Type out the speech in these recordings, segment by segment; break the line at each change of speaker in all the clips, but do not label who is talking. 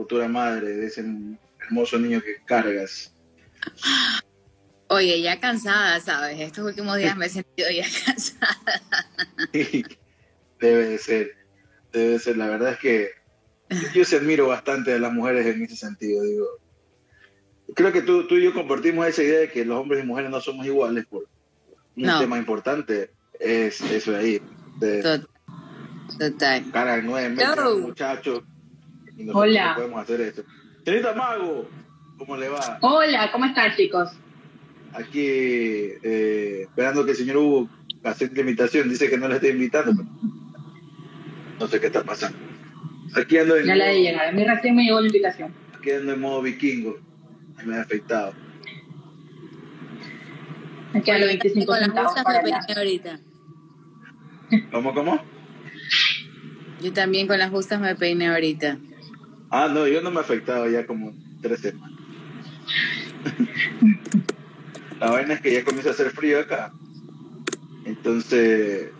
Futura madre de ese hermoso niño que cargas.
Oye, ya cansada, ¿sabes? Estos últimos días me he sentido ya cansada.
debe de ser, debe de ser. La verdad es que yo se admiro bastante a las mujeres en ese sentido, digo. Creo que tú, tú y yo compartimos esa idea de que los hombres y mujeres no somos iguales por un
No.
tema importante es eso de ahí. De
Total. Total.
cargan nueve meses muchachos nosotros
Hola.
no podemos hacer esto. Señorita Mago, ¿cómo le va?
Hola, ¿cómo están chicos?
Aquí eh, esperando que el señor Hugo acepte la invitación. Dice que no le está invitando, pero no sé qué está pasando. Aquí ando en,
Ya la de llegar. A mí recién me llegó la invitación.
aquí ando en modo vikingo. Me ha afectado.
Aquí a los
Oye,
25
con las
centavos
justas
para
me
la-
peiné ahorita.
¿Cómo, cómo?
Yo también con las justas me peiné ahorita.
Ah, no, yo no me he afectado ya como tres semanas. La vaina es que ya comienza a hacer frío acá. Entonces,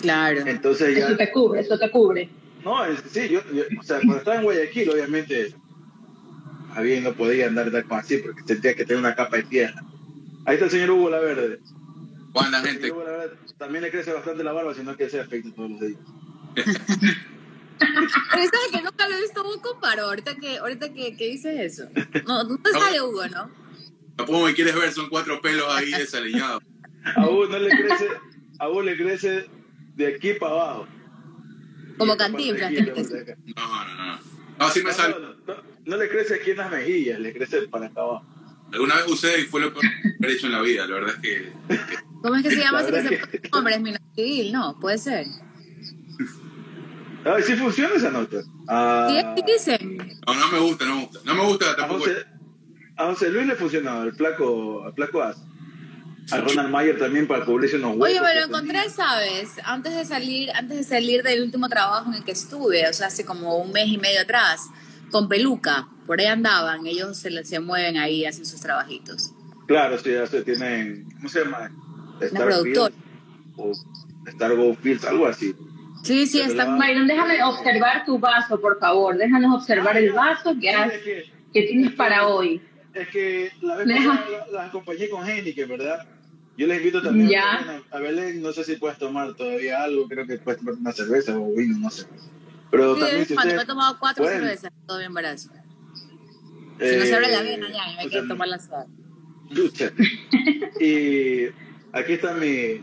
Claro.
entonces ya
Eso te cubre, eso te cubre.
No, es- sí, yo, yo- o sea, cuando estaba en Guayaquil, obviamente, había no podía andar tan así porque sentía que tenía una capa de tierra. Ahí está el señor Hugo La Verde. El
gente.
señor Hugo La Verde también le crece bastante la barba, sino que se afecta todos los días.
Pero sabes que nunca lo he visto Hugo con paro. Ahorita que, ahorita que, que dices eso. No, no te sale Hugo, ¿no?
Tampoco me quieres ver, son cuatro pelos ahí desaliñados.
A Hugo no le crece, a Hugo le crece de aquí para abajo.
Como Cantinflas, que.
No, no, no. No, sí me
No,
sale.
no, no, no le crece aquí en las mejillas, le crece para acá abajo.
Alguna vez usé y fue lo peor que he hecho en la vida. La verdad es que.
¿Cómo es que se llama que se
que-
hombres? Minoxidil, no, puede ser.
Ay, sí funciona esa nota. Ah,
Sí, así dicen.
No, no me gusta, no me gusta. No me gusta
A
tampoco.
José, a José Luis le funcionaba, el flaco, el flaco As. A Ronald Mayer también para cubrirse unos huecos.
Oye, me lo encontré,
tenía.
¿sabes? Antes de salir, antes de salir del último trabajo en el que estuve, o sea, hace como un mes y medio atrás, con peluca. Por ahí andaban, ellos se, se mueven ahí, hacen sus trabajitos.
Claro, sí, ya se tienen, ¿cómo se llama?
productora.
o Stargo Fields, algo así.
Sí, sí,
la-
Byron, déjame observar tu vaso, por favor. Déjanos observar el vaso que, has-
es que,
que tienes para hoy.
es que la vez
Deja.
pasada la, la acompañé con Heineken, ¿verdad? Yo les invito también
Ya.
a, a Belén, no sé si puedes tomar todavía algo, creo que puedes tomar una cerveza o vino, no sé. Pero
Sí,
también si
me he tomado cuatro
pueden,
cervezas, todo bien barato. Si no se abre la
eh,
vena ya, hay
o
que tomar la.
Chucha. Y aquí está mi,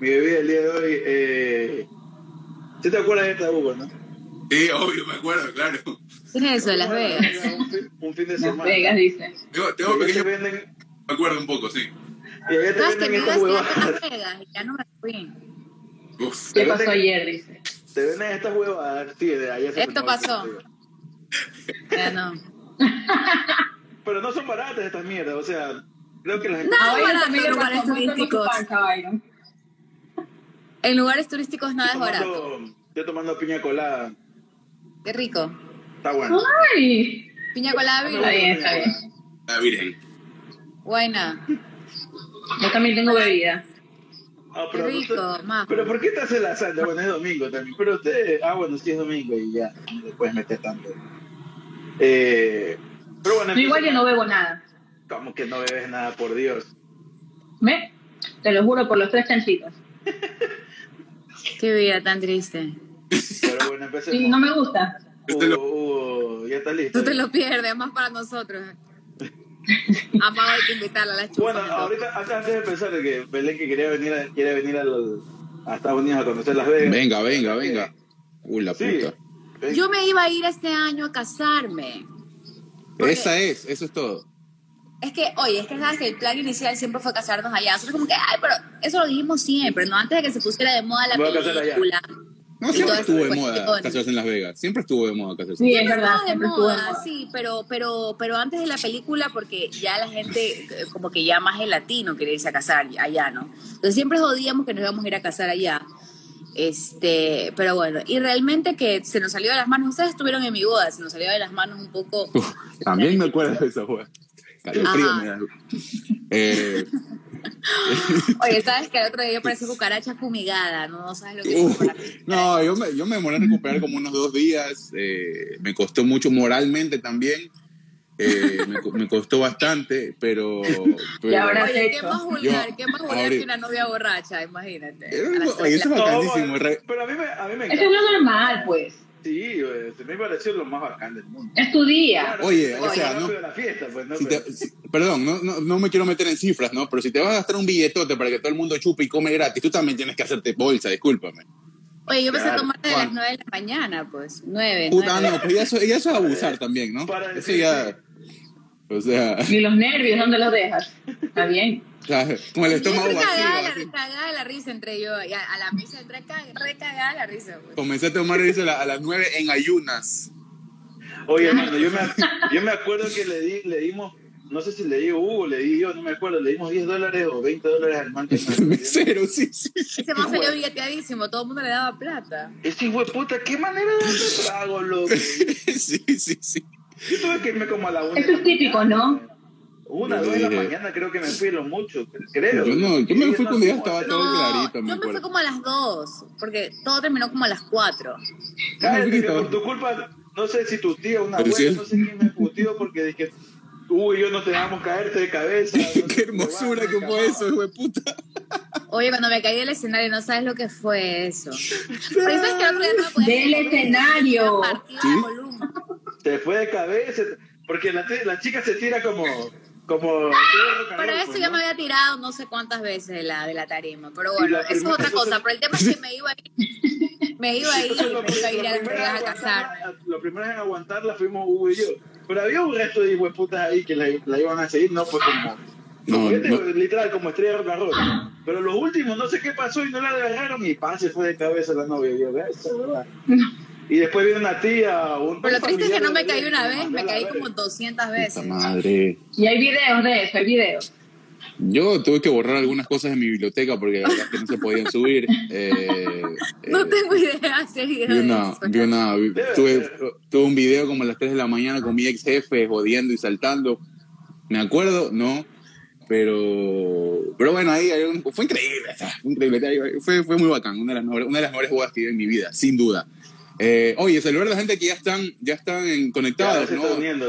mi bebida el día de hoy. Eh, ¿Sí te acuerdas de esta Hugo, no?
Sí, obvio, me acuerdo, claro.
¿Qué es eso de Las Vegas?
Un fin, un fin de
Las
semana.
Vegas, dice.
Tengo, tengo
allá te
pequeño.
venden,
Me acuerdo un poco, sí.
y allá te
¿Sabes que
venden estas huevadas.
Las Vegas y ya no me fui?
Uf.
¿Qué pasó
venden-
ayer? Dice.
Te venden estas huevadas. Sí, de allá se
Esto
no,
pasó. Ya no.
Pero no son baratas estas mierdas. O sea, creo que las
No.
A Byron
barato
también le
en lugares
pasó, muéstrame tu
turísticos. En lugares turísticos nada es barato.
estoy tomando piña colada.
Qué rico.
Está bueno.
Ay,
Piña colada
está
virgen.
bien, está bien.
La Virgen.
Buena.
Yo también tengo bebida.
Ah,
Qué
pero,
rico,
usted-
majo.
pero ¿por qué te hace la santa? Bueno, es domingo también. Pero usted, ah, bueno, sí es domingo y ya, no le puedes meter tanto. Eh, pero bueno,
Yo igual yo no bebo nada.
Como que no bebes nada, por Dios.
¿Ve? Te lo juro por los tres chanchitos.
Qué vida tan triste.
Pero bueno, empecemos.
Sí, no me gusta.
Ya está listo.
Tú te lo pierdes, más para nosotros. Amado hay que invitarla a la chupa.
Bueno, ahorita, antes, antes de pensar de que Belén que quería venir, a, quiere venir a Estados Unidos a conocer Las Vegas.
Venga, venga, venga. Uy, la
Sí.
puta.
Ven.
Yo me iba a ir este año a casarme. Porque-
Esa es, eso es todo.
Es que, oye, es que sabes que el plan inicial siempre fue casarnos allá. Nosotros como que, ay, pero eso lo dijimos siempre, ¿no? Antes de que se pusiera de moda la
voy
película.
No, siempre estuvo de moda casarse en Las Vegas. Siempre estuvo de moda casarse.
Sí, es verdad. Siempre estuvo de
moda,
moda.
sí, pero, pero, pero antes de la película, porque ya la gente, eh, como que ya más el latino quería irse a casar allá, ¿no? Entonces siempre jodíamos que nos íbamos a ir a casar allá. Este, pero bueno, y realmente que se nos salió de las manos, ustedes estuvieron en mi boda, se nos salió de las manos un poco.
Uf, también me acuerdo de esa wea. Me da. Eh,
Oye, ¿sabes que el otro día yo parecía cucaracha fumigada? No, no sabes lo que es.
Uf, no, yo me, yo me demoré en recuperar como unos dos días. eh, me costó mucho moralmente también. eh, me, me costó bastante, pero. pero
Y ahora
Oye, ¿qué más vulgar?
Yo-
¿Qué más vulgar que una novia borracha? Imagínate.
Eh, oye, eso es bacanísimo,
pero a mí me, a mí me
Eso es
encanta.
lo normal, pues.
Sí, güey, se me pareció lo más bacán del mundo.
Es tu día.
Claro,
Oye, o sea, no-
de la fiesta, pues, ¿no?
si
Pero-
te- si- perdón, no, no, no me quiero meter en cifras, ¿no? Pero si te vas a gastar un billetote para que todo el mundo chupe y come gratis, tú también tienes que hacerte bolsa, discúlpame.
Oye, yo empecé a
Claro,
tomar de las
Juan.
9 de la mañana, pues. 9.
Puta, no, pero ya eso, ya eso es abusar también, ¿no?
Para
Eso
decir-
ya. O sea,
Y los nervios, ¿dónde los dejas? Está bien.
claro, con el estómago vacío.
cagada, la,
así.
cagada la risa entre yo. y a, a la misa entré ca- recagada la risa, pues.
Comencé a tomar eso a, la- a las 9 en ayunas.
Oye, hermano, yo me, yo me acuerdo que le, di, le dimos, no sé si le di Hugo, le di yo, no me acuerdo, le dimos 10 dólares o 20 dólares al man que
El mesero, sí, sí. sí.
Ese man salió billeteadísimo, todo el mundo le daba plata.
Ese hijo de puta, qué manera de hacer trago, loco.
Sí, sí, sí.
Yo tuve que irme como a la una.
Eso es típico, ¿no?
Una, dos de la mañana creo que me fui lo mucho, creo.
Yo no, yo me fui cuando ya
como-
estaba todo
No,
clarito, me
yo me fui como a las 2, porque todo terminó como a las 4.
Cállate, que por tu culpa, no sé si tu tía, una abuela,
si él-
no sé quién me putió porque dije, tú y yo no te dejamos caerte de cabeza.
Qué hermosura que fue eso, hijo de puta.
Oye, cuando me caí del escenario, no sabes lo que fue eso. Pero sabes que el otro día no me podía
Del escenario.
partido
¿Sí?
de volumen.
Se fue de cabeza, porque la, la chica se tira como... como
Para eso ya me había tirado no sé cuántas veces de la, de la tarima. Pero bueno,
la
eso es otra cosa. Pero el tema es que me iba a ir. Me iba a ir
Entonces, lo,
porque iba a ir a las a
aguantarla- lo primero en aguantarla fuimos Hugo y yo. Pero había un resto de hueputas ahí que la, la iban a seguir, no fue como...
No,
como yo te digo,
no.
literal, como estrella de rock and roll. Pero los últimos, no sé qué pasó y no la agarraron y pan se fue de cabeza la novia. Y yo, "Esa, ¿verdad?". Y después viene una tía, un
Pero lo triste es que no
de
me caí una vez, me caí como 200
Puta
veces.
madre.
Y hay videos de eso, hay videos.
Yo tuve que borrar algunas cosas de mi biblioteca porque la verdad es que no se podían subir. Eh,
No
eh,
tengo idea de hacer video
Vi
de
una,
eso.
vi una, vi- tuve, tuve un video como a las 3 de la mañana con mi ex jefe jodiendo y saltando. Me acuerdo, no. Pero, pero bueno, ahí, fue increíble. o Fue increíble. Fue, fue muy bacán. Una de las mejores, una de las mejores bodas que he vivido en mi vida, sin duda. Eh, oye, saludar a la gente que ya están, ya están
Ya,
conectados,
se
¿no?
está.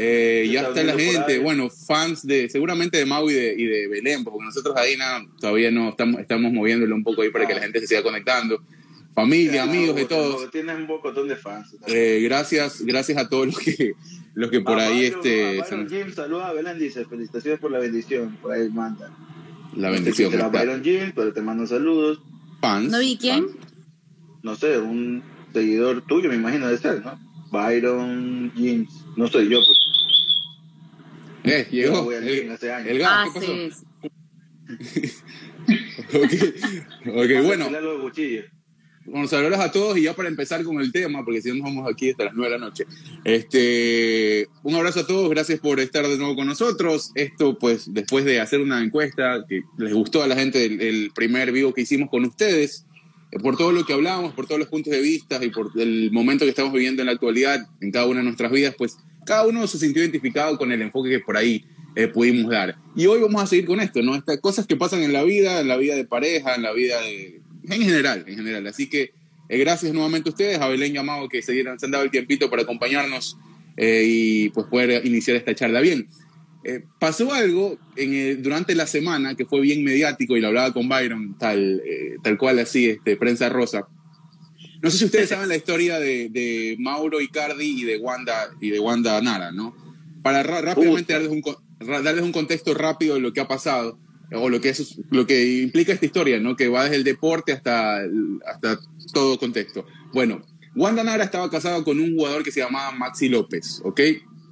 Eh,
Se
ya
está
está la gente, bueno, fans de, seguramente de Mau y de, y de Belén, porque nosotros ahí nada, todavía no estamos, estamos moviéndolo un poco ahí para que la gente se siga conectando. Familia,
Ya,
amigos de todos.
Tienes un bocotón de fans.
Eh, gracias, gracias a todos los que, los que por ahí
Byron-
este,
Byron Jim, saluda a Belén, dice, felicitaciones por la bendición. Por ahí manda.
la
No sé
bendición.
Byron Jim, pero te mando saludos.
Fans.
¿No vi quién?
fans.
No sé, un seguidor tuyo, me imagino de ser, ¿no? Byron James. No soy yo, pues.
Eh,
Yo
llegó
voy al
el,
gym hace años.
el gas,
Ah,
¿qué pasó?
sí.
Ok, ok, bueno,
Para los cuchillos.
Bueno, saludos a todos y ya para empezar con el tema, porque si no nos vamos aquí hasta las 9 de la noche. Este, un abrazo a todos, gracias por estar de nuevo con nosotros. Esto, pues, después de hacer una encuesta que les gustó a la gente el, el primer vivo que hicimos con ustedes, por todo lo que hablamos, por todos los puntos de vista y por el momento que estamos viviendo en la actualidad en cada una de nuestras vidas, pues cada uno se sintió identificado con el enfoque que por ahí eh, pudimos dar. Y hoy vamos a seguir con esto, ¿no? Estas cosas que pasan en la vida, en la vida de pareja, en la vida de... En general, en general. Así que eh, gracias nuevamente a ustedes, a Belén Llamado, que se, dieron, se han dado el tiempito para acompañarnos eh, y pues poder iniciar esta charla. Bien, eh, pasó algo en el- durante la semana que fue bien mediático y lo hablaba con Byron, tal, eh, tal cual así, este, prensa rosa. No sé si ustedes saben la historia de, de Mauro Icardi y de Wanda y de Wanda Nara, ¿no? Para ra- rápidamente darles un, darles un contexto rápido de lo que ha pasado o lo que es lo que implica esta historia, ¿no? Que va desde el deporte hasta hasta todo contexto. Bueno, Wanda Nara estaba casada con un jugador que se llamaba Maxi López, ¿ok?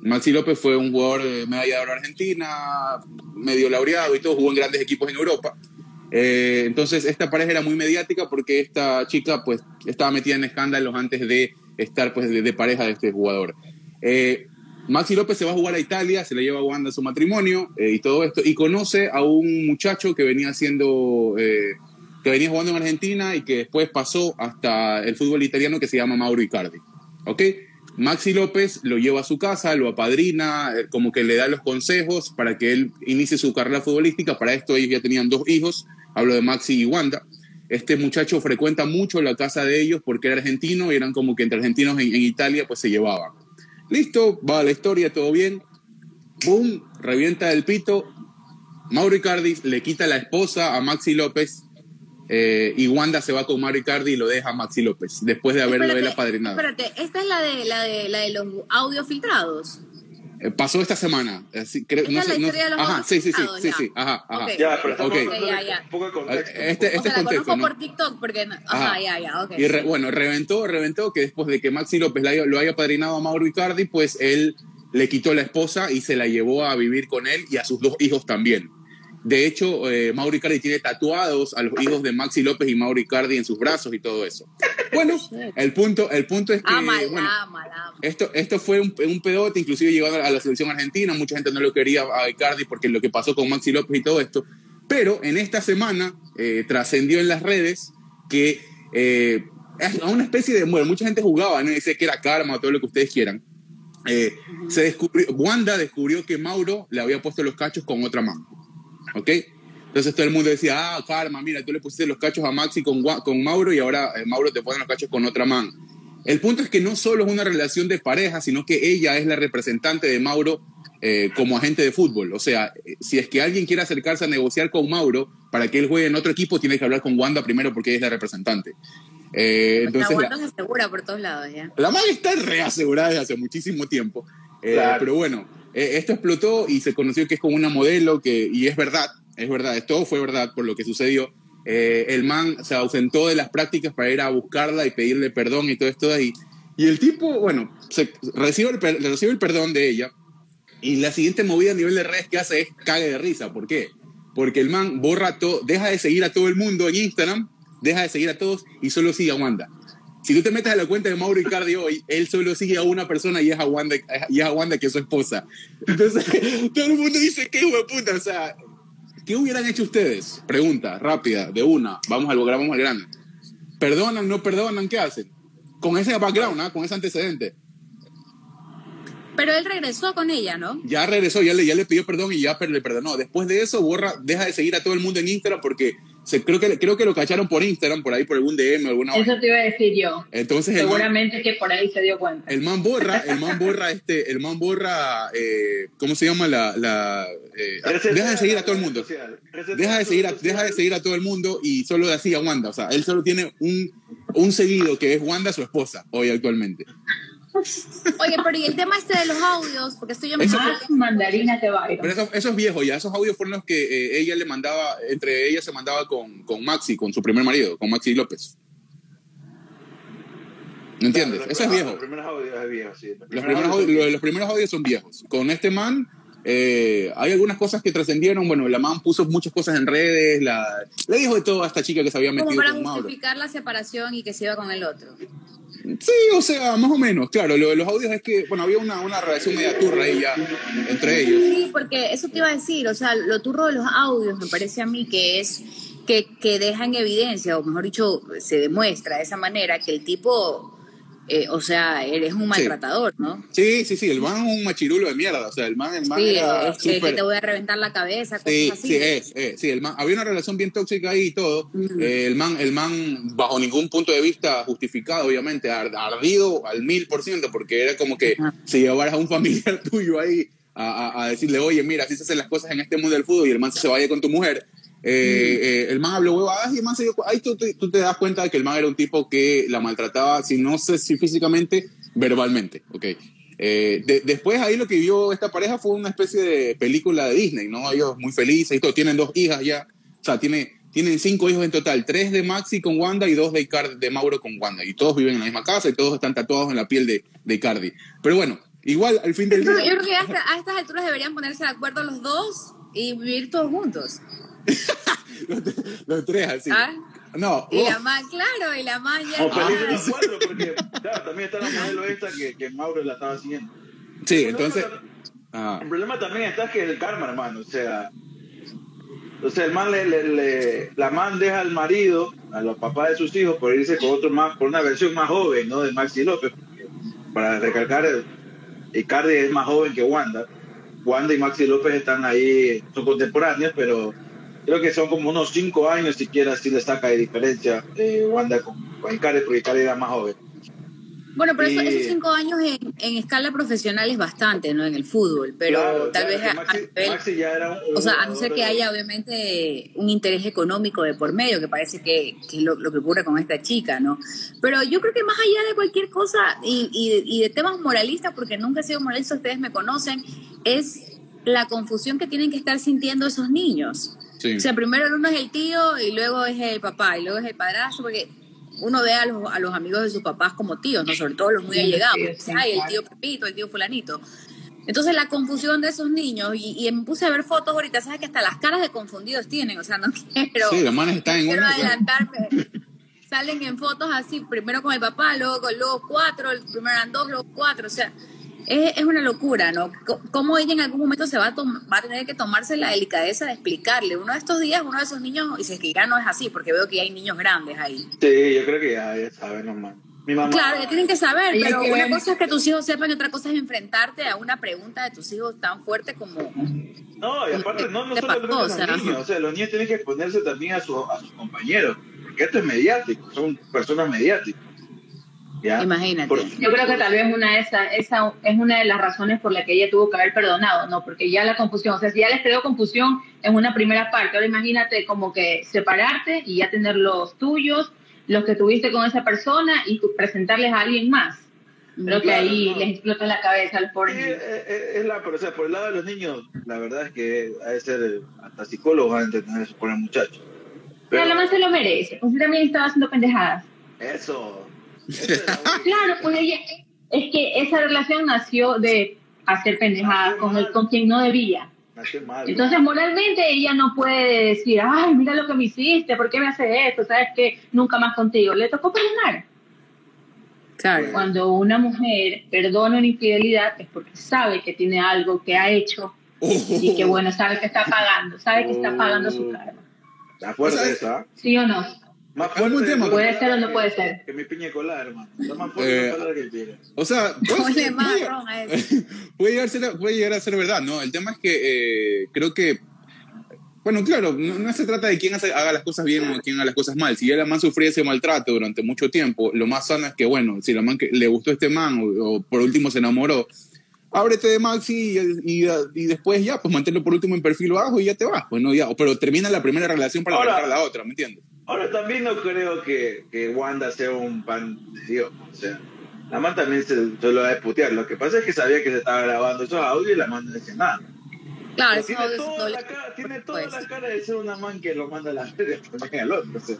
Maxi López fue un jugador de medalla de oro argentina, medio laureado y todo, jugó en grandes equipos en Europa. Eh, entonces, esta pareja era muy mediática porque esta chica, pues, estaba metida en escándalos antes de estar, pues, de, pareja de este jugador. Eh, Maxi López se va a jugar a Italia, se le lleva a Wanda su matrimonio eh, y todo esto, y conoce a un muchacho que venía haciendo, eh, que venía jugando en Argentina y que después pasó hasta el fútbol italiano que se llama Mauro Icardi. ¿Ok? Maxi López lo lleva a su casa, lo apadrina, eh, como que le da los consejos para que él inicie su carrera futbolística. Para esto ellos ya tenían dos hijos, hablo de Maxi y Wanda. Este muchacho frecuenta mucho la casa de ellos porque era argentino y eran como que entre argentinos en, Italia pues se llevaban. Listo, va la historia, todo bien. Boom, revienta el pito. Mauro Icardi le quita la esposa a Maxi López eh, y Wanda se va con Mauro Icardi y lo deja a Maxi López después de haberlo él apadrinado.
Espérate, esta es la de, la de, la de los audios filtrados.
Eh, pasó esta semana. Así, creo,
Esta
no
es la
sé, no-
historia de los
ajá,
audios
sí, sí, sí, sí,
ya.
sí, ajá, ajá.
Ya, pero estamos
Ok.
hablando
Ya,
de
ya.
un poco de contexto.
Este- este
o sea,
es
la
contexto,
conozco
¿no?
por TikTok porque... no- Ajá,
Ajá.
ya, ya, ok.
Y re- bueno, reventó, reventó que después de que Maxi López la lo haya padrinado a Mauro Icardi, pues él le quitó la esposa y se la llevó a vivir con él y a sus dos hijos también. De hecho, eh, Mauro Icardi tiene tatuados a los hijos de Maxi López y Mauro Icardi en sus brazos y todo eso. Bueno, el punto, el punto es que bueno, esto, esto fue un, un pedote, inclusive llegó a la selección argentina, mucha gente no lo quería a Icardi porque lo que pasó con Maxi López y todo esto, pero en esta semana eh, trascendió en las redes que eh, es una especie de, bueno, mucha gente jugaba, ¿no? dice que era karma o todo lo que ustedes quieran. Eh, se descubrió, Wanda descubrió que Mauro le había puesto los cachos con otra mano, ¿ok? Entonces todo el mundo decía, ah, karma, mira, tú le pusiste los cachos a Maxi con, con Mauro y ahora eh, Mauro te pone los cachos con otra mano. El punto es que no solo es una relación de pareja, sino que ella es la representante de Mauro eh, como agente de fútbol. O sea, eh, si es que alguien quiere acercarse a negociar con Mauro para que él juegue en otro equipo, tiene que hablar con Wanda primero porque ella es la representante. Eh, entonces,
la, Wanda se asegura por todos lados ya.
la man está reasegurada desde hace muchísimo tiempo. Eh,
Claro.
Pero bueno, eh, esto explotó y se conoció que es como una modelo que, y es verdad, es verdad, todo fue verdad por lo que sucedió. Eh, el man se ausentó de las prácticas para ir a buscarla y pedirle perdón y todo esto ahí. Y el tipo, bueno, se, recibe, el, recibe el perdón de ella y la siguiente movida a nivel de redes que hace es cague de risa. ¿Por qué? Porque el man borra todo, deja de seguir a todo el mundo en Instagram, deja de seguir a todos y solo sigue a Wanda. Si tú te metes a la cuenta de Mauro Icardi hoy, él solo sigue a una persona y es a Wanda, y es a Wanda que es su esposa. Entonces, todo el mundo dice, qué hijo de puta, o sea, ¿qué hubieran hecho ustedes? Pregunta, rápida, de una, vamos al vamos al grande. ¿Perdonan, no perdonan? ¿Qué hacen? Con ese background, ¿ah? con ese antecedente.
Pero él regresó con ella, ¿no?
Ya regresó, ya le, ya le pidió perdón y ya le perdonó. Después de eso, borra, deja de seguir a todo el mundo en Instagram porque se, creo, que, creo que lo cacharon por Instagram, por ahí, por algún DM o alguna vaina.
Eso te iba a decir yo.
Entonces, man,
Seguramente que por ahí se dio cuenta.
el man borra, el man borra, este, el man borra, eh, ¿cómo se llama? La, la, eh, deja de seguir a todo el mundo. Deja de, seguir a, deja de seguir a todo el mundo y solo así a Wanda. O sea, él solo tiene un, un seguido que es Wanda, su esposa, hoy actualmente.
Oye, pero y el tema este de los audios, porque esto yo me
Eso-
Más mandarina te bailo.
Pero eso, eso es viejo ya. Esos audios fueron los que eh, ella le mandaba, entre ellas se mandaba con, con Maxi, con su primer marido, con Maxi López. ¿No entiendes? Eso es viejo.
Los primeros audios es viejo, sí.
Los primeros, audios, los, los primeros audios son viejos. Con este man, eh, hay algunas cosas que trascendieron. Bueno, la man puso muchas cosas en redes. La, le dijo de todo a esta chica que se había
como
metido
para
con Mauro.
justificar la separación y que se iba con el otro.
Sí, o sea, más o menos. Claro, lo de los audios es que, bueno, había una, una relación media turra ahí ya entre ellos.
Sí, porque eso te iba a decir, o sea, lo turro de los audios me parece a mí que es que, que deja en evidencia, o mejor dicho, se demuestra de esa manera que el tipo, eh, o sea, eres un maltratador, ¿no?
Sí, sí, sí, el man es un machirulo de mierda. O sea, el man, el man
Sí,
era
es que, te voy a reventar la cabeza, cosas
Sí,
así.
sí, es, es, sí, el man, había una relación bien tóxica ahí y todo. Eh, el, man, el man, bajo ningún punto de vista justificado, obviamente, ar- ardido al mil por ciento, porque era como que si llevaras a un familiar tuyo ahí a, a- a decirle, oye, mira, así se hacen las cosas en este mundo del fútbol y el man se vaya con tu mujer. Eh, eh, el man habló huevadas y el man se dio Ahí tú, te- tú te das cuenta de que el man era un tipo que la maltrataba, si no sé si físicamente, verbalmente, ¿ok? Eh, de- después ahí lo que vio esta pareja fue una especie de película de Disney, ¿no? Ellos muy felices y todo, tienen dos hijas ya, o sea, tiene, tienen cinco hijos en total, tres de Maxi con Wanda y dos de, Icardi- de Mauro con Wanda, y todos viven en la misma casa y todos están tatuados en la piel de, de Icardi. Pero bueno, igual al fin del
Yo, yo
día...
creo que hasta- a estas alturas deberían ponerse de acuerdo los dos y vivir todos juntos.
los, los tres así.
¿Ah?
No,
Y
oh,
la más, claro, y la más ya.
O película
ya-
de cuatro, porque claro, también está la modelo esta que, que Mauro la estaba siguiendo.
sí,
El problema
entonces... ah,
El problema también está que el karma, hermano. O sea, o sea el man le, le- le- la man deja al marido, a los papás de sus hijos, por irse con otro más, por una versión más joven, ¿no? De Maxi López. para recalcar, Icardi es más joven que Wanda. Wanda y Maxi López están ahí, son contemporáneos, pero creo que son como unos cinco años siquiera si le saca de diferencia eh, Wanda con, con Icardi, porque Icardi era más joven.
Bueno, pero eso- esos cinco años en, en escala profesional es bastante, ¿no? En el fútbol, pero
Claro,
tal
claro,
vez a,
Maxi,
nivel-
Maxi ya era un,
o sea, a no ser que haya obviamente un interés económico de por medio, que parece que, que es lo, lo que ocurre con esta chica, ¿no? Pero yo creo que más allá de cualquier cosa y, y- y de temas moralistas, porque nunca he sido moralista, ustedes me conocen, es la confusión que tienen que estar sintiendo esos niños.
Sí.
O sea, primero uno es el tío y luego es el papá y luego es el padrastro, porque uno ve a los, a los amigos de sus papás como tíos, ¿no? Sobre todo los muy
Sí,
allegados.
sí,
Ay, el
claro.
tío Pepito, el tío fulanito. Entonces la confusión de esos niños, y, y me puse a ver fotos ahorita, sabes que hasta las caras de confundidos tienen, o sea, no quiero,
Sí, los manes están en
quiero adelantarme. Salen en fotos así, primero con el papá, luego con luego cuatro, el primero eran dos, luego cuatro, o sea, es, es una locura, ¿no? ¿Cómo ella en algún momento se va a, va a tener que tomarse la delicadeza de explicarle? Uno de estos días, uno de esos niños, y si es que ya no es así, porque veo que hay niños grandes ahí.
Sí, yo creo que ya, ya saben. Mi mamá.
Claro, ya tienen que saber, pero
que
una cosa es que tus hijos sepan y otra cosa es enfrentarte a una pregunta de tus hijos tan fuerte como...
No, y aparte, no, no
¿Qué
solamente
pasó?
los
O sea,
niños, o sea, los niños tienen que exponerse también a, su- a sus compañeros, porque esto es mediático, son personas mediáticas. ¿Ya?
Imagínate.
Por-
Yo creo que tal vez una de esa, esa es una de las razones por la que ella tuvo que haber perdonado, ¿no? Porque ya la confusión, o sea, si ya les creó confusión en una primera parte, ahora imagínate como que separarte y ya tener los tuyos, los que tuviste con esa persona y presentarles a alguien más. Creo que
Claro,
ahí
no.
les explota la cabeza al pobre
es,
niño.
es- es la, pero, o sea, por el lado de los niños, la verdad es que ha de ser eh, hasta psicólogos han de entender eso por el muchacho.
Pero la más se lo merece, pues también estaba haciendo pendejadas.
eso es
Claro, pues ella, es que esa relación nació de hacer pendejadas con, el, con quien no debía.
mal.
Entonces, moralmente, ella no puede decir, ay, mira lo que me hiciste, ¿por qué me haces esto? ¿Sabes qué? Nunca más contigo. Le tocó perdonar.
Claro.
Cuando una mujer perdona una infidelidad es porque sabe que tiene algo que ha hecho y que, bueno, sabe que está pagando, sabe que está pagando su karma.
Está fuerte eso, ¿ah?
¿Sí o no?
Más
es un buen tema.
que-
Puede ser o no puede ser.
Que mi piña colada, hermano. Está más fuerte
Eh,
que la que tiene.
O sea, puede, ser- puede- llegar a ser, puede llegar a ser verdad, ¿no? El tema es que eh, creo que, bueno, claro, no, no se trata de quién hace- haga las cosas bien o quién haga las cosas mal. Si ya la man sufría ese maltrato durante mucho tiempo, lo más sano es que, bueno, si la man que le gustó este man o, o por último se enamoró, ábrete de Maxi y, y- y después ya, pues manténlo por último en perfil bajo y ya te vas, pues no, ya. Pero termina la primera relación para
Ahora-
arrancar la otra, ¿me entiendes?
Ahora también no creo que, que Wanda sea un pan de Dios. O sea, la man también se, se lo va a putear. Lo que pasa es que sabía que se estaba grabando esos audios y la man no decía nada.
Claro,
tiene
es
toda, la cara, tiene toda
pues.
la cara de ser una man que lo manda a la verga también al otro. o sea.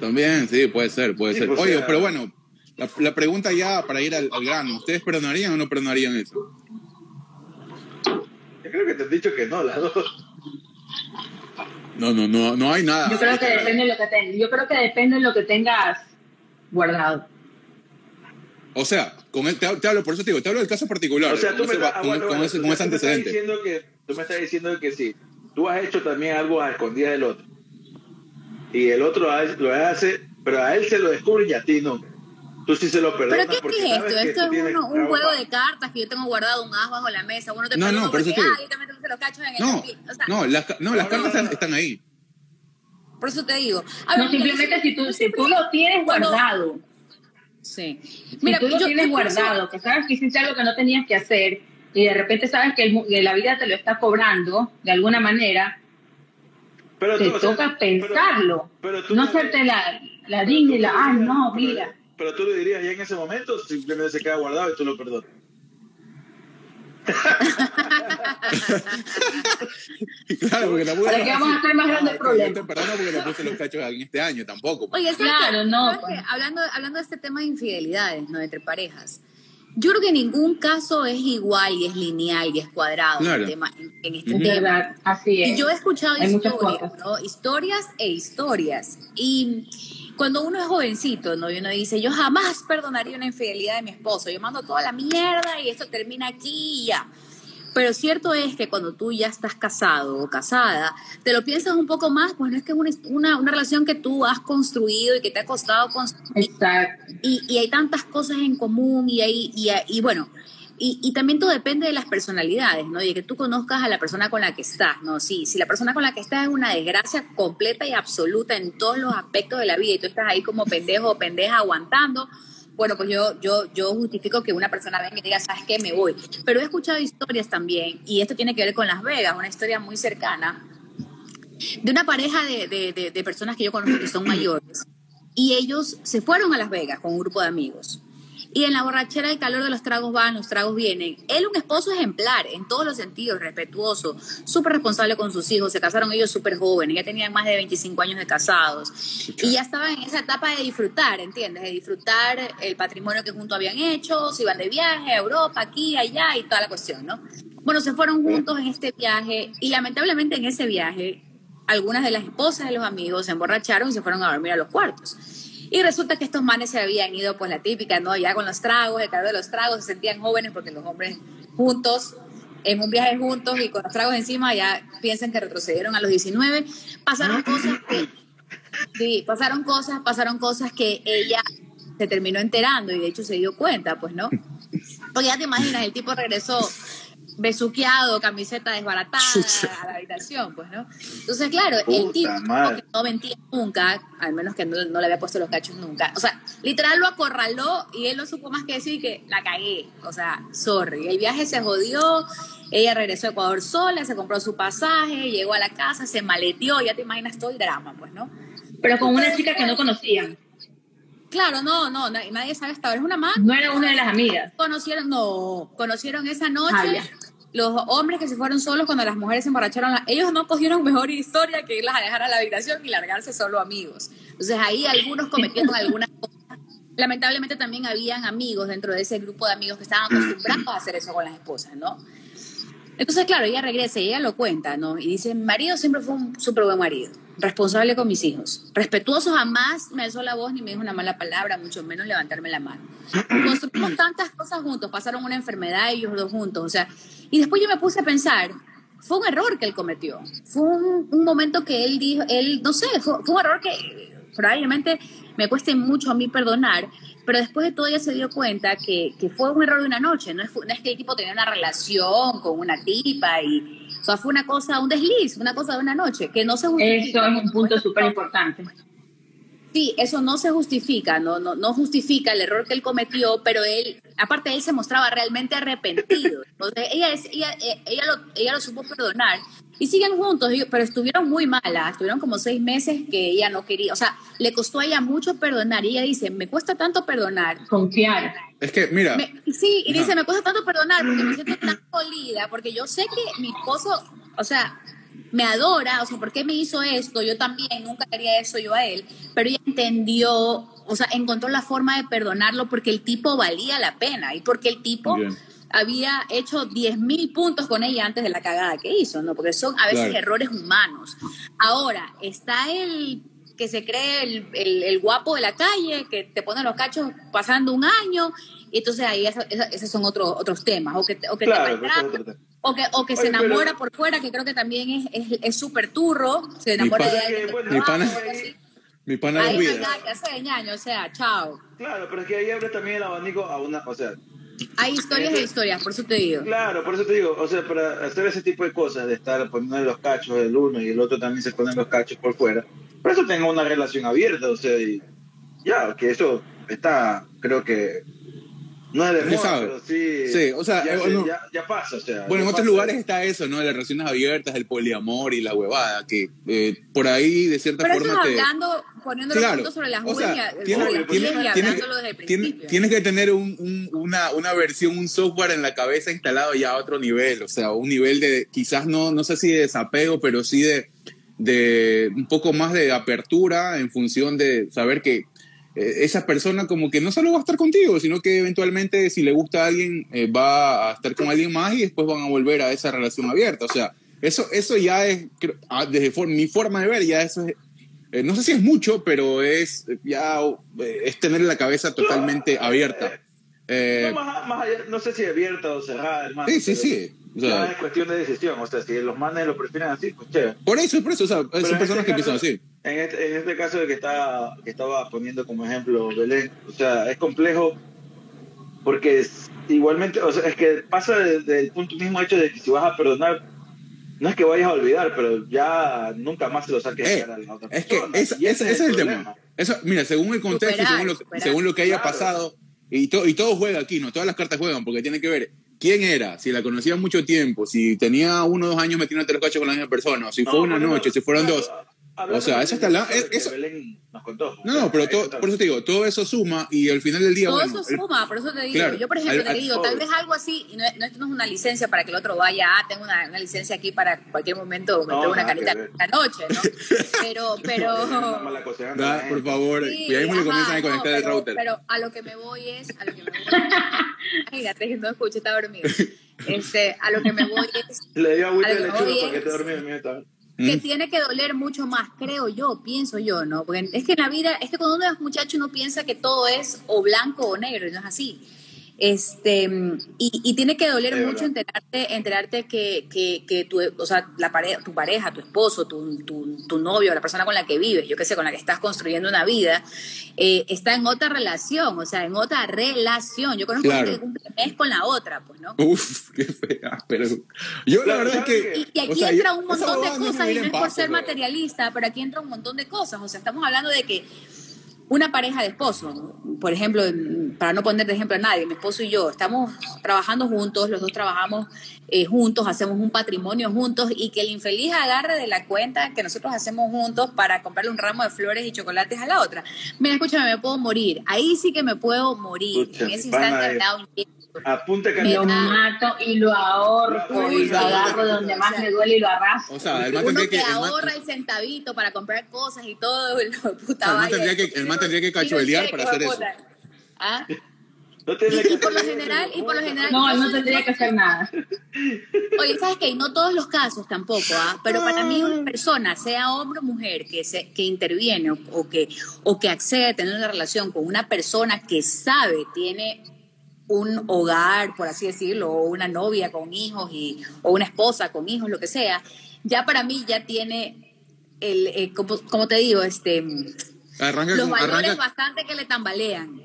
También, sí, puede ser, puede
Sí,
ser.
pues,
Oye,
o sea-
pero bueno, la, la pregunta ya para ir al, al grano, ¿ustedes perdonarían o no perdonarían eso?
Yo creo que te han dicho que no, las dos.
No, no, no, no hay nada.
Yo creo que depende de lo que tengas. Yo creo que depende de lo que tengas guardado.
O sea, con el, te, te hablo, por eso te digo, te hablo del caso particular,
O sea, tú me estás, diciendo que Tú me estás diciendo que sí. Tú has hecho también algo a escondidas del otro. Y el otro lo hace, pero a él se lo descubren y a ti no. Tú sí se lo perdonas
¿Pero qué
porque
es esto? Esto es uno- un juego de cartas que yo tengo guardado un as bajo la mesa. Uno te
No, no, por eso
porque,
te digo.
Ah, te los cachos en el
No.
O sea,
no, las, ca- no, las
No,
cartas
no, no,
están, ahí.
Por eso te digo. A ver,
No,
mira,
simplemente
yo
si tú, si tú lo tienes
cuando-
guardado,
Sí.
si
Mira,
tú lo
yo-
tienes
yo
guardado, que sabes que hiciste algo que no tenías que hacer y de repente sabes que, el que la vida te lo está cobrando de alguna manera,
Pero
te
tú, o sea,
toca
pero-
pensarlo.
pero tú
no hacerte la, la
pero
digna y la,
dirías-
no,
pero-
mira.
Pero tú le dirías ya en ese momento, simplemente se queda guardado y tú lo perdonas.
Claro, porque tampoco
¿Para qué vamos a hacer más grande el
Yo
problema?
te perdono porque le puse los cachos en este año, tampoco.
Oye, ¿sabes
Claro, no,
¿Sabes
pues.
Hablando, hablando de este tema de infidelidades, ¿no? Entre parejas. Yo creo que ningún caso es igual y es lineal y es cuadrado
Claro.
en, tema- en- en este
Ujú.
De
tema.
así es.
Y yo he escuchado
Hay
historias. ¿no? Historias e historias. Y cuando uno es jovencito, ¿no? Y uno dice, yo jamás perdonaría una infidelidad de mi esposo. Yo mando toda la mierda y esto termina aquí y ya. Pero cierto es que cuando tú ya estás casado o casada, te lo piensas un poco más, pues no es que es una, una, relación que tú has construido y que te ha costado construir.
Exacto.
Y, y hay tantas cosas en común y, hay, y, y bueno, y, y, también todo depende de las personalidades, ¿no? Y de que tú conozcas a la persona con la que estás, ¿no? Sí, si la persona con la que estás es una desgracia completa y absoluta en todos los aspectos de la vida y tú estás ahí como pendejo o pendeja aguantando, bueno, pues yo, yo, yo justifico que una persona venga y diga, ¿sabes qué? Me voy. Pero he escuchado historias también, y esto tiene que ver con Las Vegas, una historia muy cercana, de una pareja de, de, de, de personas que yo conozco que son mayores, y ellos se fueron a Las Vegas con un grupo de amigos y en la borrachera el calor de los tragos van, los tragos vienen. Él un esposo ejemplar en todos los sentidos, respetuoso, súper responsable con sus hijos, se casaron ellos súper jóvenes, ya tenían más de 25 años de casados y ya estaban en esa etapa de disfrutar, ¿entiendes? De disfrutar el patrimonio que juntos habían hecho, se iban de viaje a Europa, aquí, allá y toda la cuestión, ¿no? Bueno, se fueron juntos en este viaje y lamentablemente en ese viaje algunas de las esposas de los amigos se emborracharon y se fueron a dormir a los cuartos. Y resulta que estos manes se habían ido, pues la típica, ¿no? Ya con los tragos, el calor de los tragos, se sentían jóvenes porque los hombres juntos, en un viaje juntos y con los tragos encima, ya piensan que retrocedieron a los 19. Pasaron cosas que, sí, pasaron cosas, pasaron cosas que ella se terminó enterando y de hecho se dio cuenta, pues, ¿no? Porque ya te imaginas, el tipo regresó besuqueado, camiseta desbaratada a la habitación, pues, ¿no? Entonces, claro, el tipo que no mentía nunca, al menos que no, no, le había puesto los cachos nunca, o sea, literal lo acorraló y él no supo más que decir que la cagué, o sea, sorry, el viaje se jodió, ella regresó a Ecuador sola, se compró su pasaje, llegó a la casa, se maleteó, ya te imaginas todo el drama, pues, ¿no?
Pero con una chica que no conocían.
Claro, no, no, nadie sabe hasta ahora. Es una más.
No era una de las amigas.
Conocieron, no, conocieron esa noche. Ah, los hombres que se fueron solos cuando las mujeres se emborracharon, ellos no cogieron mejor historia que irlas a dejar a la habitación y largarse solo amigos. Entonces ahí algunos cometieron algunas cosas. Lamentablemente también habían amigos dentro de ese grupo de amigos que estaban acostumbrados a hacer eso con las esposas, ¿no? Entonces, claro, ella regresa y ella lo cuenta, ¿no? Y dice, mi marido siempre fue un súper buen marido, responsable con mis hijos, respetuoso, jamás me alzó la voz ni me dijo una mala palabra, mucho menos levantarme la mano. Construimos tantas cosas juntos, pasaron una enfermedad ellos dos juntos, o sea, y después yo me puse a pensar, fue un error que él cometió, fue un, un momento que él dijo, él, no sé, fue, fue un error que probablemente me cueste mucho a mí perdonar, pero después de todo ella se dio cuenta que, que fue un error de una noche, no es, no es, que el tipo tenía una relación con una tipa y, o sea, fue una cosa, un desliz, una cosa de una noche, que no se
justifica. Eso es un punto súper importante.
Sí, eso no se justifica, no, no, no justifica el error que él cometió, pero él, aparte él se mostraba realmente arrepentido. Entonces, ella, es, ella, ella, lo, ella lo supo perdonar y siguen juntos, pero estuvieron muy malas, estuvieron como seis meses que ella no quería, o sea, le costó a ella mucho perdonar y ella dice, me cuesta tanto perdonar.
Confiar.
Es que, mira.
Me, sí, y dice, me cuesta tanto perdonar porque me siento tan dolida, porque yo sé que mi esposo, o sea, me adora, o sea, ¿por qué me hizo esto? Yo también nunca quería eso yo a él, pero ella entendió, o sea, encontró la forma de perdonarlo porque el tipo valía la pena y porque el tipo había hecho 10 mil puntos con ella antes de la cagada que hizo, ¿no? Porque son a veces claro. errores humanos. Ahora, está el que se cree el, el, el, guapo de la calle, que te pone los cachos pasando un año, y entonces ahí esos son otros otros temas, o que, o que
claro,
te maltrata, o que, o que Oye, se enamora pero... por fuera, que creo que también es súper es, es turro, se enamora
mi
de
alguien. Bueno, mi pana, mi pana
ahí no hay nada que hacer, ñaño, o sea, chao.
Claro, pero es que ahí abre también el abanico a una, o sea,
hay historias e historias, por eso te digo.
Claro, por eso te digo, o sea, para hacer ese tipo de cosas, de estar poniendo los cachos el uno y el otro también se ponen los cachos por fuera, por eso tengo una relación abierta, o sea, y ya, que eso está, creo que no es de moda, pero sí,
sí, o sea,
ya,
bueno,
ya, ya pasa, o sea.
Bueno, en otros
pasa.
lugares está eso, ¿no? De las relaciones abiertas, el poliamor y la huevada, que eh, por ahí de cierta
pero
forma te...
hablando, poniendo los
Claro,
puntos sobre las uñas,
tienes que tener un, un- una, una versión, un software en la cabeza instalado ya a otro nivel, o sea, un nivel de quizás no, no sé si de desapego, pero sí de, de un poco más de apertura en función de saber que eh, esa persona como que no solo va a estar contigo, sino que eventualmente si le gusta a alguien eh, va a estar con alguien más y después van a volver a esa relación abierta, o sea, eso, eso ya es, ah, desde for- mi forma de ver, ya eso es eh, no sé si es mucho, pero es ya eh, es tener la cabeza totalmente abierta. Eh,
No, más, más allá, no sé si abierta o cerrada, hermano.
sí, sí, sí. O sea,
Ya es cuestión de decisión. O sea, si los manes lo prefieren así, pues chévere.
por eso, por eso, o sea, son
en
personas
este
que piensan
caso-
así.
En este, en este caso de que, está, que estaba poniendo como ejemplo Belén, o sea, es complejo porque es- igualmente, o sea, es que pasa desde el punto mismo hecho de que si vas a perdonar, no es que vayas a olvidar, pero ya nunca más se lo saques
Eh,
a la otra
Es que
persona.
ese,
Y
ese- ese es el
problema.
tema. Eso, mira, según el contexto,
Superar,
según, lo,
superar.
según lo que haya
Claro.
pasado, y, to- y todo juega aquí, ¿no? Todas las cartas juegan, porque tiene que ver quién era, si la conocía mucho tiempo, si tenía uno o dos años metiéndote los cachos con la misma persona, o si fue
No,
una noche, si fueron dos.
Hablando
O sea, eso está la- eso-
Belén nos contó.
No, no, pero todo- por eso te digo, todo eso suma y al final del día,
Todo
bueno,
eso
el-
suma, por eso te digo.
Claro,
yo, por ejemplo,
al-
te
al-
digo, tal vez algo así, y no, no, esto no es una licencia para que el otro vaya, ah, tengo una, una licencia aquí para cualquier momento meter
No,
una
ver.
la noche, ¿no? Pero, pero...
La
da, por
gente.
favor,
Sí,
cuidado y le comienzan a
no,
conectar el
pero,
router.
Pero a lo que me voy es, a lo que me voy Fíjate, no escucho, está dormido. Este, a lo que me voy es
Le dio agüita de lechuga para que esté dormido el también.
Que
Mm.
tiene que doler mucho más, creo yo, pienso yo, ¿no? Porque es que en la vida, es que cuando uno es muchacho uno piensa que todo es o blanco o negro, y no es así. Este, y, y tiene que doler mucho
verdad.
enterarte, enterarte que, que, que tu, o sea, la pareja, tu pareja, tu esposo, tu, tu, tu novio, la persona con la que vives, yo qué sé, con la que estás construyendo una vida, eh, está en otra relación, o sea, en otra relación. Yo conozco
Claro.
gente que cumple mes con la otra, pues, ¿no?
Uf, qué fea, pero yo la verdad es
¿sabes
que...
Y, y aquí
o sea,
entra un montón de cosas, y no es por ser
pero-
materialista, pero aquí entra un montón de cosas. O sea, estamos hablando de que una pareja de esposos, ¿no? por ejemplo, para no poner de ejemplo a nadie, mi esposo y yo estamos trabajando juntos, los dos trabajamos eh, juntos, hacemos un patrimonio juntos y que el infeliz agarre de la cuenta que nosotros hacemos juntos para comprarle un ramo de flores y chocolates a la otra. Mira, escúchame, me puedo morir. Ahí sí que me puedo morir. En ese instante Me
Lo mato y lo ahorco
Uy,
y lo agarro de donde más me duele y lo arrastro.
O sea, el man
Uno
tendría
que,
que... el man-
ahorra el centavito para comprar cosas y todo, el puta
O sea, el man tendría que- el man tendría que cachuelear para hacer eso.
¿Ah?
no
Y,
que
y por lo general, y por lo general.
No, no tendría que hacer nada.
Oye, ¿sabes qué? No todos los casos tampoco, ¿ah? Pero para mí una persona, sea hombre o mujer, que, se, que interviene o, o que, o que accede a tener una relación con una persona que sabe, tiene un hogar, por así decirlo, o una novia con hijos, y, o una esposa con hijos, lo que sea, ya para mí ya tiene, el, eh, como, como te digo, este,
Arranca
los
con...
valores
Arranca,
bastante que le tambalean,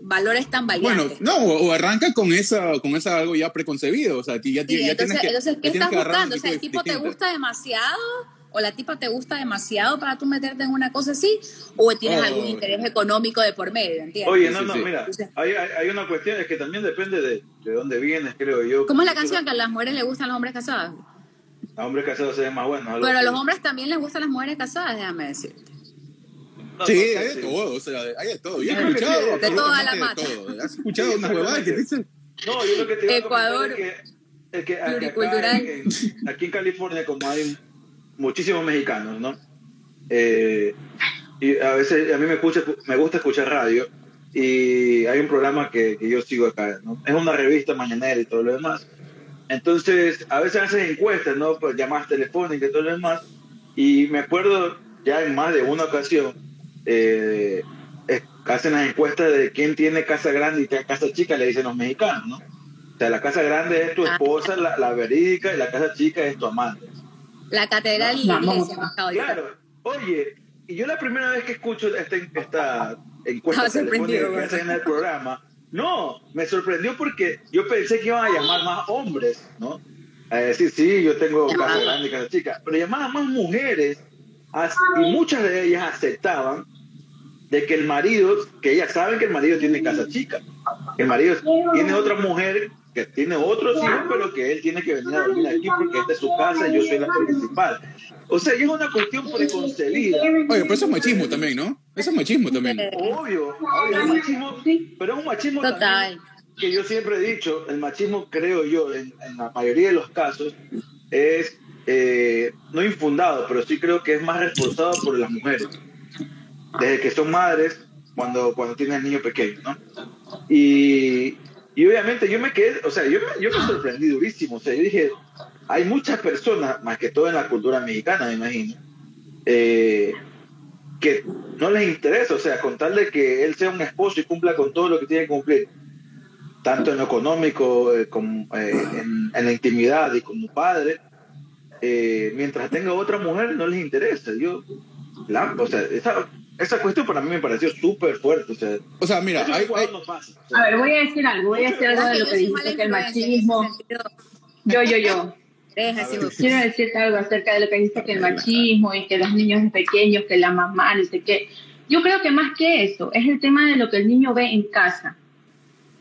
valores
bueno,
tambaleantes.
no, o arranca con esa, con esa algo ya preconcebido, o sea, ti- ya,
Sí,
ya
entonces,
tienes que...
entonces, ¿qué estás buscando? O sea, ¿el
tipo
te gusta demasiado? ¿O la tipa te gusta demasiado para tú meterte en una cosa así? ¿O tienes
Oh.
algún interés económico de por medio? ¿entiendes?
Oye, no,
sí,
no,
sí.
mira, hay, una cuestión, es que también depende de, de dónde vienes, creo yo.
¿Cómo es la canción que a las mujeres les gustan los hombres casados?
A hombres casados se ve más bueno. algo
Pero a los hombres también les gustan las mujeres casadas, déjame decirte.
No,
Sí,
no sé,
hay de
sí.
todo, o sea, hay de todo. Yo he escuchado
de
toda la mata.
todo. ¿Has escuchado
Sí,
unas huevadas que dicen?
No, yo lo que te a
Ecuador,
es que, es que acá
pluricultural.
en- en- aquí en California, como hay muchísimos mexicanos, ¿no? Eh, y a veces a mí me, escucha, me gusta escuchar radio y hay un programa que, que yo sigo acá, ¿no? Es una revista mañanera y todo lo demás. Entonces, a veces hacen encuestas, ¿no? Pues llamadas telefónicas y todo lo demás. Y me acuerdo ya en más de una ocasión, eh, hacen las encuestas de quién tiene casa grande y qué casa chica, le dicen los mexicanos, ¿no? O sea, la casa grande es tu
Ah.
esposa, la, la verídica, y la casa chica es tu amante.
La catedral y la iglesia.
Claro, oye, y yo la primera vez que escucho esta, esta encuesta telefónica que hacen en el programa, no, me sorprendió porque yo pensé que iban a llamar más hombres, ¿no? A decir, sí, yo tengo casa grande y casa chica, pero llamaban más mujeres y muchas de ellas aceptaban de que el marido, que ellas saben que el marido tiene casa chica, que el marido tiene otra mujer que tiene otros hijos, pero que él tiene que venir a dormir aquí porque esta es su casa y yo soy la principal. O sea, es una cuestión preconcebida.
Oye, pero eso es machismo también, ¿no? Eso es machismo también.
Obvio, obvio, el machismo, pero es un machismo
Total.
también que yo siempre he dicho, el machismo creo yo, en, en la mayoría de los casos, es eh, no infundado, pero sí creo que es más reforzado por las mujeres, desde que son madres, cuando, cuando tienen niños pequeños, ¿no? Y, y obviamente yo me quedé, o sea, yo me, yo me sorprendí durísimo, o sea, yo dije, hay muchas personas, más que todo en la cultura mexicana, me imagino, eh, que no les interesa, o sea, con tal de que él sea un esposo y cumpla con todo lo que tiene que cumplir, tanto en lo económico eh, como eh, en, la intimidad y como padre, mientras tenga otra mujer no les interesa. Yo, la, o sea, esa, esa cuestión para mí me pareció súper fuerte. O sea,
O sea, mira, hay, hay-
no pasa, o sea,
A ver, voy a decir algo, voy a decir algo de lo que dijiste, que el machismo... Yo, yo, yo. Quiero decirte algo acerca de lo que dijiste, que el machismo y que los niños pequeños, que la mamá, no sé qué. Yo creo que más que eso, es el tema de lo que el niño ve en casa.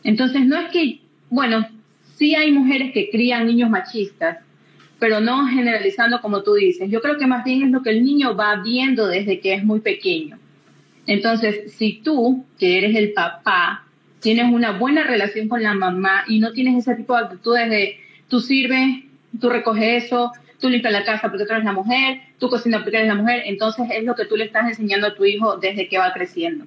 Entonces, no es que, bueno, sí hay mujeres que crían niños machistas, pero no generalizando como tú dices. Yo creo que más bien es lo que el niño va viendo desde que es muy pequeño. Entonces, si tú, que eres el papá, tienes una buena relación con la mamá y no tienes ese tipo de actitudes de tú sirves, tú recoges eso, tú limpias la casa porque tú eres la mujer, tú cocinas porque eres la mujer, entonces es lo que tú le estás enseñando a tu hijo desde que va creciendo.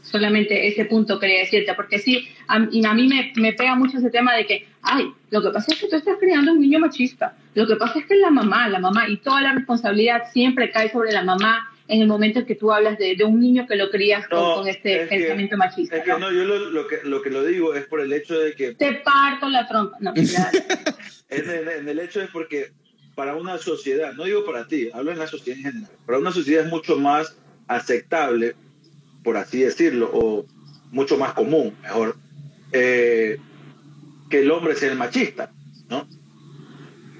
Solamente ese punto quería decirte, porque sí, a, y a mí me, me pega mucho ese tema de que, ay, lo que pasa es que tú estás criando un niño machista, lo que pasa es que la mamá, la mamá, y toda la responsabilidad siempre cae sobre la mamá en el momento en que tú hablas de, de un niño que lo crías con,
No,
con este
es que-
pensamiento machista.
es que
¿no?
yo lo, lo que, lo que lo digo es por el hecho de que
Te parto la trompa. No.
En el, en el hecho es porque para una sociedad, no digo para ti, hablo en la sociedad en general, para una sociedad es mucho más aceptable, por así decirlo, o mucho más común, mejor, eh, que el hombre sea el machista, ¿no?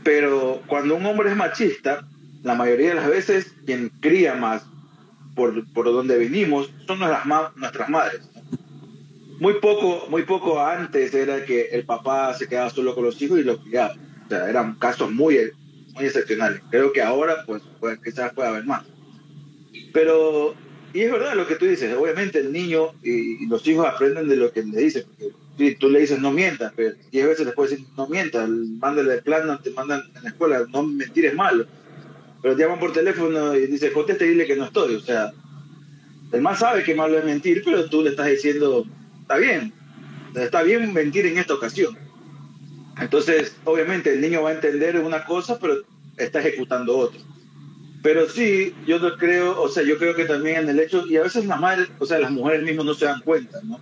Pero cuando un hombre es machista, la mayoría de las veces quien cría más por, por donde venimos son nuestras, ma- nuestras madres. Muy poco, muy poco antes era que el papá se quedaba solo con los hijos y los criaba. O sea, eran casos muy, muy excepcionales. Creo que ahora, pues, pues quizás pueda haber más. Pero, y es verdad lo que tú dices, obviamente el niño y, los hijos aprenden de lo que le dicen. Si tú le dices no mientas, pero diez veces después decir no mientas, mándale el plan, te mandan en la escuela, no mentir es malo. Pero te llaman por teléfono y dice, contesta y dile que no estoy. O sea, el más sabe que malo es mentir, pero tú le estás diciendo, está bien, está bien mentir en esta ocasión. Entonces, obviamente, el niño va a entender una cosa, pero está ejecutando otra. Pero sí, yo no creo, o sea, yo creo que también en el hecho, y a veces las madres, o sea, las mujeres mismas no se dan cuenta, ¿no?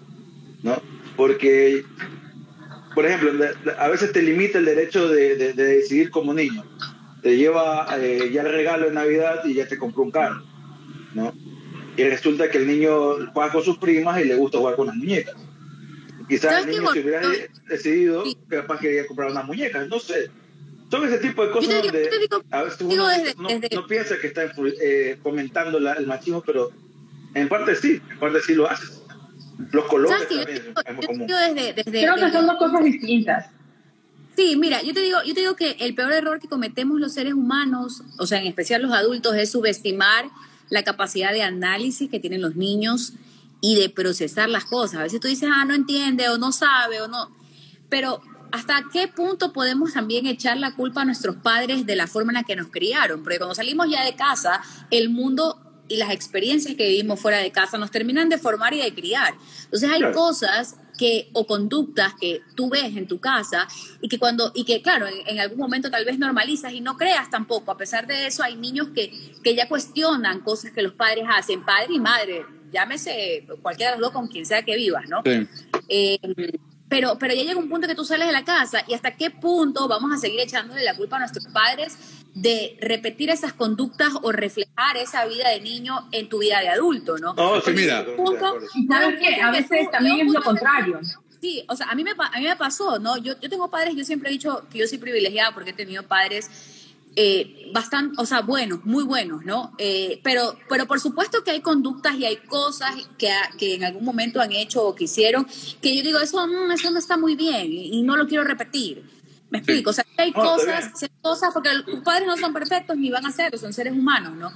¿No? Porque, por ejemplo, a veces te limita el derecho de, de- de decidir como niño. Te lleva eh, ya el regalo de Navidad y ya te compró un carro, ¿no? Y resulta que el niño juega con sus primas y le gusta jugar con las muñecas. Quizás
¿Sabes
el niño si hubiera decidido
Sí.
que capaz quería comprar unas muñecas, no sé. Son ese tipo de cosas
Yo te digo-
donde
yo te digo-
a veces uno
desde-
no,
desde-
no piensa que está eh, fomentando la- el machismo, pero en parte sí, en parte sí lo hace. Los colores también
digo,
es muy
yo
común.
desde, desde-
Creo que son dos cosas distintas.
Sí, mira, yo te digo, yo te digo que el peor error que cometemos los seres humanos, o sea, en especial los adultos, es subestimar la capacidad de análisis que tienen los niños y de procesar las cosas. A veces tú dices, ah, no entiende o no sabe o no. Pero ¿hasta qué punto podemos también echar la culpa a nuestros padres de la forma en la que nos criaron? Porque cuando salimos ya de casa, el mundo y las experiencias que vivimos fuera de casa nos terminan de formar y de criar. Entonces hay
Claro.
cosas que o conductas que tú ves en tu casa y que cuando y que claro en, en algún momento tal vez normalizas y no creas tampoco a pesar de eso hay niños que, que ya cuestionan cosas que los padres hacen padre y madre llámese cualquiera de los dos con quien sea que vivas no
Sí.
eh, pero, pero ya llega un punto que tú sales de la casa y hasta qué punto vamos a seguir echándole la culpa a nuestros padres de repetir esas conductas o reflejar esa vida de niño en tu vida de adulto, ¿no?
No, sí,
mira.
Y sabes que a veces también es lo contrario.
Sí, o sea, a mí me, pa- a mí me pasó, ¿no? Yo, yo tengo padres, yo siempre he dicho que yo soy privilegiada porque he tenido padres eh, bastante, o sea, buenos, muy buenos, ¿no? Eh, pero, pero por supuesto que hay conductas y hay cosas que, ha- que en algún momento han hecho o que hicieron que yo digo, eso, mm, eso no está muy bien y, y no lo quiero repetir. Me
Sí.
explico, o sea, hay
No,
cosas, hay cosas, porque tus padres no son perfectos ni van a ser, son seres humanos, ¿no?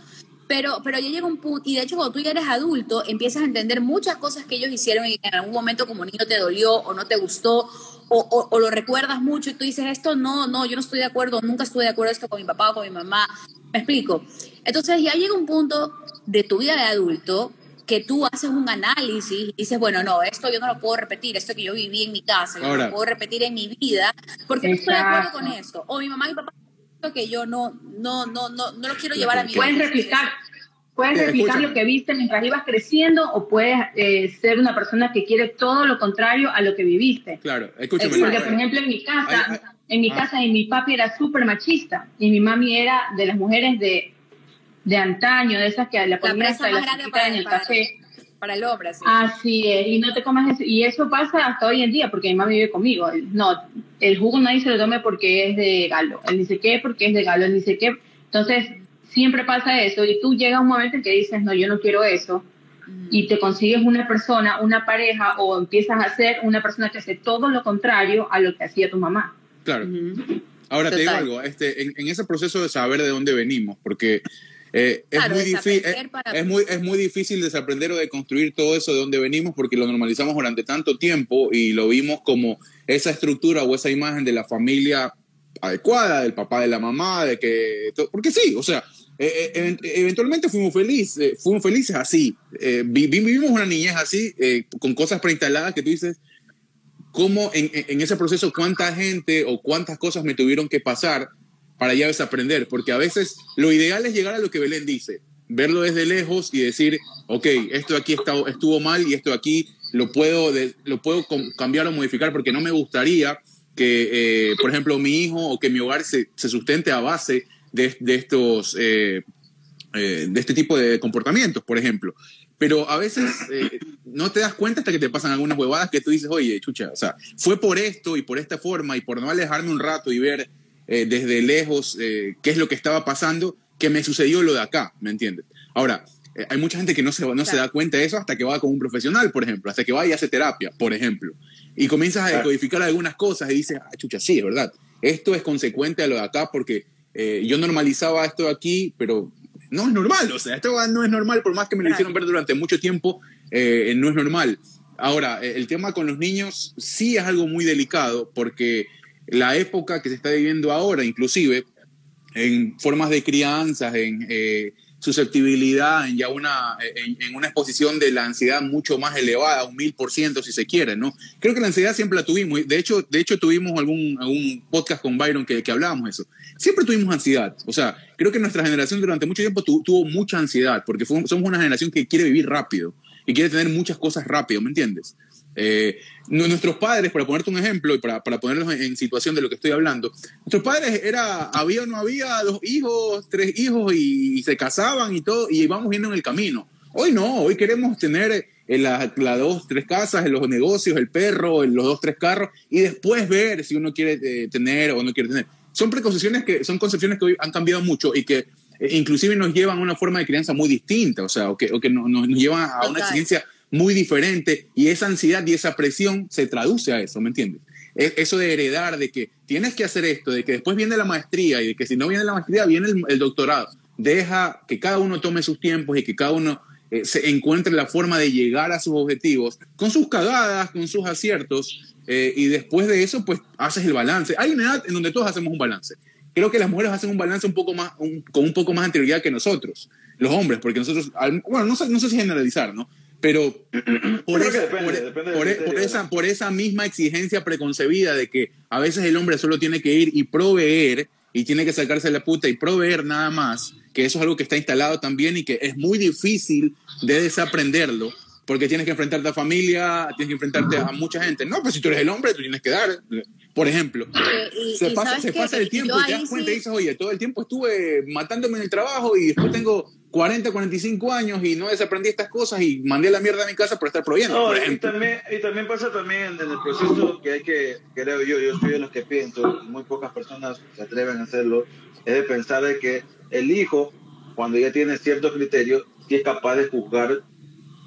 Pero, pero ya llega un punto, y de hecho cuando tú ya eres adulto, empiezas a entender muchas cosas que ellos hicieron y en algún momento como niño te dolió o no te gustó, o, o- o lo recuerdas mucho y tú dices, esto no, no, yo no estoy de acuerdo, nunca estuve de acuerdo esto con mi papá o con mi mamá. Me explico. Entonces ya llega un punto de tu vida de adulto que tú haces un análisis y dices, bueno, no, esto yo no lo puedo repetir, esto que yo viví en mi casa, yo no lo puedo repetir en mi vida, porque no estoy de acuerdo con esto. O mi mamá y mi papá que yo no, no, no, no, no lo quiero llevar a mi
Puedes
vida.
replicar. puedes
Sí,
replicar
escúchame.
lo que viste mientras ibas creciendo o puedes eh, ser una persona que quiere todo lo contrario a lo que viviste.
Claro, escúchame.
Porque, por ejemplo, en mi casa,
Ay, ay,
en mi
ah.
casa, y mi papi era súper machista y mi mami era de las mujeres de, de antaño, de esas que
La
ponían hasta la
para,
en el
para-
café.
para el hombre, así.
Así es, y no te comas eso. Y eso pasa hasta hoy en día, porque mi mamá vive conmigo. No, el jugo nadie se lo tome porque es de galo. Él dice qué, porque es de galo. Él dice qué. Entonces, siempre pasa eso. Y tú llegas a un momento en que dices, no, yo no quiero eso.
Mm.
Y te consigues una persona, una pareja, o empiezas a ser una persona que hace todo lo contrario a lo que hacía tu mamá.
Claro. Ahora te digo algo, este, en, en ese proceso de saber de dónde venimos, porque eh, es,
Claro,
muy difícil,
desaprender para-
es, muy, es muy difícil desaprender o de construir todo eso de dónde venimos porque lo normalizamos durante tanto tiempo y lo vimos como esa estructura o esa imagen de la familia adecuada, del papá, de la mamá, de que... Porque sí, o sea, eh, eh, event- eventualmente fuimos felices, eh, fuimos felices así, Eh, vi- vi- vivimos una niñez así, eh, con cosas preinstaladas que tú dices, cómo en- en ese proceso cuánta gente o cuántas cosas me tuvieron que pasar para ya desaprender, porque a veces lo ideal es llegar a lo que Belén dice, verlo desde lejos y decir, ok, esto aquí está, estuvo mal y esto aquí lo puedo, lo puedo cambiar o modificar porque no me gustaría que, eh, por ejemplo, mi hijo o que mi hogar se, se sustente a base de, de estos... eh, eh, de este tipo de comportamientos, por ejemplo. Pero a veces no te das cuenta hasta que te pasan algunas huevadas que tú dices, oye, chucha, o sea, fue por esto y por esta forma y por no alejarme un rato y ver eh, desde lejos eh, qué es lo que estaba pasando, que me sucedió lo de acá, ¿me entiendes? Ahora, eh, hay mucha gente que no, se, no se
Claro.
da cuenta de eso hasta que va con un profesional, por ejemplo, hasta que va y hace terapia, por ejemplo. Y comienzas a
Claro.
decodificar algunas cosas y dices, ah, chucha, sí, es verdad. Esto es consecuente a lo de acá porque eh, yo normalizaba esto de aquí, pero no es normal. O sea, esto no es normal, por más que me lo
Claro.
hicieron ver durante mucho tiempo, eh, no es normal. Ahora, eh, el tema con los niños sí es algo muy delicado porque la época que se está viviendo ahora, inclusive, en formas de crianzas, en eh, susceptibilidad, en ya una, en, una exposición de la ansiedad mucho más elevada, un mil por ciento si se quiere, ¿no? Creo que la ansiedad siempre la tuvimos. De hecho, de hecho tuvimos algún, algún podcast con Byron que, que hablábamos eso. Siempre tuvimos ansiedad. O sea, creo que nuestra generación durante mucho tiempo tu- tuvo mucha ansiedad porque somos una generación que quiere vivir rápido y quiere tener muchas cosas rápido, ¿me entiendes? Eh, nu- nuestros padres, para ponerte un ejemplo y para, para ponerlos en, en situación de lo que estoy hablando, nuestros padres era, había o no había dos hijos, tres hijos y, y se casaban y todo, y íbamos viendo en el camino. Hoy no, hoy queremos tener eh, las la dos, tres casas, los negocios, el perro, los dos, tres carros, y después ver si uno quiere eh, tener o no quiere tener. Son preconcepciones que, son concepciones que hoy han cambiado mucho y que eh, inclusive nos llevan a una forma de crianza muy distinta, o sea, o que, o que nos, nos llevan a una exigencia muy diferente y esa ansiedad y esa presión se traduce a eso, ¿me entiendes? Es- Eso de heredar, de que tienes que hacer esto, de que después viene la maestría y de que si no viene la maestría, viene el, el doctorado. Deja que cada uno tome sus tiempos y que cada uno eh, se encuentre la forma de llegar a sus objetivos, con sus cagadas, con sus aciertos, eh, y después de eso, pues haces el balance. Hay una edad en donde todos hacemos un balance. Creo que las mujeres hacen un balance un poco más, un- con un poco más anterioridad que nosotros, los hombres, porque nosotros, bueno, no sé, no sé si generalizar, ¿no? Pero por, esa,
depende,
por-
depende
por-
criterio,
por
¿no?
esa, por esa misma exigencia preconcebida de que a veces el hombre solo tiene que ir y proveer y tiene que sacarse la puta y proveer nada más, que eso es algo que está instalado también y que es muy difícil de desaprenderlo, porque tienes que enfrentarte a familia, tienes que enfrentarte a mucha gente. No, pues si tú eres el hombre, tú tienes que dar. Por ejemplo,
Y-
se
y
pasa,
¿sabes
se pasa el tiempo y te das cuenta y dices, oye, todo el tiempo estuve matándome en el trabajo y después tengo 40, 45 años y no desaprendí estas cosas y mandé la mierda a mi casa por estar proveyendo,
No,
por
y también, y también pasa también en el proceso que hay que, creo yo, yo soy de los que pienso, muy pocas personas se atreven a hacerlo, es de pensar de que el hijo, cuando ya tiene ciertos criterios, sí es capaz de juzgar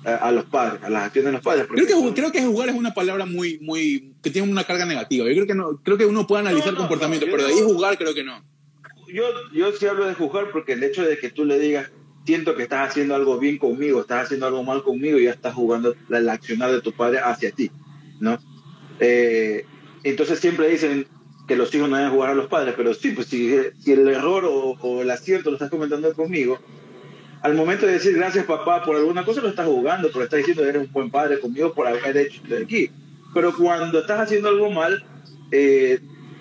a, a los padres, a las acciones de los padres.
Creo que,
son-
creo que jugar es una palabra muy, muy, que tiene una carga negativa. Yo creo que no, creo que uno puede analizar
No, no,
comportamiento,
no,
pero de ahí jugar creo que no.
yo, yo sí hablo de juzgar porque el hecho de que tú le digas, siento que estás haciendo algo bien conmigo, estás haciendo algo mal conmigo, ya estás jugando la, la accionar de tu padre hacia ti, ¿no? Eh, entonces siempre dicen que los hijos no deben jugar a los padres, pero sí, pues si, si el error o, o el acierto lo estás comentando conmigo, al momento de decir gracias papá por alguna cosa lo estás jugando, pero estás diciendo eres un buen padre conmigo por haber hecho de aquí. Pero cuando estás haciendo algo mal, eh,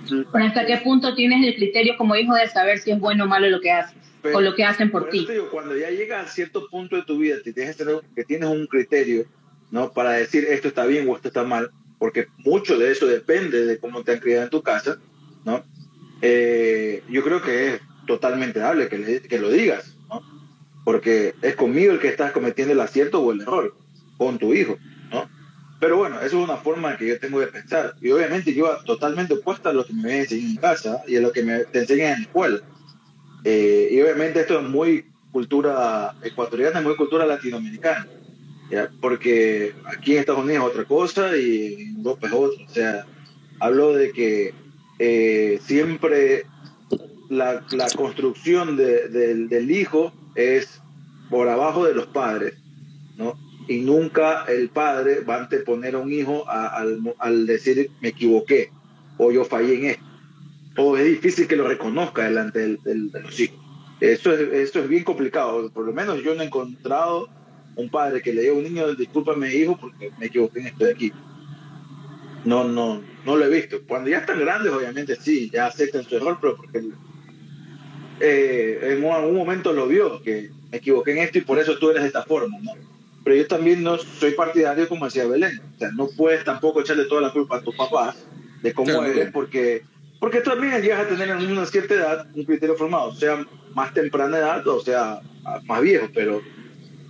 Pero hasta qué punto tienes el criterio como hijo de saber si es bueno o malo lo que haces.
Pero-
con lo que hacen por ti.
digo, cuando ya llegas a cierto punto de tu vida, te tienes que, tener- que tienes un criterio, ¿no? Para decir esto está bien o esto está mal, porque mucho de eso depende de cómo te han criado en tu casa, ¿no? Eh, yo creo que es totalmente dable que, le- que lo digas. Porque es conmigo el que estás cometiendo el acierto o el error, con tu hijo, ¿no? Pero bueno, eso es una forma que yo tengo de pensar. Y obviamente yo totalmente opuesta a lo que me enseñan en casa y a lo que me, te enseñan en la escuela. Eh, y obviamente esto es muy cultura ecuatoriana, muy cultura latinoamericana. ¿ya? Porque aquí en Estados Unidos es otra cosa y en Europa es otra. O sea, hablo de que eh, siempre la, la construcción de- del- del hijo es por abajo de los padres, ¿no? Y nunca el padre va a anteponer a un hijo a- al, al decir me equivoqué o yo fallé en esto. O es difícil que lo reconozca delante del- del- de los hijos. Eso es, eso es bien complicado. Por lo menos yo no he encontrado un padre que le diga a un niño, discúlpame hijo porque me equivoqué en esto de aquí. No, no, no lo he visto. Cuando ya están grandes, obviamente sí, ya aceptan su error, pero porque eh, en algún momento lo vio, que me equivoqué en esto y por eso tú eres de esta forma, ¿no? Pero yo también no soy partidario, como decía Belén. O sea, no puedes tampoco echarle toda la culpa a tus papás de cómo
Claro.
eres, porque, porque tú también llegas a tener en una cierta edad un criterio formado, sea más temprana edad o sea más viejo, pero,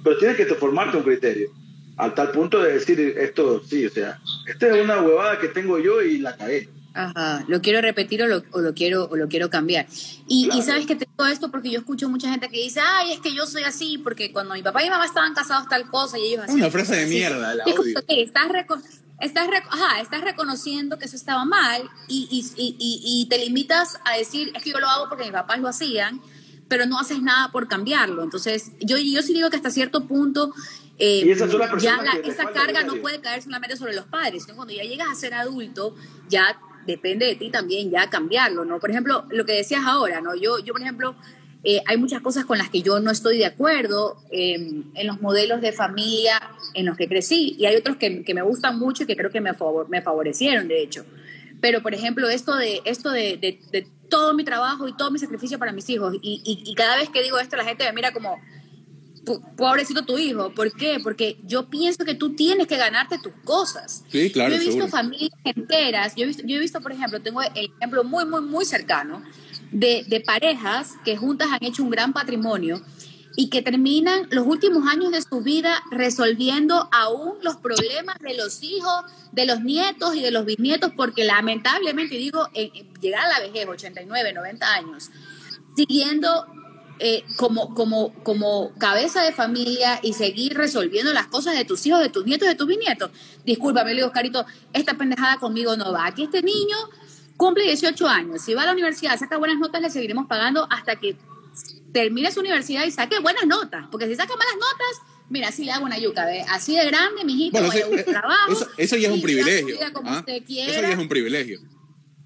pero tienes que formarte un criterio. Al tal punto de decir esto, sí, o sea, esta es una huevada que tengo yo y la cagué.
Ajá, lo quiero repetir o lo, o lo quiero o lo quiero cambiar. Y,
Claro.
y sabes que te digo esto porque yo escucho mucha gente que dice, ay, es que yo soy así, porque cuando mi papá y mi mamá estaban casados tal cosa y ellos así.
una frase de mierda, la odio.
estás, reco- estás, reco- ajá, estás reconociendo que eso estaba mal y, y, y, te limitas a decir, es que yo lo hago porque mis papás lo hacían, pero no haces nada por cambiarlo. Entonces, yo, yo sí digo que hasta cierto punto eh,
Y esas son las
ya la- esa carga no puede caer solamente sobre los padres, sino cuando ya llegas a ser adulto, ya depende de ti también ya cambiarlo, ¿no? Por ejemplo, lo que decías ahora, ¿no? Yo, yo por ejemplo, eh, hay muchas cosas con las que yo no estoy de acuerdo eh, en los modelos de familia en los que crecí y hay otros que, que me gustan mucho y que creo que me, me favorecieron, de hecho. Pero, por ejemplo, esto de, esto de, de- de todo mi trabajo y todo mi sacrificio para mis hijos y, y- y cada vez que digo esto la gente me mira como, "Po- pobrecito tu hijo. ¿Por qué? Porque yo pienso que tú tienes que ganarte tus cosas.
Sí, claro,
yo he visto
seguro.
familias enteras, yo he visto, yo he visto, por ejemplo, tengo el ejemplo muy, muy, muy cercano de, de parejas que juntas han hecho un gran patrimonio y que terminan los últimos años de su vida resolviendo aún los problemas de los hijos, de los nietos y de los bisnietos, porque lamentablemente, digo, en llegar a la vejez, 89, 90 años, siguiendo eh, como, como, como cabeza de familia y seguir resolviendo las cosas de tus hijos, de tus nietos, de tus bisnietos. Discúlpame, le digo, Oscarito, esta pendejada conmigo no va. Aquí este niño cumple 18 años. Si va a la universidad, saca buenas notas, le seguiremos pagando hasta que termine su universidad y saque buenas notas. Porque si saca malas notas, mira, así le hago una yuca, ¿ve? Así de grande, mijito,
Bueno, sí,
buscar trabajo.
eso, eso ya es un privilegio. ¿ah? Eso ya es un privilegio.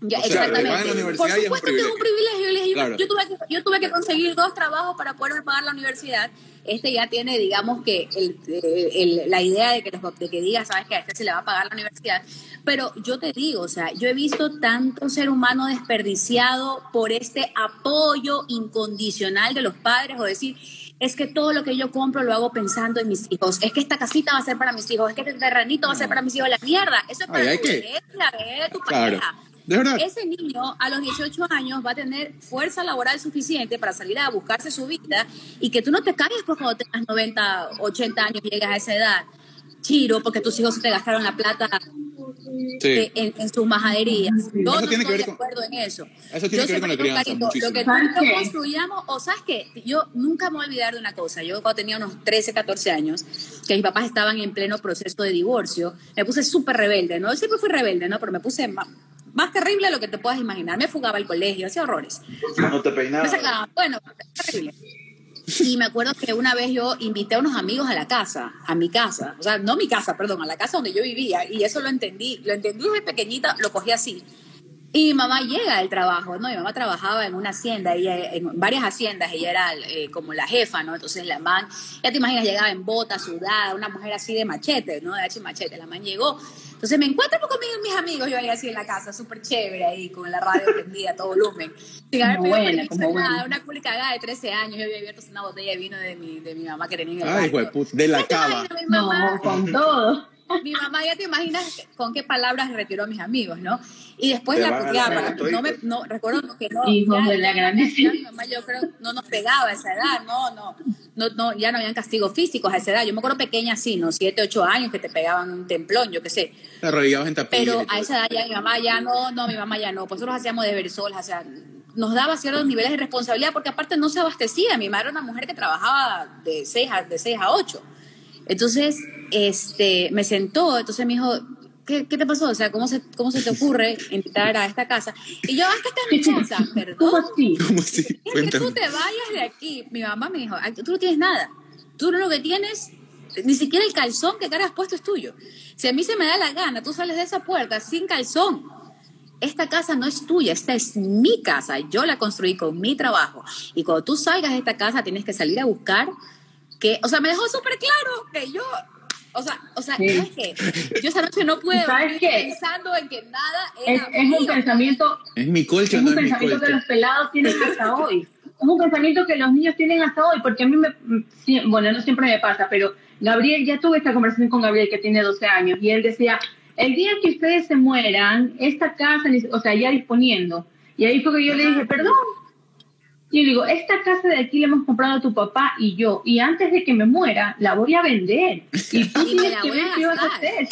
Ya,
O sea,
exactamente.
la
Por
y es
supuesto que es un privilegio.
Claro.
yo, tuve que, yo tuve que conseguir dos trabajos para poder pagar la universidad. Este ya tiene, digamos, que el, eh, el- la idea de que, los, de que diga, sabes que a este se le va a pagar la universidad. Pero yo te digo, o sea, yo he visto tanto ser humano desperdiciado por este apoyo incondicional de los padres o decir, es que todo lo que yo compro lo hago pensando en mis hijos. Es que esta casita va a ser para mis hijos. Es que este terrenito va a ser para mis hijos. La mierda. Eso es para
Ay,
tu
que-
bebé, la bebé de tu
Claro.
pareja.
De verdad.
Ese niño a los 18 años va a tener fuerza laboral suficiente para salir a buscarse su vida y que tú no te caigas pues cuando tengas 90, 80 años y llegas a esa edad. Chiro, porque tus hijos se te gastaron la plata
Sí.
eh, en, en sus majaderías. Yo
Eso
no
tiene que ver
de
con-
acuerdo en eso.
Eso tiene
Yo
que ver con la crianza,
Carito. Lo que
¿Sabes
nosotros construyamos, o sabes que yo nunca me voy a olvidar de una cosa. Yo cuando tenía unos 13, 14 años, que mis papás estaban en pleno proceso de divorcio, me puse súper rebelde, ¿no? Yo siempre fui rebelde, ¿no? Pero me puse más, terrible de lo que te puedas imaginar. Me fugaba al colegio, hacía horrores.
No te peinabas.
bueno, terrible. Y me acuerdo que una vez yo invité a unos amigos a la casa, a mi casa, o sea, no mi casa, perdón, a la casa donde yo vivía, y eso lo entendí, lo entendí desde pequeñita, lo cogí así. Y mi mamá llega del trabajo, ¿no? Mi mamá trabajaba en una hacienda, ella, en varias haciendas, ella era eh, como la jefa, ¿no? Entonces la man, ya te imaginas, llegaba en bota, sudada, una mujer así de machete, ¿no? De H machete, la man llegó. Entonces me encuentro con mis, mis amigos, yo ahí así en la casa, súper chévere ahí, con la radio prendida a todo volumen. Sin haber
Como
pedido permiso, nada,
buena.
una culicagada de 13 años, yo había abierto una botella de vino de mi, de mi mamá que tenía en el
Ay, hijo de puta, de la cava.
imaginas, mi mamá,
No, con todo.
Mi mamá ya te imaginas con qué palabras retiró a mis amigos, ¿no? Y después
Te
la
van a
puteaba.
dar
No, me, no, recuerdo que no.
Hijos de la grandísima.
mi mamá yo creo no nos pegaba a esa edad, no, no, no, no, ya no habían castigos físicos a esa edad. Yo me acuerdo pequeña así, ¿no? Siete, ocho años que te pegaban un templón, yo qué sé.
Te arrodillabas en tapillas.
Pero a esa edad ya mi mamá ya no, no, mi mamá ya no. Pues nosotros hacíamos de versoles, o sea, nos daba ciertos niveles de responsabilidad porque aparte no se abastecía. Mi madre era una mujer que trabajaba de 6 a, de seis a 8. Entonces, este, me sentó, entonces me dijo, ¿qué, qué te pasó? O sea, ¿cómo se, ¿cómo se te ocurre invitar a esta casa? Y yo, ah, que esta es mi casa,
¿Cómo
perdón.
así?
¿Cómo así?
Es que tú te vayas de aquí. Mi mamá me dijo, "Ay, tú no tienes nada. Tú lo que tienes, ni siquiera el calzón que cara has puesto es tuyo. Si a mí se me da la gana, tú sales de esa puerta sin calzón. Esta casa no es tuya, esta es mi casa. Yo la construí con mi trabajo. Y cuando tú salgas de esta casa, tienes que salir a buscar que, o sea, me dejó súper claro que yo, o sea, o sea,
Sí.
¿sabes qué? Yo esa noche no pude
¿Sabes
dormir
qué?
pensando en que nada
Es,
era
es un
mío.
pensamiento,
Es mi colcha,
es
no
un
es mi
pensamiento que los pelados tienen hasta hoy. Es un pensamiento que los niños tienen hasta hoy, porque a mí me, bueno, no siempre me pasa, pero Gabriel, ya tuve esta conversación con Gabriel que tiene 12 años, y él decía, el día que ustedes se mueran, esta casa, o sea, ya disponiendo, y ahí fue que yo le dije, perdón. Y yo le digo, esta casa de aquí la hemos comprado tu papá y yo, y antes de que me muera, la voy a vender. Y tú
Y
tienes que ver
a
qué vas a hacer.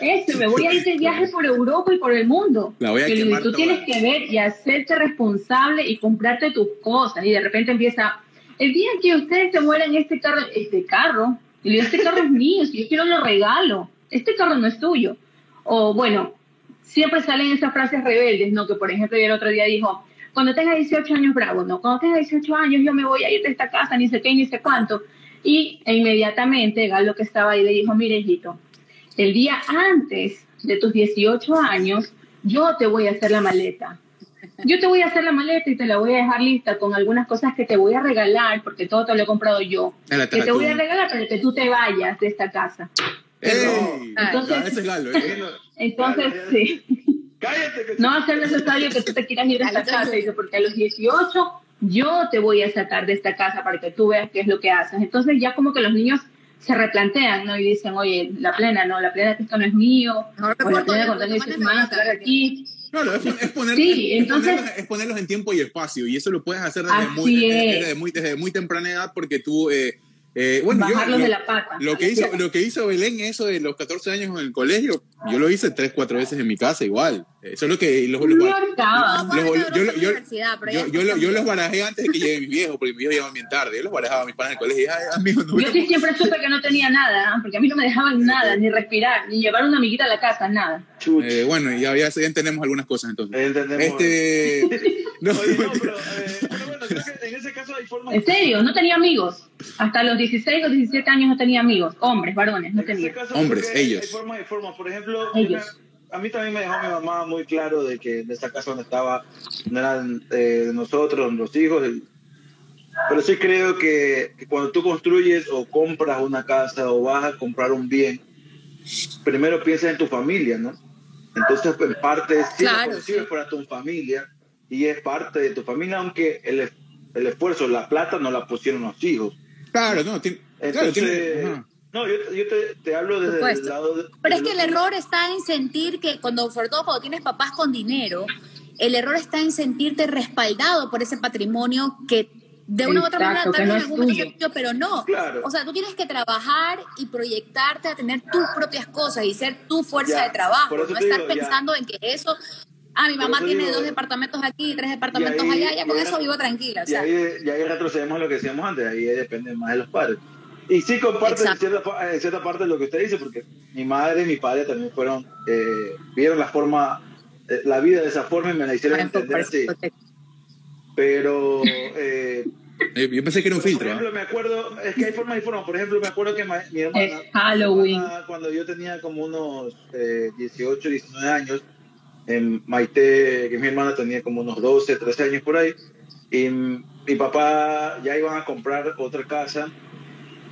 Eso, me voy a ir de viaje por Europa y por el mundo.
La voy a
digo,
quemar
tú tienes que ver y hacerte responsable y comprarte tus cosas. Y de repente empieza, el día que ustedes se mueran, este carro, este carro, y le digo, este carro es mío, si yo quiero lo regalo, este carro no es tuyo. O bueno, siempre salen esas frases rebeldes, ¿no? Que por ejemplo, yo el otro día dijo, cuando tenga 18 años, bravo, ¿no? Cuando tenga 18 años yo me voy a ir de esta casa, ni sé qué, ni sé cuánto. Y e inmediatamente Galo que estaba ahí le dijo, mire, hijito, el día antes de tus 18 años, yo te voy a hacer la maleta. Yo te voy a hacer la maleta y te la voy a dejar lista con algunas cosas que te voy a regalar, porque todo te lo he comprado yo. Que te voy a regalar para que tú te vayas de esta casa.
¡Ey!
Entonces-
Galo, ¿eh?
Entonces, sí.
Cállate que
No va a ser necesario que tú te quieras ir de esta casa, dice, porque a los 18 yo te voy a sacar de esta casa para que tú veas qué es lo que haces. Entonces ya como que los niños se replantean, ¿no? Y dicen, oye, la plena, no, la plena que esto no es mío,
que
o la plena cuando dices, sacar
nota,
aquí.
Claro, es, es poner-
Sí,
es
entonces-
ponerlos, es ponerlos en tiempo y espacio. Y eso lo puedes hacer desde, muy, desde,
es.
desde muy, desde muy temprana edad porque tú... eh, eh, bueno, yo-
Bajarlos
lo,
de la pata.
lo que hizo lo que hizo Belén eso de los 14 años en el colegio yo lo hice tres cuatro veces en mi casa igual eso es lo que los, los-
yo,
yo-
yo,
yo- yo, yo, yo los barajé antes de que lleguen mis viejos porque mis viejos llegaban bien tarde yo los barajaba a mis padres en el colegio y ay amigo no
Yo sí siempre supe que no tenía nada, ¿ah? porque a mí no me dejaban nada, ni respirar, ni llevar una amiguita a la casa, nada.
Eh, bueno ya, ya, ya entendemos algunas cosas entonces
Entendemos.
este no,
Oye, no, pero, eh, bueno, creo que en ese caso hay formas.
En serio, no tenía amigos. Hasta los 16 o 17 años no tenía amigos, hombres, varones, no tenía.
caso,
Hombres, ellos.
Hay formas y formas. Por ejemplo,
Ellos.
una- a mí también me dejó mi mamá muy claro de que en esa casa donde estaba no eran eh, de nosotros, los hijos. el- Pero sí creo que, que cuando tú construyes o compras una casa o vas a comprar un bien, primero piensa en tu familia, ¿no? Entonces, en parte, sí,
Claro,
lo
sí.
para tu familia y es parte de tu familia, aunque el, es- el esfuerzo, la plata no la pusieron los hijos.
claro no tiene, claro,
Entonces,
tiene- ajá.
no, yo, yo te, te hablo desde
Supuesto.
el lado de...
Pero es que el error está en sentir que, cuando, sobre todo cuando tienes papás con dinero, el error está en sentirte respaldado por ese patrimonio que de una u otra manera tal vez
no
en
es
algún momento
tuyo.
pero no.
Claro.
O sea, tú tienes que trabajar y proyectarte a tener tus propias cosas y ser tu fuerza
Ya,
de trabajo, no estar
digo, ya.
pensando en que eso... Ah, mi
Por
mamá tiene
digo,
dos departamentos aquí, tres departamentos
y ahí-
allá, ya con
y
eso vivo tranquila. O
Y ahí, y ahí retrocedemos a lo que decíamos antes, ahí depende más de los padres. Y sí comparto en cierta, pa- en cierta parte lo que usted dice, porque mi madre y mi padre también fueron, eh, vieron la forma, eh, la vida de esa forma y me la hicieron entender así. Pero, eh,
Eh, yo pensé que era un
por
filtro ¿ah?
ejemplo, me acuerdo, es que hay formas y formas. Por ejemplo, me acuerdo que mi hermana,
Es Halloween.
mi hermana, cuando yo tenía como unos eh, 18, 19 años, en Maite, que mi hermana tenía como unos 12, 13 años por ahí, y mi papá ya iban a comprar otra casa,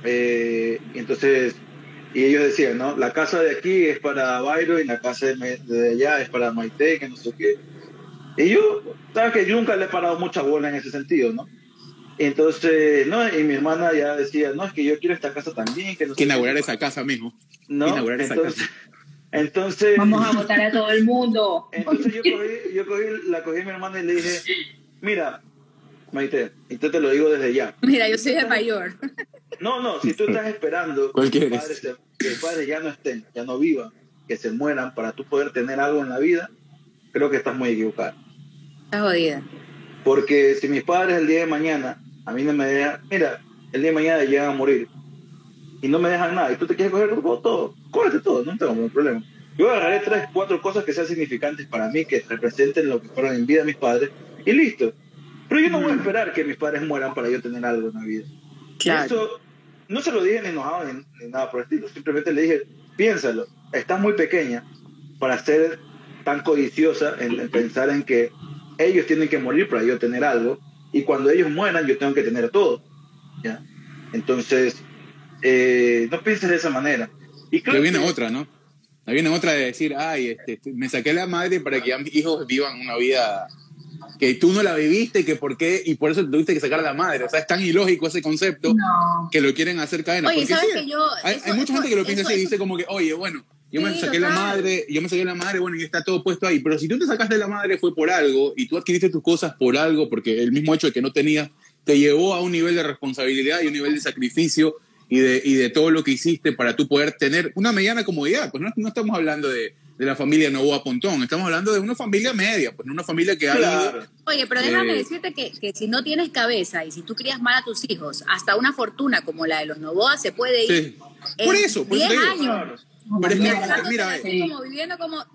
eh, y entonces, y ellos decían, ¿no? La casa de aquí es para Byron y la casa de, de allá es para Maite, que no sé qué. Y yo, sabes que yo nunca le he parado mucha bola en ese sentido, ¿no? Entonces, no, y mi hermana ya decía, no, es que yo quiero esta casa también. Que, no
que inaugurar esa casa mismo.
No,
inaugurar esa
entonces,
casa.
Entonces,
Vamos a votar a todo el mundo.
entonces yo, cogí, yo cogí, la cogí a mi hermana y le dije, mira, Maite, y te, te lo digo desde ya.
Mira, yo soy el mayor.
No, no, si tú estás esperando
¿Cuál
que los, padres se- que los padres ya no estén, ya no vivan, que se mueran para tú poder tener algo en la vida, creo que estás muy equivocado.
Estás jodida.
Porque si mis padres el día de mañana a mí no me dejan, mira, el día de mañana llegan a morir y no me dejan nada y tú te quieres coger todo, cógete todo, no tengo ningún problema. Yo agarraré tres, cuatro cosas que sean significantes para mí, que representen lo que fueron en vida mis padres y listo. Pero yo no voy a esperar que mis padres mueran para yo tener algo en la vida.
Claro.
Eso no se lo dije ni enojado ni, ni nada por el estilo. Simplemente le dije, piénsalo, estás muy pequeña para ser tan codiciosa en, en pensar en que ellos tienen que morir para yo tener algo y cuando ellos mueran yo tengo que tener todo. ¿ya? Entonces, eh, no pienses de esa manera. Y creo
viene
que-
otra, ¿no? Ahí viene otra de decir, ay, este, este, me saqué la madre para que ya mis hijos vivan una vida que tú no la viviste, que por qué, y por eso te tuviste que sacar a la madre. O sea, es tan ilógico ese concepto
No.
que lo quieren hacer cadena.
Oye, ¿sabes
sí,
que yo-
hay,
eso-
hay mucha
eso-
gente que lo piensa así,
eso-
dice como que, oye, bueno, yo me
Sí,
saqué la
total.
madre, yo me saqué la madre, bueno, y está todo puesto ahí. Pero si tú te sacaste la madre fue por algo, y tú adquiriste tus cosas por algo, porque el mismo hecho de que no tenías, te llevó a un nivel de responsabilidad y un nivel de sacrificio y de, y de todo lo que hiciste para tú poder tener una mediana comodidad. Pues no, no estamos hablando de, de la familia Novoa Pontón, estamos hablando de una familia media, pues no una familia que
Claro.
Oye, pero déjame
Eh,
decirte que, que si no tienes cabeza y si tú crías mal a tus hijos, hasta una fortuna como la de los Novoa se puede ir
Sí.
en
Por eso, por eso
10
te digo.
años.
Pero es que, mira,
como viviendo como...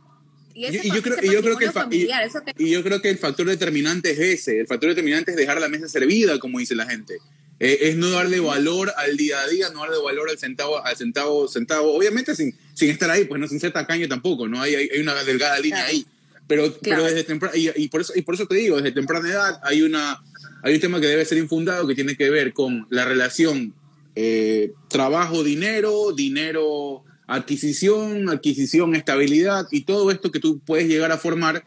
Y,
yo creo, y yo creo que el
patrimonio
fa- y-
familiar, eso que-
y yo creo que el factor determinante es ese. El factor determinante es dejar la mesa servida, como dice la gente. Eh, es no darle valor al día a día, no darle valor al centavo, al centavo, centavo. Obviamente sin, sin estar ahí, pues no sin ser tacaño tampoco, ¿no? Hay, hay, hay una delgada línea
Claro.
ahí. Pero,
Claro.
pero desde temprana, y, y por eso, y por eso te digo, desde temprana edad hay una hay un tema que debe ser infundado que tiene que ver con la relación eh, trabajo-dinero, dinero, adquisición, adquisición, estabilidad y todo esto que tú puedes llegar a formar,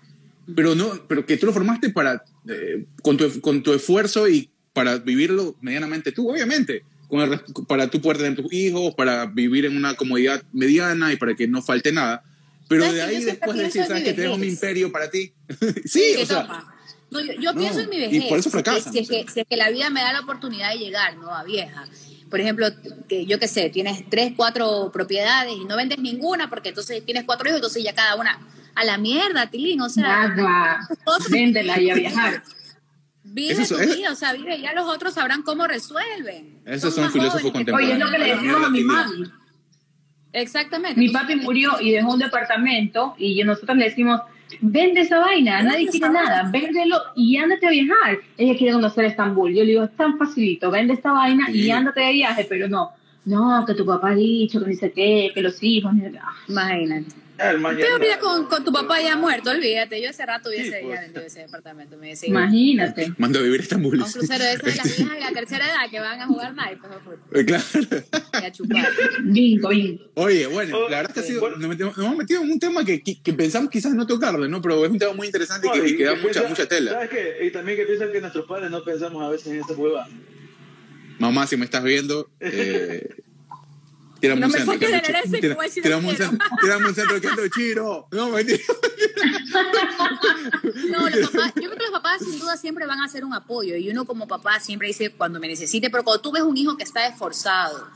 pero no, pero que tú lo formaste para eh, con, tu, con tu esfuerzo y para vivirlo medianamente tú, obviamente, con el res- para tú poder tener tus hijos, para vivir en una comodidad mediana y para que no falte nada. Pero
¿Sabes
de ahí después decir, ¿sabes que te dejo mi imperio para ti? sí, o sea,
toma. No, yo, yo
no,
pienso en mi
y
vejez.
por eso
si es que-
fracasan,
Si es, que, si es que la vida me da la oportunidad de llegar, ¿no? A vieja. Por ejemplo, que yo qué sé, tienes tres, cuatro propiedades y no vendes ninguna porque entonces tienes cuatro hijos, entonces ya cada una a la mierda, Tilín. O sea,
Nada. Véndela y a viajar.
Vive
Eso-
tu
eso-
vida, o sea, vive, ya los otros sabrán cómo resuelven.
Esos son filósofos
que-
Oye, es lo que le decimos a mi mami.
Exactamente.
Mi papi murió y dejó un departamento y nosotros le decimos, vende esa vaina,
Vende
nadie quiere
vaina.
nada, véndelo y ándate a viajar. Ella quiere conocer Estambul. Yo le digo, es tan facilito, vende esta vaina y ándate de viaje, pero no. No, que tu papá ha dicho, que dice qué, que los hijos. ni-.
Imagínate. Pero mira, con, con tu papá ya muerto, olvídate. Yo ese rato hubiese
Sí,
ya
pues.
vendido ese departamento. Me decía,
Imagínate.
Mando a vivir a Estambul.
a un crucero de esas de las viejas de la tercera edad que van a jugar naipes
Eh, Claro.
y a chupar.
Bingo, bingo.
Oye, bueno,
Oh,
la verdad es que ha
sí,
sido,
bueno.
nos, hemos metido en un tema que, que, que pensamos quizás no tocarlo, ¿no? Pero es un tema muy interesante y que, y que da
que
mucha,
piensa-
mucha tela.
¿Sabes qué? Y también que piensan que nuestros padres no pensamos a veces en esa hueva.
Mamá, si me estás viendo, eh, tiramos
No
un
me
centro. chi-
herencia,
tira-
decir,
tiramos, un centro, tiramos un centro que chiro. No, mentira.
No, los papás, yo creo que los papás sin duda siempre van a ser un apoyo y uno como papá siempre dice cuando me necesite, pero cuando tú ves un hijo que está esforzado,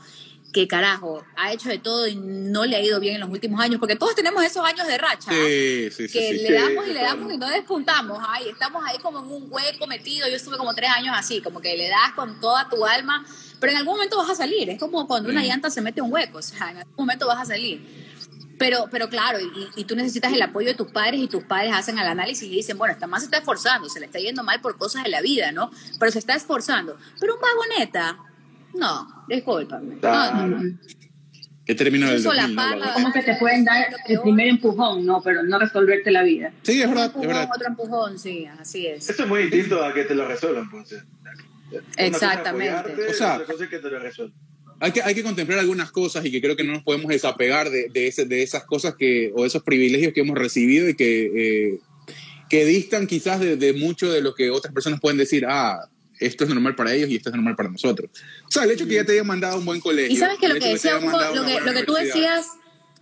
que carajo, ha hecho de todo y no le ha ido bien en los últimos años, porque todos tenemos esos años de racha. ¿ah?
Sí, sí, sí.
que le damos y le damos y no despuntamos. Ay, estamos ahí como en un hueco metido. Yo estuve como tres años así, como que le das con toda tu alma, pero en algún momento vas a salir. Es como cuando una
Mm.
llanta se mete un hueco, o sea, en algún momento vas a salir. Pero, pero claro, y, y tú necesitas el apoyo de tus padres y tus padres hacen el análisis y dicen, bueno, esta más se está esforzando, se le está yendo mal por cosas de la vida, ¿no? Pero se está esforzando. Pero un vagoneta, no, discúlpame. No, no, no.
¿Qué término del
Incluso la
2000, no?
pala-
Como que te pueden dar el primer empujón, no, pero no resolverte la vida.
Sí, es verdad, es
empujón,
verdad.
otro empujón, sí, así es.
Esto es muy distinto a que te lo resuelvan, pues. Es
Exactamente.
apoyarte,
O sea,
es que te lo resuelvan.
Hay que, hay que contemplar algunas cosas y que creo que no nos podemos desapegar de, de, ese- de esas cosas que, o esos privilegios que hemos recibido y que, eh, que distan quizás de, de mucho de lo que otras personas pueden decir, ah, esto es normal para ellos y esto es normal para nosotros. O sea, el hecho que ya te hayan mandado a un buen colegio.
Y sabes que lo que decía
hayan
Hugo, lo que, lo que tú decías,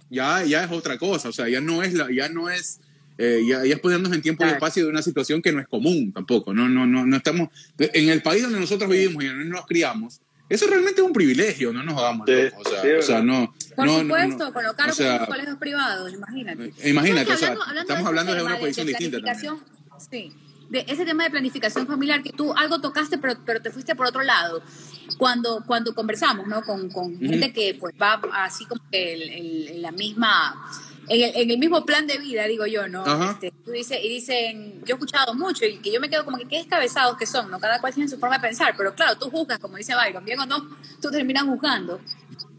Ya, ya es otra cosa, o sea, ya no es, la, ya no es eh, ya, ya es ponernos en tiempo y
Claro.
espacio de una situación que no es común tampoco. No, no, no, no estamos. En el país donde nosotros vivimos y donde nos criamos, eso realmente es un privilegio, no nos hagamos
Sí,
O sea,
sí,
o sea, no.
por
no, no,
supuesto,
no.
con lo caro
O sea,
que son los colegios privados, imagínate.
Imagínate,
¿Sabes
o sea,
que hablando-
estamos
de
hablando de una posición distinta también.
Sí, de ese tema de planificación familiar que tú algo tocaste, pero, pero te fuiste por otro lado. Cuando, cuando conversamos, ¿no? Con, con gente que pues va así como que el- el- la misma, en el, en el mismo plan de vida, digo yo, ¿no? Este, tú dices, y dicen, yo he escuchado mucho y que yo me quedo como que qué descabezados que son, ¿no? Cada cual tiene su forma de pensar, pero claro, tú juzgas, como dice Byron, bien o no, tú terminas juzgando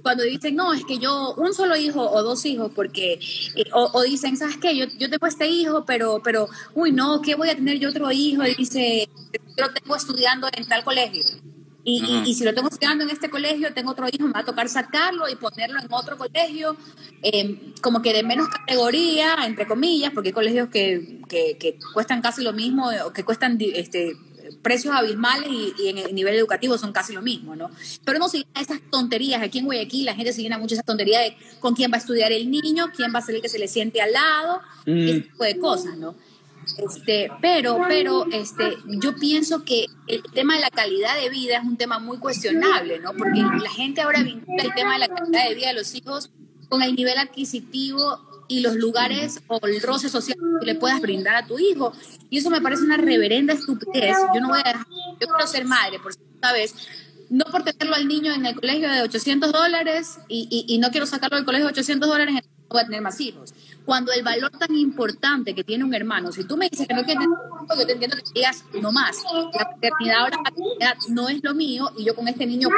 cuando dicen, no, es que yo, un solo hijo o dos hijos, porque, eh, o, o dicen, ¿sabes qué? Yo, yo tengo este hijo, pero, pero, uy, no, ¿qué voy a tener yo otro hijo? Y dice, yo lo tengo estudiando en tal colegio. Y, y- si lo tengo estudiando en este colegio, tengo otro hijo, me va a tocar sacarlo y ponerlo en otro colegio, eh, como que de menos categoría, entre comillas, porque hay colegios que, que, que cuestan casi lo mismo, o que cuestan este, precios abismales y, y en el nivel educativo son casi lo mismo, ¿no? Pero no se llena esas tonterías. Aquí en Guayaquil la gente se llena mucho esa tontería de con quién va a estudiar el niño, quién va a ser el que se le siente al lado,
Mm.
ese tipo de cosas, ¿no? Este, pero, pero, este, yo pienso que el tema de la calidad de vida es un tema muy cuestionable, ¿no? Porque la gente ahora vincula el tema de la calidad de vida de los hijos con el nivel adquisitivo y los lugares o el roce social que le puedas brindar a tu hijo. Y eso me parece una reverenda estupidez. Yo no voy a dejar, yo quiero ser madre, por segunda vez, no por tenerlo al niño en el colegio de 800 dólares y, y- y no quiero sacarlo del colegio de 800 dólares, no voy a tener más hijos. Cuando el valor tan importante que tiene un hermano, si tú me dices que no quieres tener hijos, yo te entiendo que digas no más. La paternidad ahora la paternidad no es lo mío y yo con este niño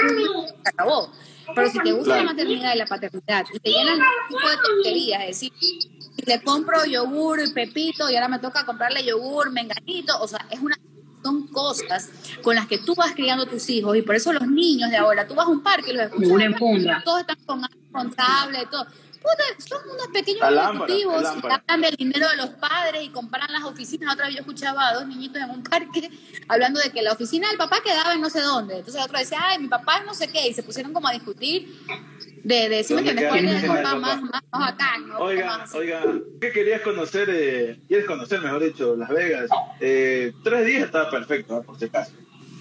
se acabó. Pero si te gusta
Claro.
la maternidad y la paternidad y te llenan de este tipo de tonterías, es decir, si le compro yogur y pepito y ahora me toca comprarle yogur, menganito, o sea, es una son cosas con las que tú vas criando a tus hijos y por eso los niños de ahora, tú vas a un parque y los escuchas, todos están con responsable, todo. Puta, son unos pequeños
lámpara,
ejecutivos
lámpara.
hablan del dinero de los padres y comparan las oficinas. Otra vez yo escuchaba a dos niñitos en un parque hablando de que la oficina del papá quedaba en no sé dónde. Entonces el otro decía, ay, mi papá es no sé qué. Y se pusieron como a discutir de, de me
¿Dónde
entiendes,
queda
cuál es el papá más, más, más bacán, ¿no?
Oiga,
Más
oiga, ¿qué querías conocer? eh, ¿Quieres conocer, mejor dicho, Las Vegas? Eh, tres días estaba perfecto, por si acaso.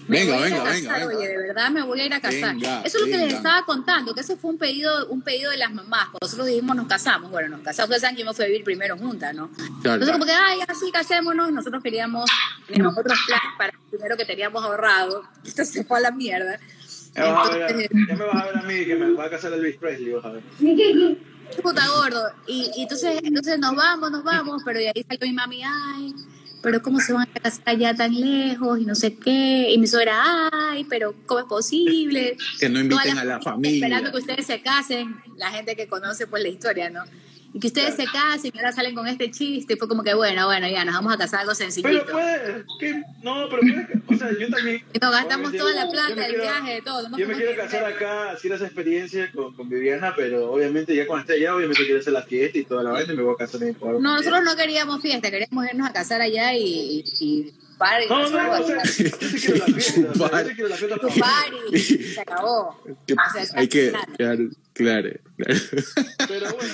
Venga,
voy a a
venga,
casar,
venga, venga.
Oye, de verdad me voy a ir a casar.
Venga,
Eso es lo que les
venga.
estaba contando, que ese fue un pedido, un pedido de las mamás. Cuando nosotros dijimos nos casamos, bueno, nos casamos, ustedes saben que yo me fui a vivir primero juntas, ¿no?
Claro.
Entonces como que, ay, así casémonos, nosotros queríamos, teníamos otros planes para el dinero que teníamos ahorrado. Esto se fue a la mierda.
Ya, vas a ver,
Entonces,
ya me vas a ver a mí que me va a casar Elvis Presley, vas a ver.
puta gordo. Y, y entonces, entonces nos vamos, nos vamos, pero de ahí salió mi mami, ay, pero cómo se van a casar allá tan lejos y no sé qué. Y mi suegra, ay, pero ¿cómo es posible?
Que no inviten a la familia.
Esperando que ustedes se casen, la gente que conoce pues la historia, ¿no? Y que ustedes se casen y ahora salen con este chiste. Y fue como que, bueno, bueno, ya nos vamos a casar algo sencillito.
Pero puede, ¿qué? no, pero puede, o sea, yo también.
nos gastamos toda la
yo
plata,
me
el
quiero-
viaje, de todo.
Yo me quiero casar acá, hacer esa experiencia con, con Viviana, pero obviamente ya cuando esté allá, obviamente quiero hacer la fiesta y toda la vaina y me voy a casar en Ecuador.
No, nosotros no queríamos fiesta, queríamos irnos a casar allá y, y, y party.
No, no, no, o sea, yo sí quiero la fiesta, o sea, yo sí quiero la fiesta
tu party, se acabó.
Que-
O sea,
hay que, claro, claro, claro.
Pero bueno,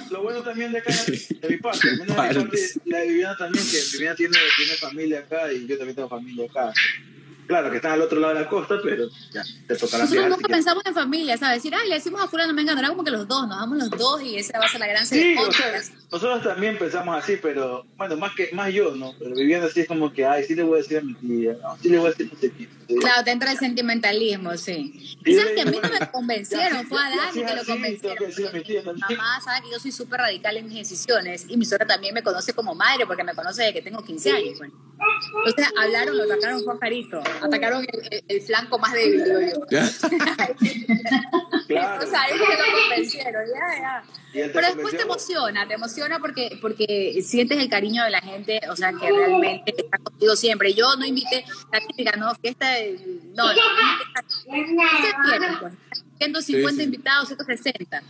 lo bueno también de acá, de mi parte, al menos de mi parte, la de Viviana también, que Viviana tiene, tiene familia acá y yo también tengo familia acá. Claro, que están al otro lado de la costa, pero ya, te tocará
Nosotros nunca pensamos en familia, ¿sabes? Decir, ay, le decimos a fulano, venga, no era como que los dos, nos damos los dos y esa va a ser la gran
Sí,
ceremonia.
o sea, nosotros también pensamos así, pero bueno, más que más yo, ¿no? Pero Viviana sí es como que, ay, sí le voy a decir a mi tía, no, sí le voy a decir a mi tía.
Claro, te entra el sentimentalismo, sí.
Y
sabes que a mí no me convencieron, fue a Dani que lo convencieron. mamá sabe que yo soy súper radical en mis decisiones y mi suegra también me conoce como madre porque me conoce desde que tengo 15 años. Bueno. Entonces hablaron, lo atacaron fue a Jarito, atacaron el, el- el flanco más débil, digo yo.
Ya.
Claro.
O sea, ellos te lo convencieron, ya, ya.
Y él te
Pero después te emociona, te emociona porque, porque sientes el cariño de la gente, o sea, que realmente está contigo siempre. Yo no invité la típica, ¿no? Fiesta. No, no, no invité- pues. 150
Sí, sí.
invitados, 160,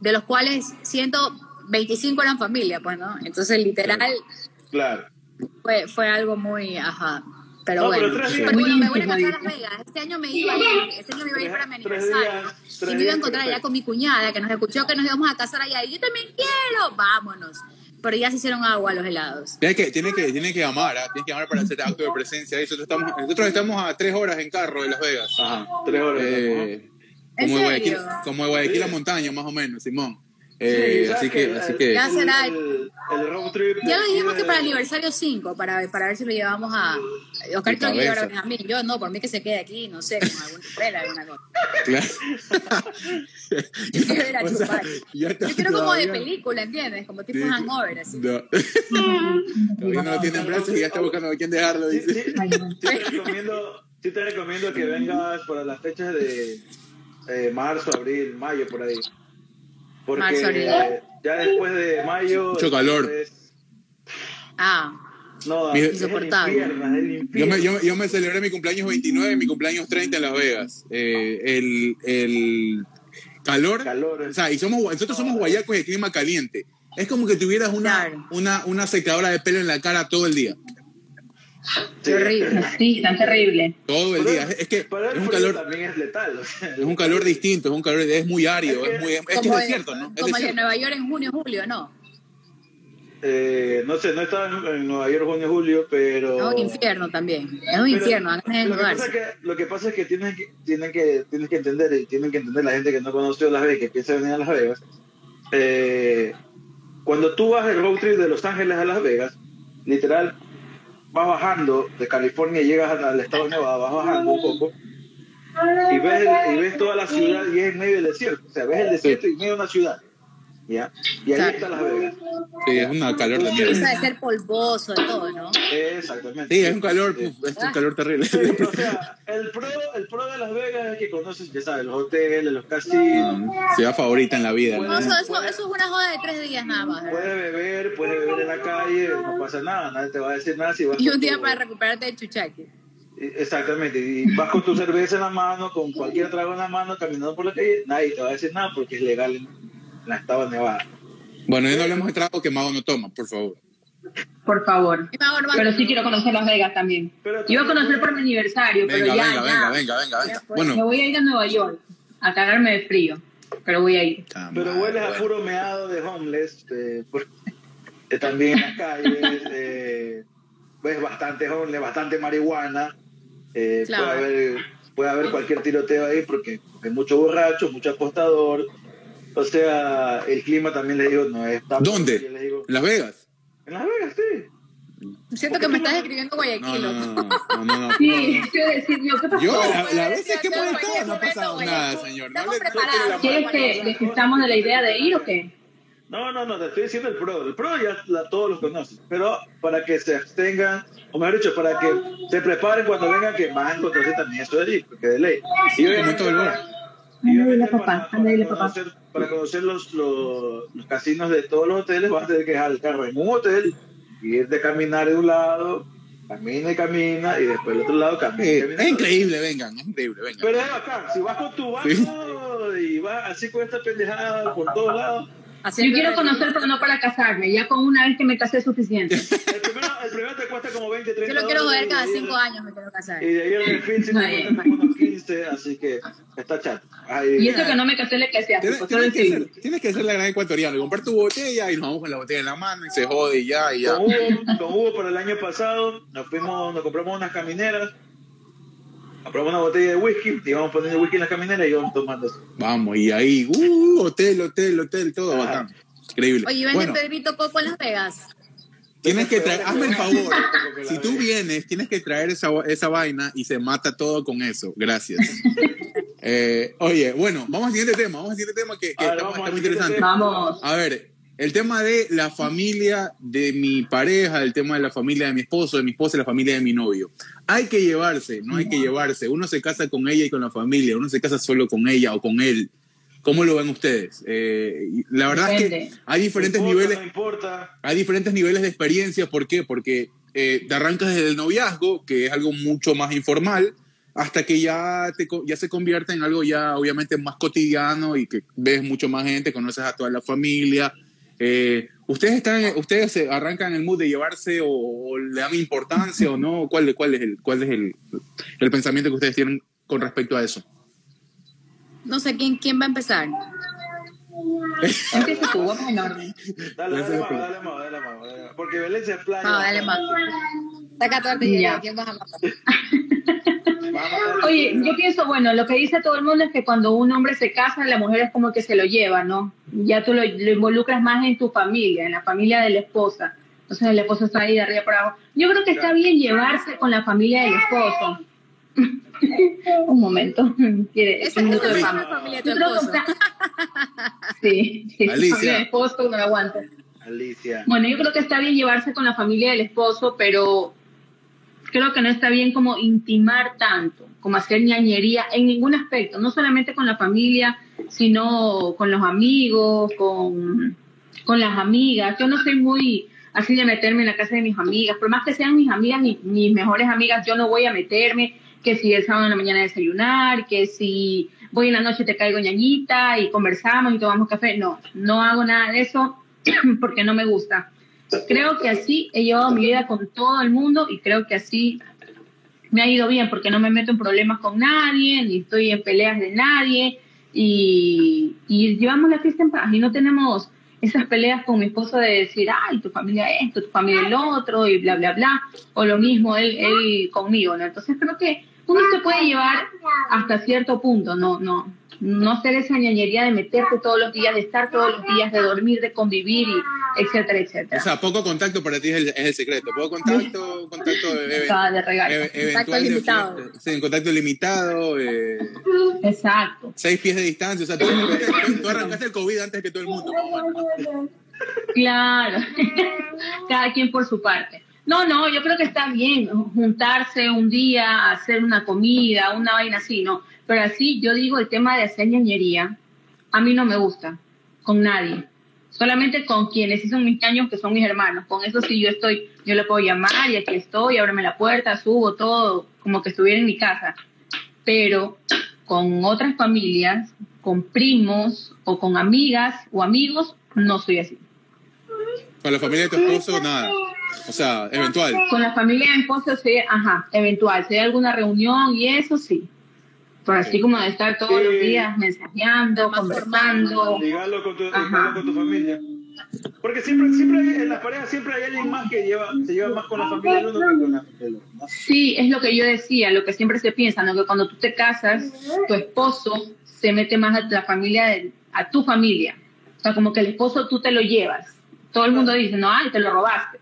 de los cuales 125 eran familia, pues, ¿no? Entonces, literal,
Claro.
fue, fue algo muy, ajá. Pero
No,
bueno,
pero tres días.
Pero bueno, me voy a casar a Las Vegas. Este año me iba a ir, este año me iba a ir para mi aniversario.
días,
y me iba a encontrar allá con mi cuñada, que nos escuchó que nos íbamos a casar allá. Y yo también quiero, vámonos. Pero ya se hicieron agua los helados.
Tiene que, tiene que, tiene que llamar, ¿ah? tiene que llamar para hacer acto de presencia. Nosotros estamos, nosotros estamos a tres horas en carro de Las Vegas.
Ajá, tres horas.
Eh,
¿En
como, de Guayaquil, como de Guayaquil a montaña, más o menos, Simón.
Sí,
Eh,
¿sabes
así que, así que.
Ya será.
El, el road trip.
Ya lo dijimos que para el aniversario 5, para, para ver si lo llevamos a. Oscar que llevar a. Yo no, por mí que se quede aquí, no sé, con alguna umbrella, alguna cosa.
Claro.
Yo quiero ir a
O sea,
Yo quiero como de película, ¿entiendes? Como tipo
Sí.
hangover, así.
No. Todavía no lo tiene en brazos y ya está buscando a quién dejarlo,
Sí,
dice.
sí, sí te recomiendo, sí te recomiendo que vengas para las fechas de eh, marzo, abril, mayo, por ahí. Porque
Marzo, abril.
ya después de mayo.
Mucho calor.
es-
Ah,
no,
Mi-
es el
Insoportable.
infierno, es el
Yo me, yo, yo me celebré mi cumpleaños 29 y mi cumpleaños 30 en Las Vegas. Eh, el, el calor,
Calor.
o sea, y somos, nosotros somos guayacos de clima caliente. Es como que tuvieras una,
Claro.
una, una secadora de pelo en la cara todo el día.
Horrible.
Sí, tan terrible.
Todo el
Pero-
día. Es, que
Pero el
es un calor,
también es letal. o sea.
es un calor distinto, es un calor, es muy árido,
Es que-
es muy, es que es desierto,
el,
¿no? Es
como el de
desierto.
Nueva York en junio, julio, ¿no?
Eh, no sé, no estaba en, en Nueva York, junio, julio, pero.
Es un infierno también. Es un
Pero
infierno, de
lo, que pasa es
desnudarse.
que, lo que pasa es que tienen que, tienen que, tienen que entender, y tienen que entender la gente que no conoció Las Vegas, que piensa venir a Las Vegas. eh, cuando tú vas el road trip de Los Ángeles a Las Vegas, literal, vas bajando de California y llegas al estado de Nevada, vas bajando un poco y ves, el- y ves toda la ciudad y es en medio del desierto. O sea, ves el desierto y medio de una ciudad. ¿Ya? Y ahí
Claro.
está Las Vegas.
Sí, es un calor de
Empieza
mierda.
de ser polvoso, de todo, ¿no?
Exactamente.
Sí, es un calor, uf, es un calor terrible.
Sí, o sea, el pro, el pro de Las Vegas es que conoces, ya sabes, los hoteles, los casinos,
Ciudad favorita en la vida.
No,
¿no?
eso, eso, eso es una joda de tres días nada más.
puedes beber, puedes beber en la calle, no pasa nada, nadie te va a decir nada si vas
Y un día
tu-
para recuperarte de chuchaque.
Exactamente, y vas con tu cerveza en la mano, con cualquier trago en la mano, caminando por la calle, nadie te va a decir nada porque es legal en la estado de Nevada.
Bueno, ya no hablemos de trago que Mago no toma, por favor.
Por favor. Pero sí quiero conocer Las Vegas también. Iba a conocer por mi aniversario, pero ya,
venga,
ya.
venga, venga, venga, venga.
Me voy a ir a Nueva York a cagarme de frío, pero voy a ir.
Pero hueles a
bueno.
puro meado de homeless, eh, por- eh, también en las calles, eh, ves bastante homeless, bastante marihuana, eh,
Claro.
puede, haber, puede haber cualquier tiroteo ahí porque hay mucho borracho, mucho apostador, o sea, el clima también les digo, no es tan...
¿Dónde?
Les digo,
¿En Las Vegas?
en Las Vegas, sí.
Siento que me estás escribiendo Guayaquil.
no, no, no, no, no, no.
Sí, quiero decir yo, ¿qué pasó?
Yo, la, la vez
decir
que
todo
estado,
cualquier
no ha pasado nada, señor. No
Estamos
le-
preparados.
¿Quieres que desistamos de la idea de ir o qué?
No, no, no, te estoy diciendo el pro. El pro ya la- todos los conocen. Pero para que se abstengan, o mejor dicho, para que se preparen cuando vengan, que van a encontrarse también eso de allí, porque de ley. Y obviamente
todo el
dile papá,
para-
anda,
para
dile papá.
conocer, para conocer los, los, los casinos de todos los hoteles, vas a tener que dejar el carro en un hotel, y ir de caminar de un lado, camina y camina, y después del otro lado camina y
Eh,
camina.
es increíble, vengan, es increíble, vengan.
Pero es bacán, si vas con tu barco y vas así con esta pendejada por todos lados,
Yo quiero conocer, pero no para casarme. Ya con una vez que me casé es suficiente.
el primero, el primero te cuesta como 20, 30
Yo lo quiero ver cada
y de ahí-
cinco años, me quiero casar.
Y de ahí el refil sí te cuesta como unos 15, así que está chato. Ahí-
Y eso que no me casé le casé
Tienes, tienes que ser, tienes que ser la gran ecuatoriana, comprar tu botella y nos vamos con la botella en la mano y se jode y ya, y ya.
Con Hugo, con Hugo por el año pasado nos fuimos, nos compramos unas camineras, compramos una botella de whisky, y íbamos poniendo whisky en las camineras y íbamos tomando eso.
Vamos, y ahí, uh, hotel, hotel, hotel, todo bacán. Increíble.
Oye, ¿venden
Bueno,
Pedrito Coco en Las Vegas?
tienes que traer, hazme el favor.
La
Si tú vienes, tienes que traer esa, esa vaina y se mata todo con eso. Gracias. Eh, oye, bueno, vamos al siguiente tema. Vamos al siguiente tema que, que
A ver,
está,
vamos
muy interesante.
Vamos.
A ver, el tema de la familia de mi pareja, el tema de la familia de mi esposo, de mi esposa y la familia de mi novio. Hay que llevarse, no hay que llevarse. Uno se casa con ella y con la familia, uno se casa solo con ella o con él. ¿Cómo lo ven ustedes? Eh, la verdad es que
Depende.
hay diferentes
No importa,
niveles,
No importa.
hay diferentes niveles de experiencia. ¿Por qué? Porque eh, te arrancas desde el noviazgo, que es algo mucho más informal, hasta que ya, te, ya se convierte en algo ya obviamente más cotidiano y que ves mucho más gente, conoces a toda la familia. Eh, ¿Ustedes están, ustedes se arrancan el mood de llevarse o, o le dan importancia o no? ¿Cuál, cuál es, el, cuál es el, el pensamiento que ustedes tienen con respecto a eso?
No sé quién, quién va a empezar.
Empieza tú, vamos en orden.
Dale, dale, dale, más, dale, más, dale más. Porque Belén se explaya.
No, dale más. Saca tu arte y
Ya.
¿quién vas a matar?
Oye, yo pienso, bueno, lo que dice todo el mundo es que cuando un hombre se casa, la mujer es como que se lo lleva, ¿no? Ya tú lo, lo involucras más en tu familia, en la familia de la esposa. Entonces el esposo está ahí de arriba para abajo. Yo creo que está bien llevarse con la familia del esposo. un momento. Quiere
Esa
un
es
minuto de
la
fama.
familia de tu
Yo creo que
esposo.
está- Sí, sí,
Alicia.
familia del esposo no aguanta.
Alicia.
Bueno, yo creo que está bien llevarse con la familia del esposo, pero creo que no está bien como intimar tanto, como hacer ñañería en ningún aspecto, no solamente con la familia, sino con los amigos, con, con las amigas. Yo no soy muy así de meterme en la casa de mis amigas, por más que sean mis amigas, mis, mis mejores amigas, yo no voy a meterme, que si el sábado en la mañana desayunar, que si voy en la noche te caigo ñañita y conversamos y tomamos café. No, no hago nada de eso porque no me gusta. Creo que así he llevado mi vida con todo el mundo y creo que así me ha ido bien porque no me meto en problemas con nadie, ni estoy en peleas de nadie y, y llevamos la fiesta en paz y no tenemos esas peleas con mi esposo de decir, ay, tu familia esto, tu familia el otro y bla, bla, bla, o lo mismo él, él conmigo, ¿no? Entonces creo que uno se puede llevar hasta cierto punto, no, no, no hacer esa ñañería de meterte todos los días, de estar todos los días, de dormir, de convivir, y etcétera, etcétera.
O sea, poco contacto para ti es el, es el secreto. Poco contacto, contacto eh,
de regalo.
eh,
Contacto
de
limitado.
fiesta. Sí, en contacto limitado, eh,
Exacto.
seis pies de distancia. O sea, tú, tú- arrancaste el COVID antes que todo el mundo. ¿no?
Claro, cada quien por su parte. No, no, yo creo que está bien juntarse un día, hacer una comida, una vaina así, ¿no? Pero así, yo digo, el tema de hacer ñañería, a mí no me gusta, con nadie. Solamente con quienes sí son mis años, que son mis hermanos. Con eso sí yo estoy, yo le puedo llamar y aquí estoy, ábreme la puerta, subo todo, como que estuviera en mi casa. Pero con otras familias, con primos o con amigas o amigos, no soy así.
Con la familia de tu esposo, nada. O sea, eventual.
Con la familia de mi esposo, sí, ajá, eventual. Si hay alguna reunión y eso, sí. Pero así como de estar todos
Sí.
los días mensajeando, conversando.
Dígalo con tu, con familia. Porque siempre, siempre hay- en las parejas siempre hay alguien más que lleva, se lleva más con la familia del uno que con la familia. ¿no?
Sí, es lo que yo decía, lo que siempre se piensa, ¿no? Que cuando tú te casas, tu esposo se mete más a la familia, de- a tu familia. O sea, como que el esposo tú te lo llevas. Todo el mundo dice, no, ay, te lo robaste.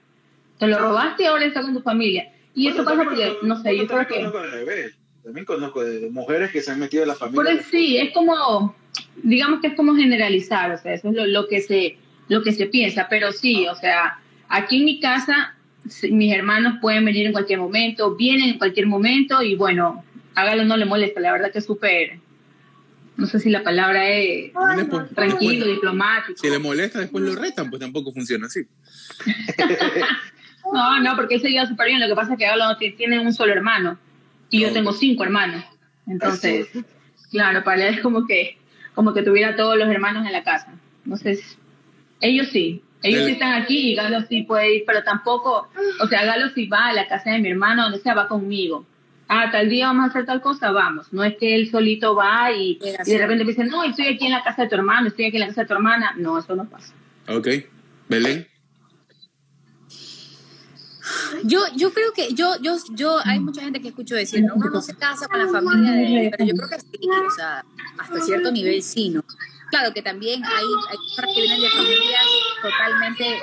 Te lo robaste y ahora está con tu familia. Y eso pasa porque, no sé, yo creo que...
También conozco de, mujeres que se han metido en la familia.
Por eso sí, es como, digamos que es como generalizar, o sea, eso es lo, lo que se, lo que se piensa, pero sí, o sea, aquí en mi casa mis hermanos pueden venir en cualquier momento, vienen en cualquier momento y bueno, hágalo no le molesta, la verdad que es súper, no sé si la palabra es
después-
tranquilo,
después-
diplomático.
si le molesta, después lo retan, pues tampoco funciona así.
No, no, porque él se lleva súper bien, lo que pasa es que ti- tiene un solo hermano y yo tengo cinco hermanos, entonces... Claro, para él es como que, como que tuviera todos los hermanos en la casa. Entonces, ellos sí, ellos
El-
sí están aquí y Galo sí puede ir, pero tampoco, o sea, Galo sí va a la casa de mi hermano, donde sea, va conmigo. Ah, tal día vamos a hacer tal cosa, vamos. No es que él solito va y, y de repente me dice, no, estoy aquí en la casa de tu hermano, estoy aquí en la casa de tu hermana. No, eso no pasa.
Ok. Belén.
Yo, yo creo que yo, yo, yo, hay mucha gente que escucho decir, ¿no? uno no se casa con la familia de él, pero yo creo que sí, o sea, hasta cierto nivel sí, ¿no? Claro que también hay, hay personas que vienen de familias totalmente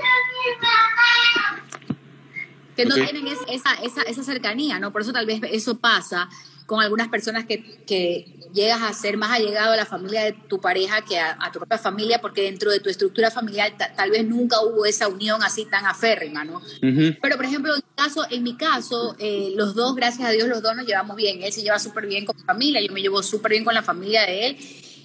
que no tienen es- esa, esa, esa cercanía, ¿no? Por eso tal vez eso pasa con algunas personas que, que llegas a ser más allegado a la familia de tu pareja que a, a tu propia familia, porque dentro de tu estructura familiar ta- tal vez nunca hubo esa unión así tan aférrima, ¿no?
Ujú.
Pero, por ejemplo, en mi caso, en mi caso eh, los dos, gracias a Dios, los dos nos llevamos bien. Él se lleva súper bien con mi familia, yo me llevo súper bien con la familia de él.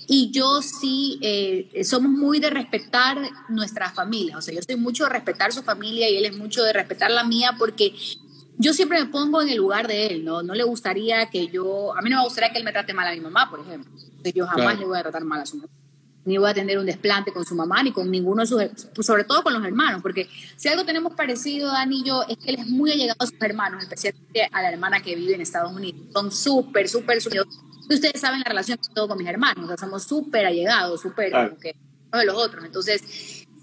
Y yo sí, eh, somos muy de respetar nuestras familias. O sea, yo soy mucho de respetar su familia y él es mucho de respetar la mía porque yo siempre me pongo en el lugar de él, ¿no? No le gustaría que yo, a mí no me gustaría que él me trate mal a mi mamá, por ejemplo. Yo jamás
Claro.
le voy a tratar mal a su mamá. Ni voy a tener un desplante con su mamá, ni con ninguno de sus, sobre todo con los hermanos, porque si algo tenemos parecido, Dani y yo, es que él es muy allegado a sus hermanos, especialmente a la hermana que vive en Estados Unidos. Son súper, súper, súper. Ustedes saben la relación que tengo con mis hermanos, o sea, somos súper allegados, súper
Claro.
como que uno de los otros. Entonces,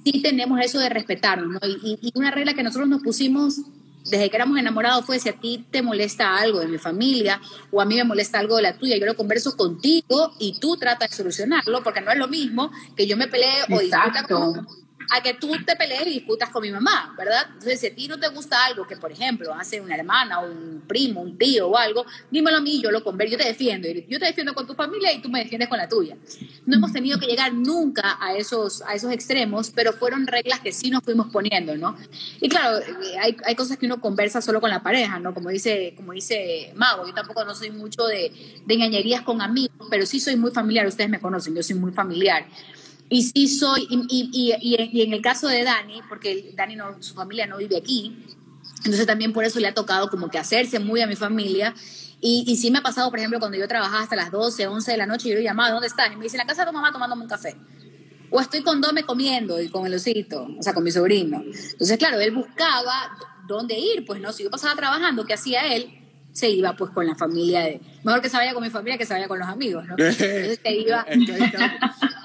sí tenemos eso de respetarnos, ¿no? Y, y- y una regla que nosotros nos pusimos desde que éramos enamorados fue si a ti te molesta algo de mi familia o a mí me molesta algo de la tuya, yo lo converso contigo y tú tratas de solucionarlo, porque no es lo mismo que yo me pelee o discuta con a que tú te pelees y discutas con mi mamá, ¿verdad? Entonces, si a ti no te gusta algo que, por ejemplo, hace una hermana o un primo, un tío o algo, dímelo a mí, yo lo converso, yo te defiendo. Yo te defiendo con tu familia y tú me defiendes con la tuya. No hemos tenido que llegar nunca a esos, a esos extremos, pero fueron reglas que sí nos fuimos poniendo, ¿no? Y claro, hay, hay cosas que uno conversa solo con la pareja, ¿no? Como dice, como dice Mago, yo tampoco no soy mucho de, de engañerías con amigos, pero sí soy muy familiar, ustedes me conocen, yo soy muy familiar. Y sí soy, y, y, y, y- en el caso de Dani, porque Dani no, su familia no vive aquí, entonces también por eso le ha tocado como que hacerse muy a mi familia. Y, y sí me ha pasado, por ejemplo, cuando yo trabajaba hasta las 12, 11 de la noche, yo lo llamaba, ¿dónde estás? Y me dice, en la casa de tu mamá tomándome un café. O estoy con Dome comiendo y con el osito, o sea, con mi sobrino. Entonces, claro, él buscaba dónde ir, pues, ¿no? Si yo pasaba trabajando, ¿qué hacía él? Se iba, pues, con la familia de... Mejor que se vaya con mi familia que se vaya con los amigos, ¿no? Entonces se iba...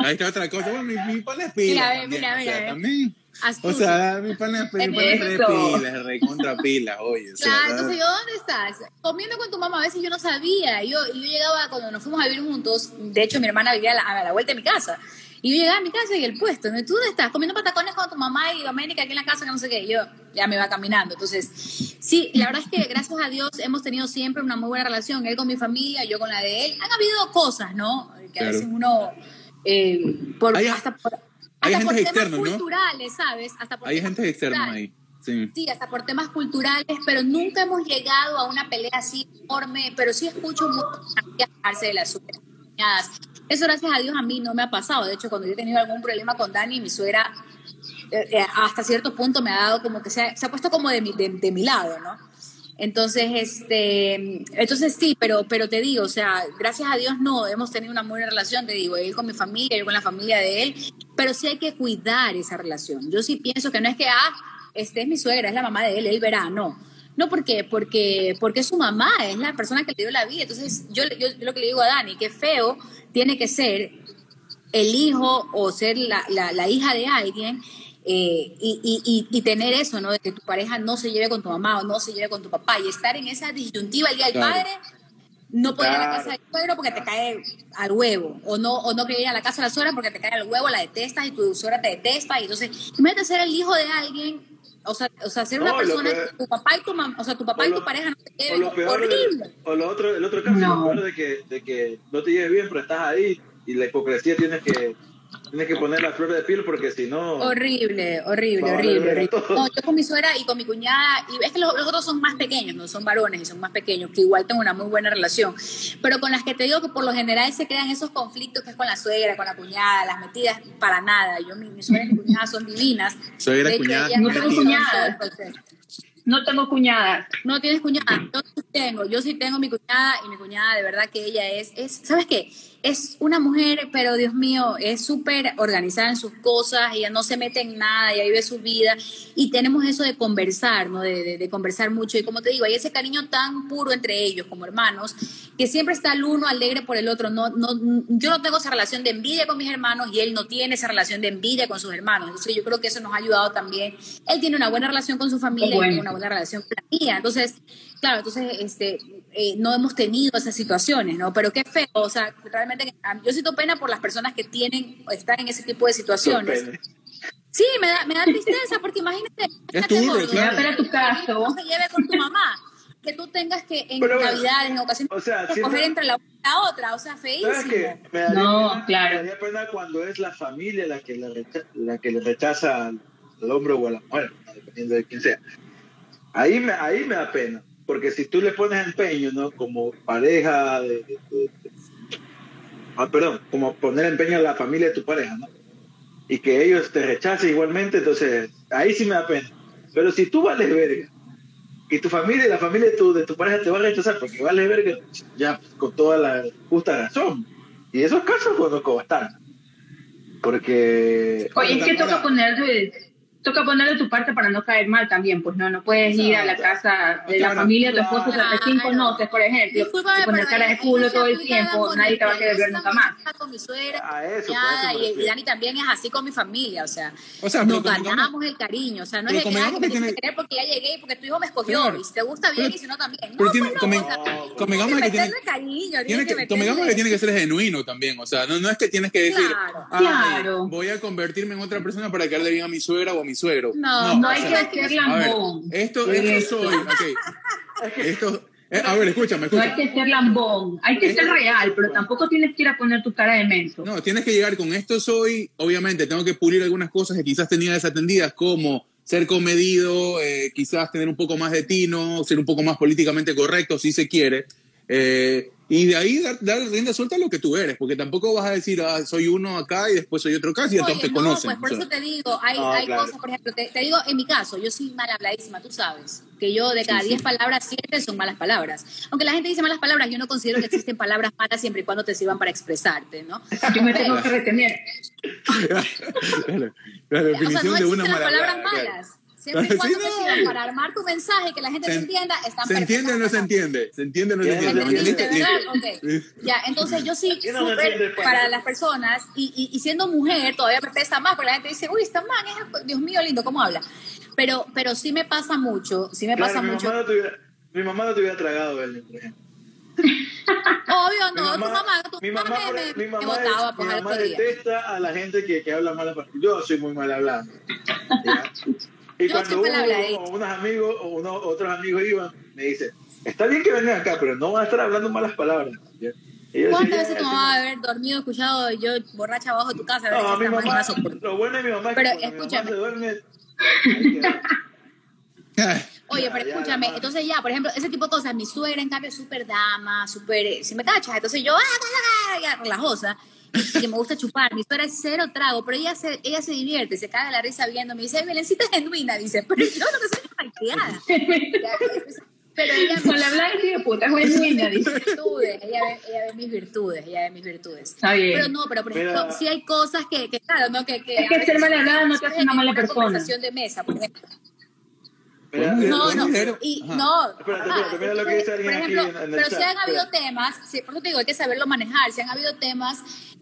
Es ahí, está, otra cosa. Bueno, mi, mi pana es pila.
Mira, mira,
o
mira,
también. O sea, mi pana, mi pana es re pila, es re contra pila, oye.
Claro, entonces yo, ¿dónde estás? Comiendo con tu mamá, a veces yo no sabía. Yo, yo llegaba, cuando nos fuimos a vivir juntos, de hecho mi hermana vivía a la, a la vuelta de mi casa. Y yo llegaba a mi casa y el puesto, ¿no? ¿Y tú dónde estás? Comiendo patacones con tu mamá y América aquí en la casa, que no sé qué. Y yo ya me va caminando. Entonces, sí, la verdad es que gracias a Dios hemos tenido siempre una muy buena relación. Él con mi familia, yo con la de él. Han habido cosas, ¿no? Que a
Claro.
veces uno, eh, por,
Hay-
hasta por,
hay
hasta por temas
externos, ¿no?
culturales, ¿sabes? Hasta por
hay gente externa
culturales.
ahí. Sí.
Sí, hasta por temas culturales, pero nunca hemos llegado a una pelea así enorme, pero sí escucho mucho quejarse de las suegras. Eso gracias a Dios a mí no me ha pasado. De hecho, cuando yo he tenido algún problema con Dani, mi suegra eh, eh, hasta cierto punto me ha dado como que se ha, se ha puesto como de mi, de, de mi lado, ¿no? Entonces, este, entonces sí, pero, pero te digo, o sea, gracias a Dios no, hemos tenido una buena relación, te digo, él con mi familia, yo con la familia de él, pero sí hay que cuidar esa relación. Yo sí pienso que no es que, ah, este es mi suegra, es la mamá de él, él verá, no. No, ¿por qué? Porque, porque su mamá, es la persona que le dio la vida. Entonces, yo, yo, yo lo que le digo a Dani, que feo tiene que ser el hijo o ser la, la hija de alguien eh, y, y, tener eso, ¿no? De que tu pareja no se lleve con tu mamá o no se lleve con tu papá y estar en esa disyuntiva el día del
Claro.
padre. No puede ir a la casa del suegro porque te cae al huevo. O no, o no querer ir a la casa de la suegra porque te cae al huevo, la detestas y tu suegra te detesta. Y entonces, imagínate ser el hijo de alguien, o sea, o sea ser una
No,
persona que tu papá y tu mamá, o sea, tu papá
o
y
lo-
tu pareja no te
O
lleven.
lo peor,
Horrible.
o lo otro, el otro caso,
No.
lo peor de que, de que no te lleves bien, pero estás ahí y la hipocresía tienes que, tienes que poner la flor de piel porque si no...
Horrible, horrible, horrible. No, yo con mi suegra y con mi cuñada, y es que los, los otros son más pequeños, no son varones y son más pequeños, que igual tengo una muy buena relación. Pero con las que te digo que por lo general se crean esos conflictos que es con la suegra, con la cuñada, las metidas, para nada. Yo, mi, mi suegra y mi cuñada son divinas.
Suegra, cuñada,
No tengo
proceso.
No tengo cuñadas.
No tienes cuñada, yo sí tengo, yo sí tengo mi cuñada y mi cuñada de verdad que ella es, es ¿sabes qué? Es una mujer, pero Dios mío, es súper organizada en sus cosas, ella no se mete en nada, ella vive su vida. Y tenemos eso de conversar, ¿no? De, de- de conversar mucho. Y como te digo, hay ese cariño tan puro entre ellos como hermanos que siempre está el uno alegre por el otro, no, no, yo no tengo esa relación de envidia con mis hermanos y él no tiene esa relación de envidia con sus hermanos, entonces yo creo que eso nos ha ayudado también, él tiene una buena relación con su familia y tiene una buena relación con la mía. Entonces, claro, entonces este, eh, no hemos tenido esas situaciones, ¿no? Pero qué feo, o sea, realmente yo siento pena por las personas que tienen o están en ese tipo de situaciones. Sí, me da, me da tristeza porque imagínate, imagínate,
duro,
gordo,
claro.
que
Pero tu caso.
no se lleve con tu mamá, que tú tengas que en
Pero
navidades, en ocasiones,
o sea,
escoger entre la una y la otra, o sea,
¿Sabes
feísimo.
qué? Me daría
No,
pena-
claro.
Me daría pena cuando es la familia la que le rechaza, la que le rechaza al, al hombre o a la mujer, dependiendo de quién sea. Ahí me, ahí me da pena, porque si tú le pones empeño, ¿no? Como pareja, de, de- de- ah, perdón, como poner empeño en la familia de tu pareja, ¿no? Y que ellos te rechacen igualmente, entonces ahí sí me da pena. Pero si tú vales verga y tu familia y la familia de tu, de tu pareja te va a rechazar porque vales verga, ya con toda la justa razón. Y esos casos conozco bastante. Porque...
Oye, es que toca poner de, toca poner de tu parte para no caer mal también, pues no, no puedes ir a la casa de la familia de tu esposo que recién conoces, por ejemplo, y poner cara de culo todo el tiempo, nadie te va a querer ver nunca más.
Con mi suegra,
A eso, por
cuñada,
eso me
y. Dani también es así con mi familia, o sea,
O sea,
nos ganamos el cariño, o sea, no es que, me
que
tienes
tiene-
que querer porque ya llegué y porque tu hijo me escogió, y si te gusta bien y si no también.
pero
no,
tiene-
pues
convengamos que tiene,
meterle cariño,
tiene que, ser genuino también. O sea, no, es que tienes que decir,
Claro.
"Ay,
Claro.
voy a convertirme en otra persona para quedarle bien a mi suegra o a mi suegro.
No,
No hay
sea,
que ser
A ver,
lambón.
esto, esto soy. Esto, eh, a ver, escúchame,
No hay
escúchame.
que ser lambón, hay que ser real, pero tampoco tienes que ir a poner tu cara de menso.
No, tienes que llegar con esto soy, obviamente, tengo que pulir algunas cosas que quizás tenía desatendidas, como ser comedido, eh, quizás tener un poco más de tino, ser un poco más políticamente correcto, si se quiere. Eh, y de ahí dar, dar rienda suelta a lo que tú eres, porque tampoco vas a decir, ah, soy uno acá y después soy otro acá, y entonces te
no,
conocen.
pues por
o sea.
eso te digo, hay, hay
claro.
cosas, por ejemplo, te, te digo, en mi caso, yo soy mal habladísima, tú sabes, que yo de cada 10 palabras, 7 son malas palabras. Aunque la gente dice malas palabras, yo no considero que existen palabras malas siempre y cuando te sirvan para expresarte, ¿no?
Yo me tengo que retener.
la, la
O sea,
definición
no
de una mala
palabras
claro.
Siempre y
Sí,
cuando
no.
te sirvan para armar tu mensaje, que la gente
Se
te entienda, están
¿Se entiende o no se entiende? ¿Se entiende o no se
¿Me
¿Me
entiende? ¿Me
entendiste, verdad? Ok. Ya, entonces yo sí,
¿Quién no me
súper para las personas, y, y, y siendo mujer todavía me pesa más, porque la gente dice, uy, esta man, es- Dios mío, lindo, ¿cómo habla? Pero, pero sí me pasa mucho, sí me
Claro,
pasa
mi,
mucho.
mamá no te hubiera, mi mamá no te hubiera tragado, ejemplo.
Obvio,
Mi
no,
mamá,
tu mamá, tu
mi
mamá,
mamá,
me,
por-
me,
mi
me
mamá,
botaba
mi
pues,
mamá detesta a la gente que, que habla mal. Yo soy muy mal hablando. Y cuando uno,
palabradita.
o unos amigos o unos, otros amigos iban, me dicen, está bien que vengan acá, pero no van a estar hablando malas palabras.
¿Cuántas veces tu
"Ya,
mamá va a haber dormido, escuchado yo borracha abajo de tu casa? A
No,
si
mi mamá, lo bueno de mi mamá es
Pero
mi mamá
escúchame.
se duerme.
Oye, pero escúchame, entonces ya, por ejemplo, ese tipo de cosas, mi suegra en cambio es súper dama, súper, si me cachas, entonces yo, ah, relajosa, y que me gusta chupar, mi suegra es cero trago, pero ella se, ella se divierte, se caga de la risa viéndome, dice, Belencita es genuina, dice, pero yo no que soy malcriada. Ya, es- Pero ella
Con la blanca y de puta, es
mis
dice.
virtudes, ella ve, ella ve mis virtudes, ella ve mis virtudes.
Está bien.
Pero no, pero por ejemplo, sí hay cosas que, que claro, ¿no? Que, que
Es que ser mal hablada no te hace una mala persona.
conversación de mesa, por ejemplo.
Mira,
Bueno,
No, no,
Pero-
y
Ajá.
no.
Espérate,
ajá,
espérate, mira lo que dice alguien
por
aquí
ejemplo,
en- en el
pero
chat,
si han habido temas, sí, por eso te digo, hay que saberlo manejar, si han habido temas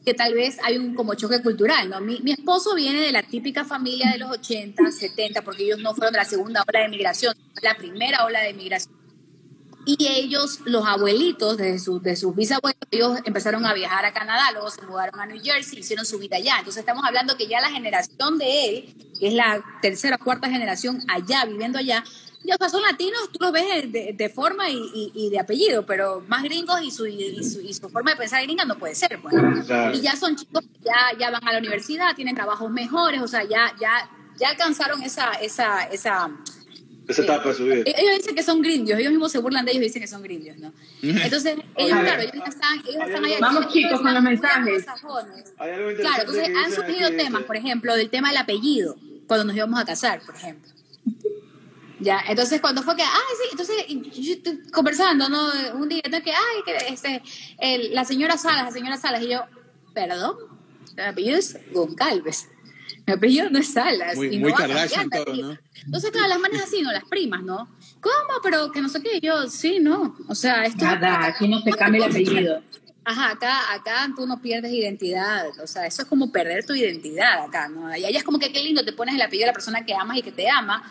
que tal vez hay un como choque cultural, ¿no? Mi, mi esposo viene de la típica familia de los 80, 70, porque ellos no fueron de la segunda ola de migración, la primera ola de migración. Y ellos, los abuelitos de, sus de sus bisabuelos, ellos empezaron a viajar a Canadá, luego se mudaron a New Jersey, hicieron su vida allá. Entonces estamos hablando que ya la generación de él, que es la tercera o cuarta generación allá, viviendo allá, o sea, son latinos, tú los ves de, de forma y, y- y de apellido, pero más gringos y su, y, su, y su forma de pensar gringa no puede ser. Pues. Y ya son chicos que ya, ya van a la universidad, tienen trabajos mejores, o sea, ya, ya, ya alcanzaron esa, esa, esa,
Esa etapa de su vida.
ellos dicen que son grindios, ellos mismos se burlan de ellos y dicen que son grindios, ¿no? Entonces, ellos, claro, ellos ya están, ellos están allá.
Vamos, chicos, con los mensajes.
Claro, entonces han surgido temas, por ejemplo, del tema del apellido, cuando nos íbamos a casar, por ejemplo. Ya, entonces cuando fue que, ay, sí, entonces y yo estoy conversando, ¿no? Un día, que, ay, que este, el- la señora Salas, la señora Salas, y yo, perdón, mi apellido es Goncalves. Mi apellido no es Salas.
Muy-
y
muy
no va a
Kardashian todo. ¿no?
Entonces, claro, las manes así, ¿no? Las primas, ¿no? ¿Cómo? Pero que no sé qué. Yo, sí, no. O sea, esto.
Nada, aquí no se cambia el apellido.
Ajá, acá, acá tú no pierdes identidad. O sea, eso es como perder tu identidad acá, ¿no? Y allá es como que qué lindo te pones el apellido de la persona que amas y que te ama.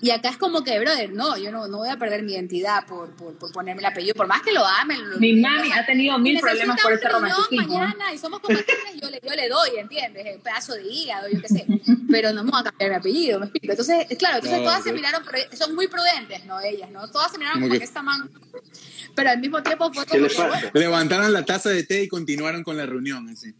Y acá es como que, brother, no, yo no, no voy a perder mi identidad por, por, por ponerme el apellido. Por más que lo amen. lo-
Mi mami ha tenido mil problemas por
riñón
romanticismo.
mañana y somos compatibles, yo le, yo le doy, ¿entiendes? El pedazo de hígado, yo qué sé. Pero no me voy a cambiar mi apellido, ¿me explico? Entonces, claro, entonces
No,
todas se miraron, pero son muy prudentes, ¿no? Ellas, ¿no? Todas se miraron
Como que-
esta man... Pero al mismo tiempo fue
¿Qué
como que, bueno,
Levantaron la taza de té y continuaron con la reunión. Así.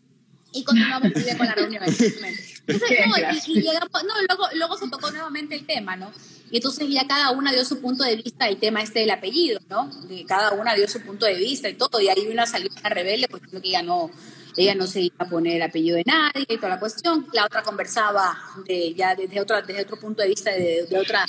y continuamos con la reunión, exactamente. Entonces, no, y, y llegamos, no, luego, luego se tocó nuevamente el tema, ¿no? Y entonces ya cada una dio su punto de vista del tema este del apellido, ¿no? De cada una dio su punto de vista y todo, y ahí una salió una rebelde, pues creo que ella no, ella no se iba a poner el apellido de nadie y toda la cuestión. La otra conversaba de, ya desde, otra, desde otro punto de vista, de, de otra,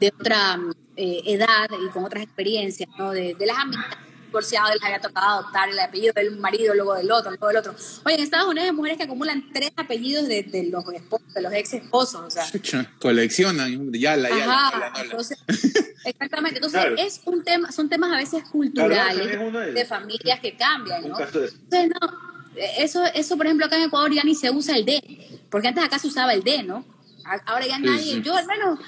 de otra eh, edad y con otras experiencias, ¿no? De, de las amistades divorciados, les había tocado adoptar el apellido del marido, luego del otro, luego del otro. Oye, en Estados Unidos hay mujeres que acumulan tres apellidos de, de los esposos, de los ex esposos, o sea.
Coleccionan, ya la, ya la,
Ajá,
ya la, ya la.
entonces, exactamente. Entonces,
Claro.
es un tema, son temas a veces culturales
de-
de familias que cambian, ¿no? Entonces, no, eso, eso, por ejemplo, acá en Ecuador ya ni se usa el D, porque antes acá se usaba el D, ¿no? Ahora ya nadie,
sí.
yo al menos,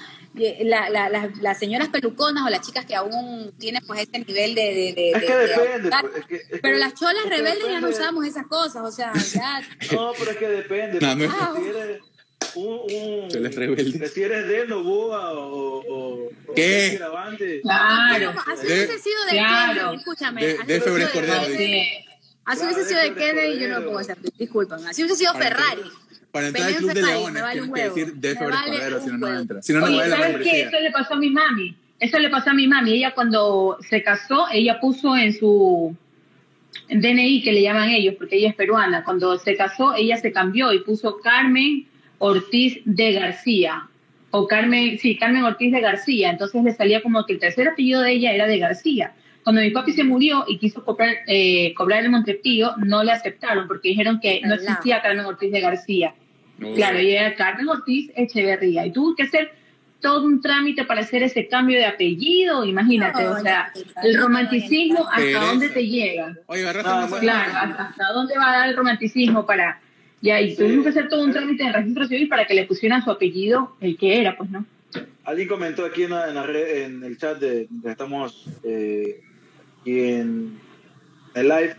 la- la- la- las señoras peluconas o las chicas que aún tienen pues ese nivel de... de, de-
Es que
de
depende. pues, es que- es que-
pero las cholas
es que
rebeldes ya no usamos esas cosas, o sea, ya...
No, pero es que depende.
No, no.
porque Si eres un. un
Cholas rebeldes.
Si eres de Novoa o. o, o
¿Qué?
Claro.
Así hubiese sido de
Claro.
Kennedy, escúchame.
De-
así
de
hubiese
Febre
sido de
Cordero.
Así hubiese sido de Kennedy, yo no puedo hacer. Disculpen. Así hubiese sido Ferrari.
Para entrar al Club de Leones
vale
tienes que decir de Febre
vale
si no, no
huevo.
entra. Si no, no
Oye,
vale la
¿sabes qué? Eso le pasó a mi mami. Eso le pasó a mi mami. Ella cuando se casó, ella puso en su DNI, que le llaman ellos, porque ella es peruana. Cuando se casó, ella se cambió y puso Carmen Ortiz de García. O Carmen, sí, Carmen Ortiz de García. Entonces le salía como que el tercer apellido de ella era de García. Cuando mi papi se murió y quiso cobrar, eh, cobrar el Montepío, no le aceptaron porque dijeron que no existía Carmen Ortiz de García. Claro, y era Carmen Ortiz Echeverría. Y tuvo que hacer todo un trámite para hacer ese cambio de apellido, imagínate,
No,
o sea, el romanticismo hasta
Pereza.
dónde te llega.
Oye,
No.
Claro, hasta, hasta dónde va a dar el romanticismo para... Ya, y
Sí.
tuvimos que hacer todo un trámite en el registro civil para que le pusieran su apellido, el que era, pues, ¿no?
Alguien comentó aquí en, la, en, la red, en el chat de que estamos eh, aquí en el live,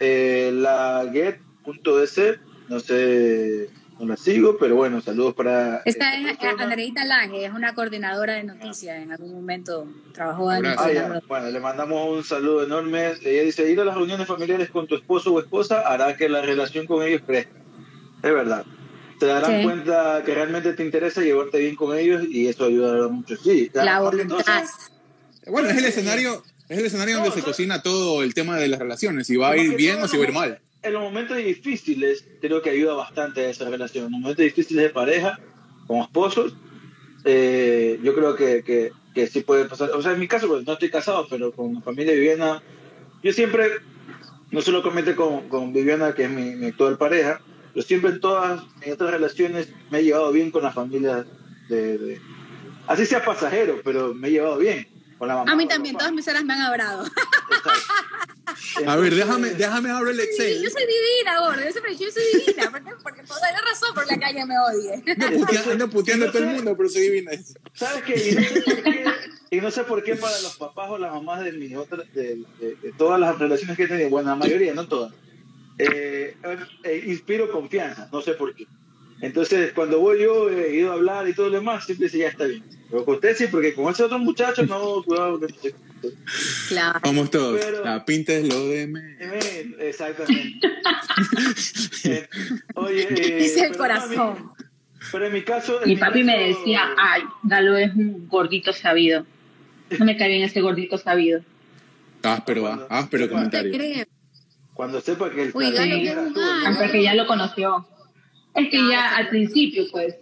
eh, la get.es, no sé, no la sigo, pero bueno, saludos para...
Esta es
persona.
Andreita Lange, es una coordinadora de noticias. En algún momento trabajó en.
Ah, ya. Bueno, le mandamos un saludo enorme. Ella dice, ir a las reuniones familiares con tu esposo o esposa hará que la relación con ellos crezca. Es verdad. Te darán
Sí.
cuenta que realmente te interesa llevarte bien con ellos y eso ayudará mucho. Sí,
La voluntad.
entonces,
Bueno, es el escenario, es el escenario donde
No,
se
no.
cocina todo el tema de las relaciones, si va a ir bien o si va a ir mal.
En los momentos difíciles, creo que ayuda bastante a esa relación. En los momentos difíciles de pareja, como esposos, eh, yo creo que, que, que sí puede pasar. O sea, en mi caso, pues no estoy casado, pero con la familia Viviana, yo siempre, no solo comenté con, con Viviana, que es mi, mi actual pareja, pero siempre en todas mis otras relaciones me he llevado bien con la familia de, de- así sea pasajero, pero me he llevado bien con la mamá.
A mí también, todas mis horas me han hablado.
Exacto.
A ver, déjame, déjame abrir el
Sí,
Excel.
yo soy divina, gordo. Yo siempre soy divina. Porque, porque por la razón por la que alguien me odie.
Ando puteando, ando puteando a todo el mundo, pero soy divina.
¿Sabes qué? Y no sé por qué, y no sé por qué para los papás o las mamás de mis otras, de, de- de todas las relaciones que he tenido, bueno, la mayoría, no todas, eh, eh, inspiro confianza, no sé por qué. Entonces, cuando voy yo, he ido a hablar y todo lo demás, siempre dice, ya está bien. Pero con usted sí, porque con ese otro muchacho, no, cuidado.
Claro.
Vamos todos.
Pero-
La pinta es lo de me.
Eh, Exactamente. Eh, oye, eh,
Dice el corazón.
no, pero en mi caso... en
Mi papi me decía, ay, Galo es un gordito sabido. No me cae bien ese gordito sabido.
Áspero, ah, áspero
te
comentario.
Cuando sepa que el
Uy, Galo, que es
era
un
tú,
galo.
Hasta que ya lo conoció. Es que
Claro,
ya al principio, pues,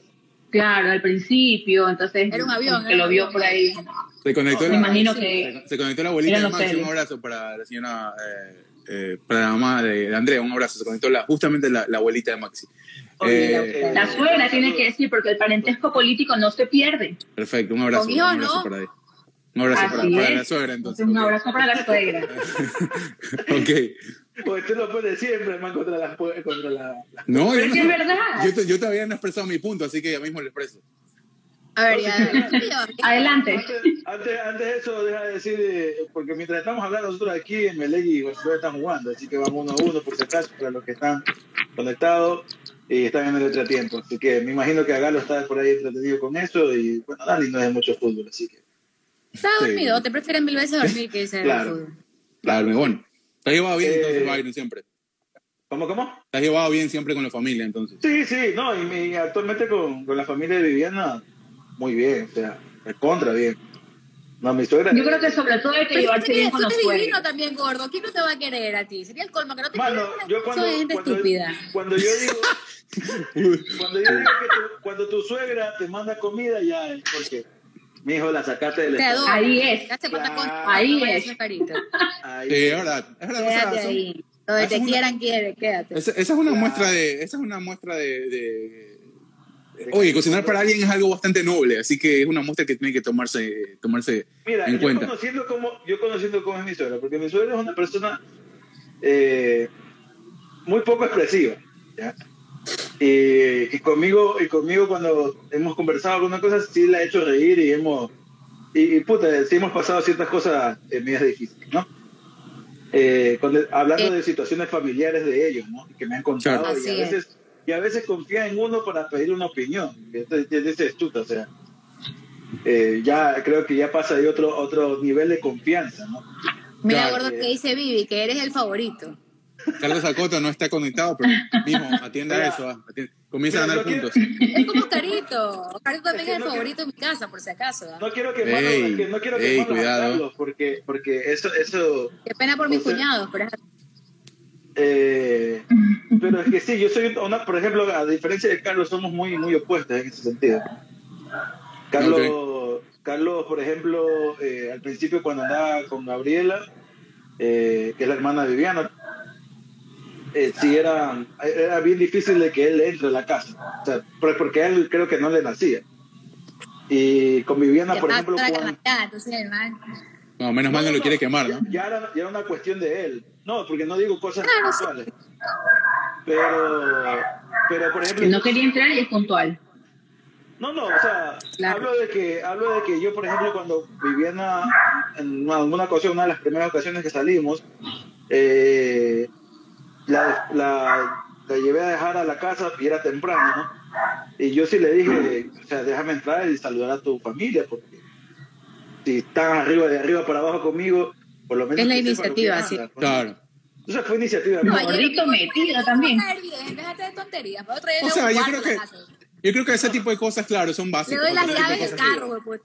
claro, al principio, entonces
Era un avión,
que lo vio por ahí.
Se conectó, la,
imagino
sí.
que
se conectó la abuelita de Maxi. Un abrazo para la señora, eh, eh, para la mamá de, de Andrea. Un abrazo. Se conectó la, justamente la, la abuelita de Maxi.
Oye,
Eh,
la suegra tiene que decir, porque el parentesco político no se pierde.
Perfecto, un abrazo. Un abrazo
¿no?
para ahí. Un abrazo para, la suegra, entonces.
un abrazo para la suegra.
ok.
Pues tú lo pones siempre, hermano, contra la... Contra la...
No,
Pero
yo,
es que es
no-
verdad.
yo, te- yo todavía no he expresado mi punto, así que ya mismo lo expreso.
A ver, ya.
Adelante.
Antes, antes, antes de eso, deja de decir, eh, porque mientras estamos hablando nosotros aquí, en Melegui y Barcelona están jugando, así que vamos uno a uno por si acaso, para los que están conectados y están en el entretiempo. Así que me imagino que Galo está por ahí entretenido con eso y bueno, Dani no es de mucho fútbol, así que...
Está dormido. Te prefieren mil veces dormir que irse
Claro.
al fútbol.
Claro, bueno. Te has llevado bien
Eh,
entonces, Byron, siempre.
¿Cómo, cómo?
Te has llevado bien siempre con la familia, entonces.
Sí, sí, no, y, mi- actualmente con, con la familia de Viviana, muy bien, o sea, contra bien. No, mi suegra.
Yo creo que sobre todo hay que
Pero
llevarse bien con
tú
los
divino también, gordo. ¿Quién no te va a querer a ti? Sería el colmo que no te
Mano, yo cuando,
Soy gente
cuando,
estúpida.
cuando yo digo, cuando yo digo que tu, cuando tu suegra te manda comida, ya es porque, mi hijo, la sacaste del estado.
Ahí es.
Ya se pata con
Claro.
Ahí es.
carita.
Ahí.
Sí, es verdad. Es verdad, o sea,
Quédate
son-
ahí. Donde te
es una-
quieran, quiere, quédate.
Esa, esa es una
Claro.
muestra de. Esa es una muestra de. de- Oye, cocinar para alguien es algo bastante noble, así que es una muestra que tiene que tomarse, tomarse
Mira,
en
yo
cuenta.
conociendo, cómo, yo conociendo cómo es mi suegra, porque mi suegra es una persona eh, muy poco expresiva. ¿ya? Y, y conmigo, y conmigo cuando hemos conversado algunas cosas, sí la he hecho reír y hemos, y, y puta, sí hemos pasado ciertas cosas en medias difíciles, ¿no? Eh, cuando- hablando
Eh.
de situaciones familiares de ellos, ¿no? Que me han contado
Claro.
y a veces y a veces confía en uno para pedir una opinión. Entonces, dices tú, o sea, eh, ya creo que ya pasa de otro otro nivel de confianza, ¿no?
Mira, gordo, que dice Vivi, que eres el favorito.
Carlos Acoto no está conectado, pero mismo atienda
Mira.
eso. ah, Comienza a ganar puntos.
Es como Carito. Carito también
Es que
es el
no quiero-
favorito en mi casa, por si acaso. ¿ah?
No quiero quemarlo,
Ey,
que no quiero
ey,
quemarlo a
cuidado.
Carlos, porque porque eso eso
Qué pena por mis
sea-
cuñados, pero es
eh, pero es que sí, yo soy una, por ejemplo, a diferencia de Carlos, somos muy muy opuestos en ese sentido. Carlos, Carlos, por ejemplo, eh, al principio cuando andaba con Gabriela, eh, que es la hermana de Viviana, eh, sí era, era bien difícil de que él entre a la casa, o sea, por- porque él creo que no le nacía. Y con Viviana, por ejemplo, cuando.
No, menos mal no, lo quiere quemar, ¿no?
ya era, ya era una cuestión de él. No, porque no digo cosas
sí.
puntuales. Pero, pero por ejemplo,
No quería entrar y es puntual.
no, no, o sea,
Claro.
hablo de que hablo de que yo, por ejemplo, cuando Viviana en una- alguna ocasión, una de las primeras ocasiones que salimos, eh, la, la, la llevé a dejar a la casa y era temprano, ¿no? Y yo sí le dije, o sea, déjame entrar y saludar a tu familia, porque si están arriba de arriba para abajo conmigo, por lo menos
Es la iniciativa,
anda,
sí.
pues.
Claro.
Entonces fue iniciativa.
No. Gordito metido también.
Déjate de tonterías.
O
le
sea, yo creo que-. Yo creo que ese tipo de cosas, claro, son
Le
básicas.
doy las llaves del carro, pues.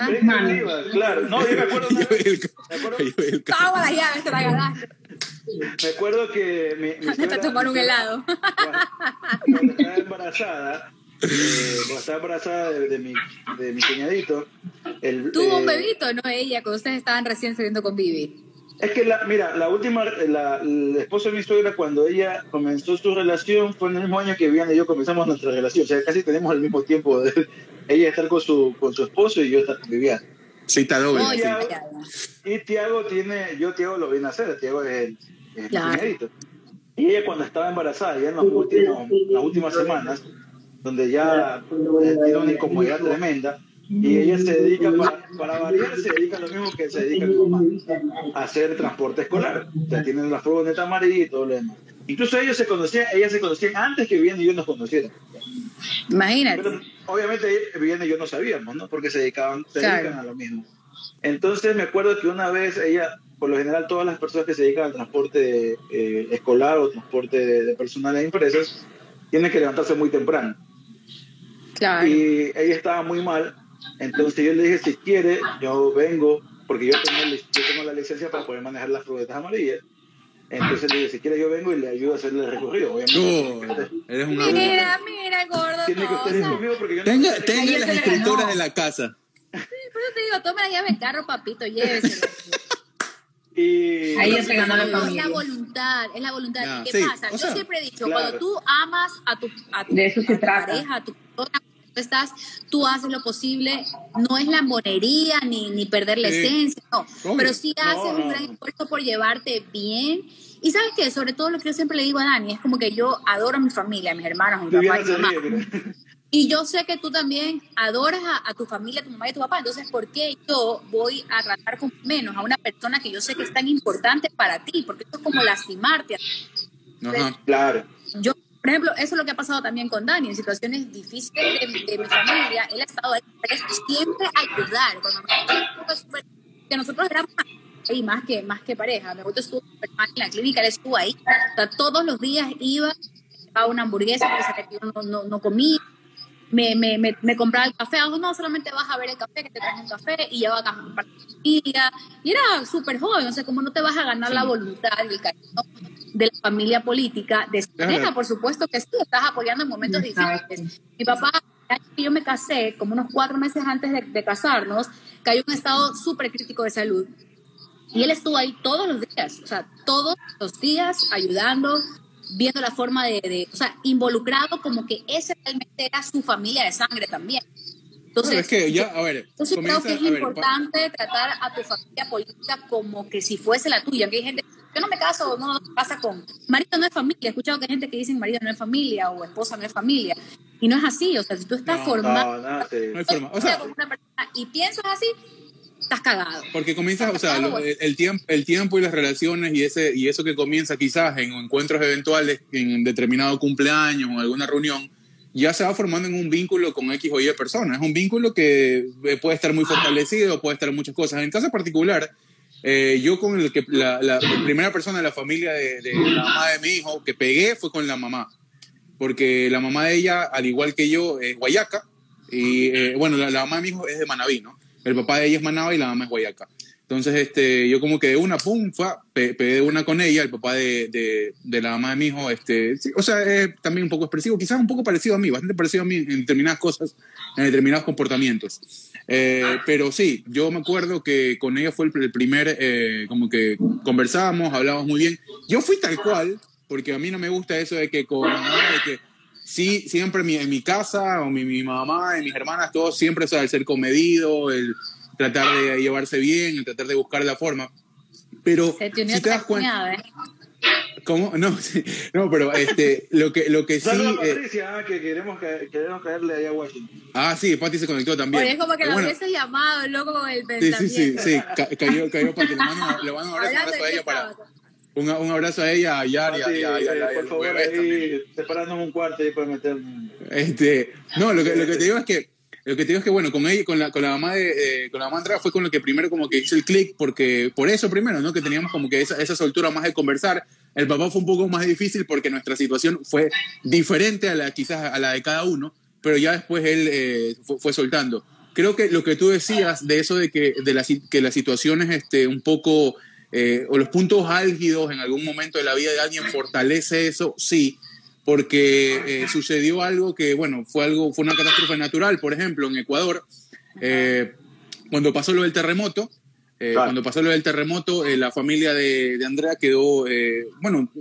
Ah,
claro. No, yo me acuerdo, una vez-
el
me acuerdo,
Toma las llaves, te las ganaste.
me acuerdo que mi, mi
tomar un helado.
Cuando, estaba embarazada, eh, cuando estaba embarazada de, de mi, de mi cuñadito, el,
Tuvo un
eh,
bebito, no ella, cuando ustedes estaban recién saliendo con Vivi.
Es que, la, mira, la última, la, el esposo de mi suegra, cuando ella comenzó su relación, fue en el mismo año que Viviana y yo comenzamos nuestra relación. O sea, casi tenemos el mismo tiempo de ella estar con su, con su esposo y yo estar con Viviana.
Cita doble.
Oye,
sí.
ya. Y Tiago tiene, yo Tiago lo vi nacer, Tiago es el,
Claro.
cuñadito. Y ella cuando estaba embarazada, ya en los últimos, las últimas semanas, donde ya eh, tiene una incomodidad tremenda, y ella se dedica, para, para variar, se dedica a lo mismo que se dedica mi mamá, a hacer transporte escolar. O sea, tienen la furgoneta amarilla y todo lo demás. Incluso ellos se conocían, ellas se conocían antes que Viviana y yo nos conociéramos.
Imagínate.
Pero obviamente Viviana y yo no sabíamos, ¿no? Porque se dedicaban, se
Claro.
dedican a lo mismo. Entonces me acuerdo que una vez ella, por lo general todas las personas que se dedican al transporte eh, escolar o transporte de, de personal en empresas, tienen que levantarse muy temprano.
Claro.
Y ella estaba muy mal, entonces yo le dije, si quiere, yo vengo, porque yo tengo, lic- yo tengo la licencia para poder manejar las furgonetas amarillas. Entonces le dije, si quiere yo vengo y le ayudo a hacerle el recorrido. Obviamente,
Oh, eres un
Mira, mira, gordo.
tiene que
no,
conmigo porque yo no
Tenga, tenga las
se
escrituras de la casa.
Por eso te digo, toma la llave del carro, papito, lléveselo.
Y
Ahí ya se ganó la
Es
familia.
la voluntad, es la voluntad.
Ya,
¿Y qué
sí,
pasa? Yo
sea,
siempre he dicho,
claro.
cuando tú amas a tu, a tu,
De eso se
a tu
trata.
pareja, a tu persona, estás, tú haces lo posible, no es lambonería ni, ni perder la
Sí.
esencia, no, pero sí
No,
haces un gran esfuerzo por llevarte bien. Y sabes que sobre todo lo que yo siempre le digo a Dani es como que yo adoro a mi familia, a mis hermanos, a mi papá y mi mamá. Y yo sé que tú también adoras a, a tu familia, a tu mamá y a tu papá. Entonces, ¿por qué yo voy a tratar con menos a una persona que yo sé que es tan importante para ti? Porque esto es como lastimarte.
Ajá.
Claro.
Yo, por ejemplo, eso es lo que ha pasado también con Dani. En situaciones difíciles de, mi- de mi familia, él ha estado ahí siempre ayudar. Cuando nosotros, que nosotros éramos ahí más que, más que pareja. Mi abuelo estuvo en la clínica, él estuvo ahí. O sea, todos los días iba a una hamburguesa porque yo no, no, no comía. me, me, me, me compraba el café, algo no, solamente vas a ver el café, que te traje un café y ya va a compartir y era súper joven, o sea, como no te vas a ganar la voluntad y el cariño de la familia política de pareja, por supuesto que sí, estás apoyando en momentos difíciles. Mi papá, que yo me casé, como unos cuatro meses antes de, de casarnos, cayó en un estado súper crítico de salud. Y él estuvo ahí todos los días, o sea, todos los días ayudando, viendo la forma de, de, o sea, involucrado como que ese realmente era su familia de sangre también. Entonces,
es que ya, a ver,
entonces
comienza-
creo que es
a ver,
importante tratar a tu familia política como que si fuese la tuya, que hay gente, yo no me caso, no no pasa con, marido no es familia, he escuchado que hay gente que dice marido no es familia o esposa no es familia, y no es así, o sea, si tú estás
No,
formado
No, nada, sí.
no hay forma. O sea,
como una persona y piensas así, estás cagado.
Porque comienza, o sea, lo- el, el tiempo, el tiempo y las relaciones y ese y eso que comienza quizás en encuentros eventuales, en determinado cumpleaños o en alguna reunión, ya se va formando en un vínculo con X o Y personas. Es un vínculo que eh, puede estar muy fortalecido, puede estar en muchas cosas. En el caso particular, eh, yo con el que la, primera persona de la familia de, la mamá de mi hijo que pegué fue con la mamá, porque la mamá de ella, al igual que yo, es guayaca y eh, bueno, la, mamá de mi hijo es de Manaví, ¿no? El papá de ella es Manaba y la mamá es Guayaca. Entonces, este, yo como que de una, pum, fue, pe- pegué de una con ella, el papá de, de, la mamá de mi hijo, este, o sea, es también un poco expresivo, quizás un poco parecido a mí, bastante parecido a mí en determinadas cosas, en determinados comportamientos. Eh, pero sí, yo me acuerdo que con ella fue el, el primer, eh, como que conversábamos, hablábamos muy bien. Yo fui tal cual, porque a mí no me gusta eso de que con, de que sí, siempre mi- en mi casa, o mi, mi mamá y mis hermanas, todos siempre, o sea, el ser comedido, el tratar de llevarse bien, el tratar de buscar la forma. Pero
Se te unió
si te das cuenta,
cuñada, ¿eh?
¿Cómo? No, sí, no, pero este, lo que, lo que sí,
Saludos a
eh,
Patricia, ah, que queremos, ca- queremos caerle allá a Washington.
ah, sí, Pati se conectó también.
Oye, es como que
Eh,
la
bueno,
hubieses llamado, loco, con el
Sí,
pensamiento.
sí, sí, sí, ca- cayó, cayó Pati, le mando, le mando un abrazo, a ella para, un, un abrazo a ella, a Yari, a,
Ah, sí,
a- a- a-
eh,
a- a-
por favor, ahí separándonos un cuarto ahí para meter.
Este, no, lo que, lo que te digo es que lo que te digo es que bueno, con ella, con la, con la mamá de, eh, con la mamá fue con lo que primero como que hice el click, porque por eso primero, ¿no? Que teníamos como que esa, esa soltura más de conversar. El papá fue un poco más difícil porque nuestra situación fue diferente a la quizás a la de cada uno, pero ya después él eh, fue, soltando. Creo que lo que tú decías de eso de que, de la, que las situaciones este, un poco, eh, o los puntos álgidos en algún momento de la vida de alguien fortalece eso, sí, porque eh, sucedió algo que, bueno, fue algo, fue una catástrofe natural, por ejemplo, en Ecuador, eh, cuando pasó lo del terremoto, eh,
Claro.
cuando pasó lo del terremoto, eh, la familia de, de Andrea quedó, eh, bueno,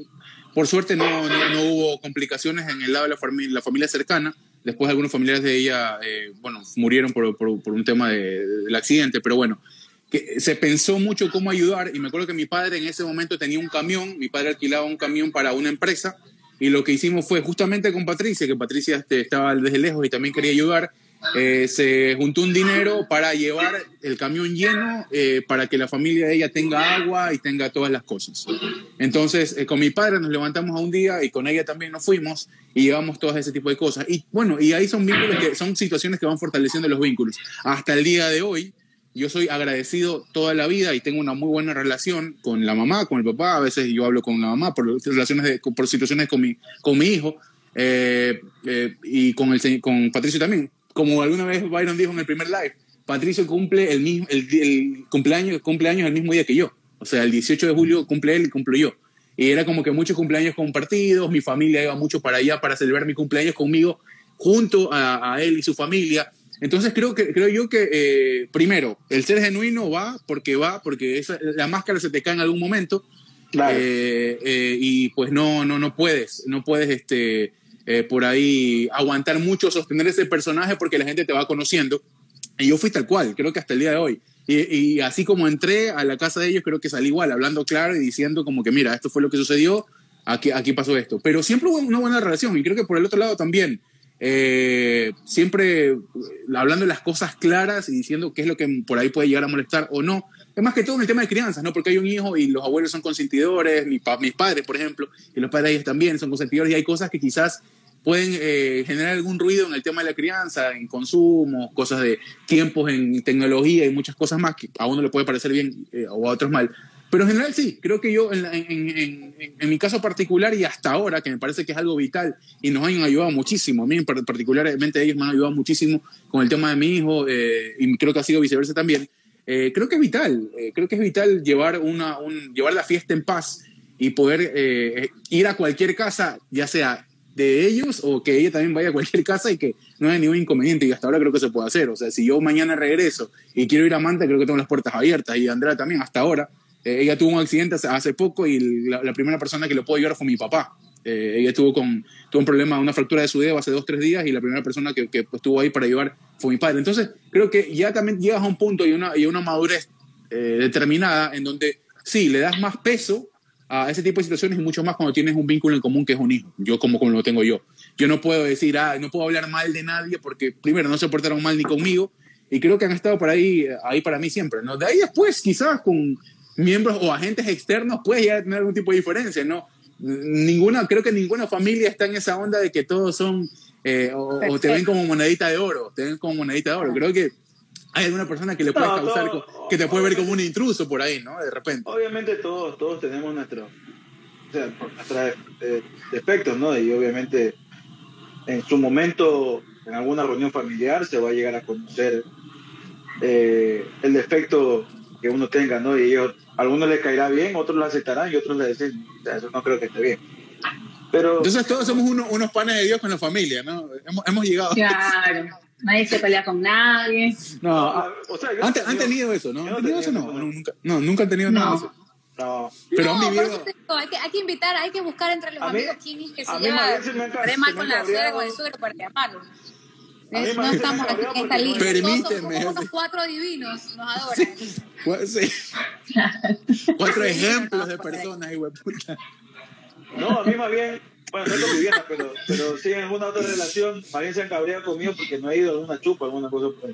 por suerte no, no, no hubo complicaciones en el lado de la, fami- la familia cercana. Después algunos familiares de ella, eh, bueno, murieron por, por- por un tema de- del accidente, pero bueno, que se pensó mucho cómo ayudar y me acuerdo que mi padre en ese momento tenía un camión, mi padre alquilaba un camión para una empresa y lo que hicimos fue justamente con Patricia, que Patricia este, estaba desde lejos y también quería ayudar, eh, se juntó un dinero para llevar el camión lleno eh, para que la familia de ella tenga agua y tenga todas las cosas. Entonces, eh, con mi padre nos levantamos a un día y con ella también nos fuimos y llevamos todo ese tipo de cosas. Y bueno, y ahí son vínculos que son situaciones que van fortaleciendo los vínculos. Hasta el día de hoy, yo soy agradecido toda la vida y tengo una muy buena relación con la mamá, con el papá. A veces yo hablo con la mamá por relaciones de, por situaciones con mi, con mi hijo eh, eh, y con, el, con Patricio también. Como alguna vez Byron dijo en el primer live, Patricio cumple el, mismo, el, el cumpleaños, cumpleaños el mismo día que yo. O sea, el 18 de julio cumple él y cumplo yo. Y era como que muchos cumpleaños compartidos, mi familia iba mucho para allá para celebrar mi cumpleaños conmigo, junto a, a él y su familia. Entonces creo, que, creo yo que, eh, primero, el ser genuino va porque va, porque esa- la máscara se te cae en algún momento.
Claro.
Eh, eh, y pues no, no, no puedes, no puedes este, eh, por ahí aguantar mucho, sostener ese personaje porque la gente te va conociendo. Y yo fui tal cual, creo que hasta el día de hoy. Y, y así como entré a la casa de ellos, creo que salí igual, hablando claro y diciendo como que, mira, esto fue lo que sucedió, aquí, aquí pasó esto. Pero siempre hubo una buena relación y creo que por el otro lado también, eh, siempre eh, hablando de las cosas claras y diciendo qué es lo que por ahí puede llegar a molestar o no. Es más que todo en el tema de crianzas, ¿no? Porque hay un hijo y los abuelos son consentidores, mi pa- mis padres, por ejemplo, y los padres de ellos también son consentidores y hay cosas que quizás pueden eh, generar algún ruido en el tema de la crianza, en consumo, cosas de tiempos en tecnología y muchas cosas más que a uno le puede parecer bien o a otros mal. Pero en general sí, creo que yo en, en- en- en- mi caso particular y hasta ahora, que me parece que es algo vital y nos han ayudado muchísimo, a mí en par- particularmente ellos me han ayudado muchísimo con el tema de mi hijo eh, y creo que ha sido viceversa también, eh, creo que es vital, eh, creo que es vital llevar, una, un, llevar la fiesta en paz y poder eh, ir a cualquier casa, ya sea de ellos o que ella también vaya a cualquier casa y que no haya ningún inconveniente y hasta ahora creo que se puede hacer. O sea, si yo mañana regreso y quiero ir a Manta, creo que tengo las puertas abiertas y Andrea también hasta ahora. Eh, ella tuvo un accidente hace, hace poco y la, la primera persona que lo pudo ayudar fue mi papá. Eh, ella tuvo, con, tuvo un problema, una fractura de su dedo hace dos, tres días y la primera persona que, que estuvo ahí para ayudar fue mi padre. Entonces, creo que ya también llegas a un punto y una, y una madurez eh, determinada en donde sí, le das más peso a ese tipo de situaciones y mucho más cuando tienes un vínculo en común que es un hijo. Yo como, como lo tengo yo. Yo no puedo decir, ah, no puedo hablar mal de nadie porque primero no se portaron mal ni conmigo y creo que han estado por ahí, ahí para mí siempre. ¿no? De ahí después quizás con miembros o agentes externos puedes llegar a tener algún tipo de diferencia. ¿no? Ninguna, creo que ninguna familia está en esa onda de que todos son eh, o, o te ven como monedita de oro, te ven como monedita de oro. Creo que hay alguna persona que le puede
No,
causar,
todo-
que te puede ver como un intruso por ahí, ¿no? De repente.
Obviamente todos, todos tenemos nuestro, o sea, nuestros eh, defectos, ¿no? Y obviamente en su momento, en alguna reunión familiar, se va a llegar a conocer eh, el defecto que uno tenga, ¿no? Y ellos, algunos les caerá bien, otros lo aceptarán y otros le dicen, eso no creo que esté bien. Pero
Entonces todos somos uno- unos panes de Dios con la familia, ¿no? Hemos, hemos llegado.
Claro. Nadie se pelea con nadie.
No, ah,
o sea, yo
han,
no
han tenido eso, ¿no? ¿Han tenido eso? No,
eso,
no, nunca, no, nunca han tenido nada de
No.
eso.
No,
Pero han vivido.
digo, hay que, hay que invitar, hay que buscar entre los
A mí-
amigos quién es que se lleva re mal con la suegra, con el suegro para llamarlo.
A mí
Es- no estamos aquí en esta Todos
Permíteme.
somos unos cuatro divinos, nos adoran.
Sí. Cuatro ejemplos de personas, de puta.
No, a mí más bien, bueno, no es con Viviana, pero, pero sí en alguna otra relación, más bien se han cabreado conmigo porque no he ido a una chupa, alguna cosa por.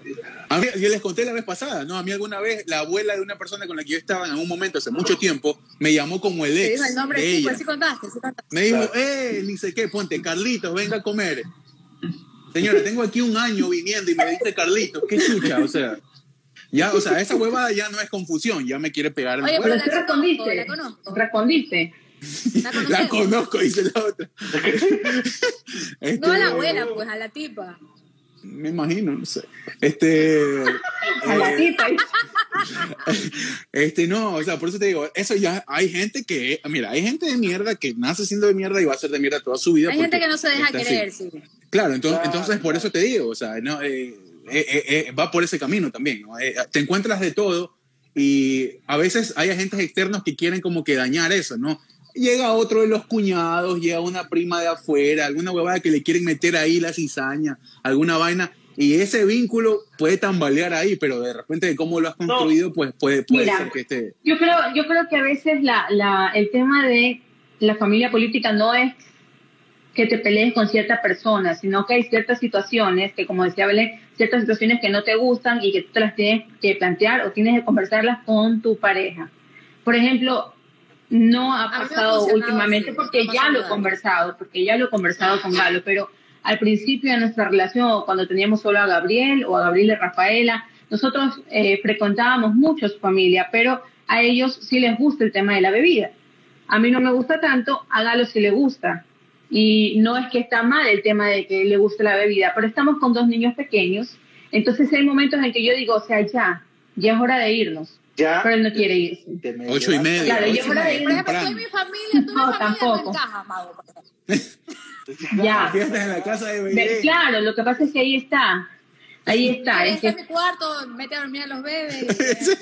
A mí, yo les conté la vez pasada, ¿no? A mí alguna vez la abuela de una persona con la que yo estaba en algún momento, hace mucho tiempo, me llamó como el ex
dijo el nombre,
de
sí,
ella.
pues sí contaste, sí contaste.
Me dijo,
Claro.
eh, ni sé qué, ponte, Carlitos, venga a comer. Señora, tengo aquí un año viniendo y me dice Carlitos, qué chucha, o sea. Ya, o sea, esa huevada ya no es confusión, ya me quiere pegar. en la
Oye.
Pero
la
respondiste.
la conozco.
Respondiste.
La
conozco, dice la otra. Este,
No a la abuela, pues a la tipa.
Me imagino, no sé. Este.
A la
eh,
tipa.
Este, no, o sea, por eso te digo, eso ya hay gente que, mira, hay gente de mierda que nace siendo de mierda y va a ser de mierda toda su vida.
Hay gente que no se deja querer, sí.
Claro, entonces,
Claro,
entonces por eso te digo, o sea, no, eh, eh, eh, va por ese camino también, ¿no? Te encuentras de todo y a veces hay agentes externos que quieren como que dañar eso, ¿no? Llega otro de los cuñados, llega una prima de afuera, alguna huevada que le quieren meter ahí la cizaña, alguna vaina, y ese vínculo puede tambalear ahí, pero de repente de cómo lo has construido, pues puede, puede
Mira.
ser que esté...
Yo creo, yo creo que a veces la, la, el tema de la familia política no es que te pelees con cierta persona, sino que hay ciertas situaciones que, como decía Belén, ciertas situaciones que no te gustan y que tú te las tienes que plantear o tienes que conversarlas con tu pareja. Por ejemplo, no ha pasado últimamente
así,
porque ya lo he conversado, porque ya lo he conversado con Galo, pero al principio de nuestra relación, cuando teníamos solo a Gabriel o a Gabriel y Rafaela, nosotros eh, frecuentábamos mucho su familia, pero a ellos sí les gusta el tema de la bebida. A mí no me gusta tanto, a Galo sí le gusta. Y no es que está mal el tema de que le guste la bebida, pero estamos con dos niños pequeños, entonces hay momentos en que yo digo, o sea, ya, ya es hora de irnos,
Ya.
pero él no quiere irse.
Ocho y media.
Claro, yo
y
Por ejemplo, mi familia, tú
No,
mi familia no
tampoco. Ya.
Fiestas en la casa de
Ve-
Belén.
Claro, lo que pasa es que ahí está. Ahí está.
Ahí
Es
está
que,
en mi cuarto, mete a dormir a los bebés.
es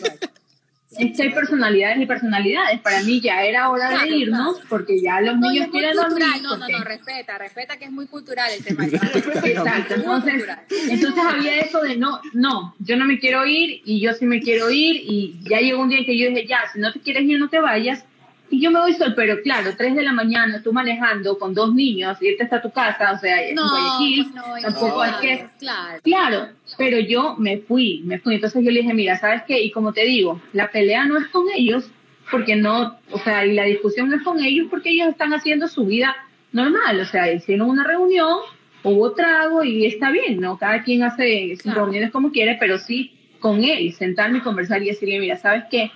hay personalidades y personalidades. Para mí ya era hora
Claro,
de irnos
claro.
porque ya los
No,
niños quieren dormir.
No, no, no, respeta, respeta que es muy cultural el tema.
Exacto, entonces, entonces había eso de no, no, yo no me quiero ir y yo sí me quiero ir y ya llegó un día en que yo dije, ya, si no te quieres ir, no te vayas. Y yo me voy sol, pero claro, 3 de la mañana, tú manejando con dos niños, irte hasta tu casa, o sea, en
No,
Guayaquil,
pues no,
tampoco
no,
es que...
Claro.
Claro, pero yo me fui, me fui. Entonces yo le dije, mira, ¿sabes qué? Y como te digo, la pelea no es con ellos, porque no, o sea, y la discusión no es con ellos porque ellos están haciendo su vida normal, o sea, hicieron una reunión, hubo trago y está bien, ¿no? Cada quien hace sus
Claro.
reuniones como quiere, pero sí con él, sentarme y conversar y decirle, mira, ¿sabes qué?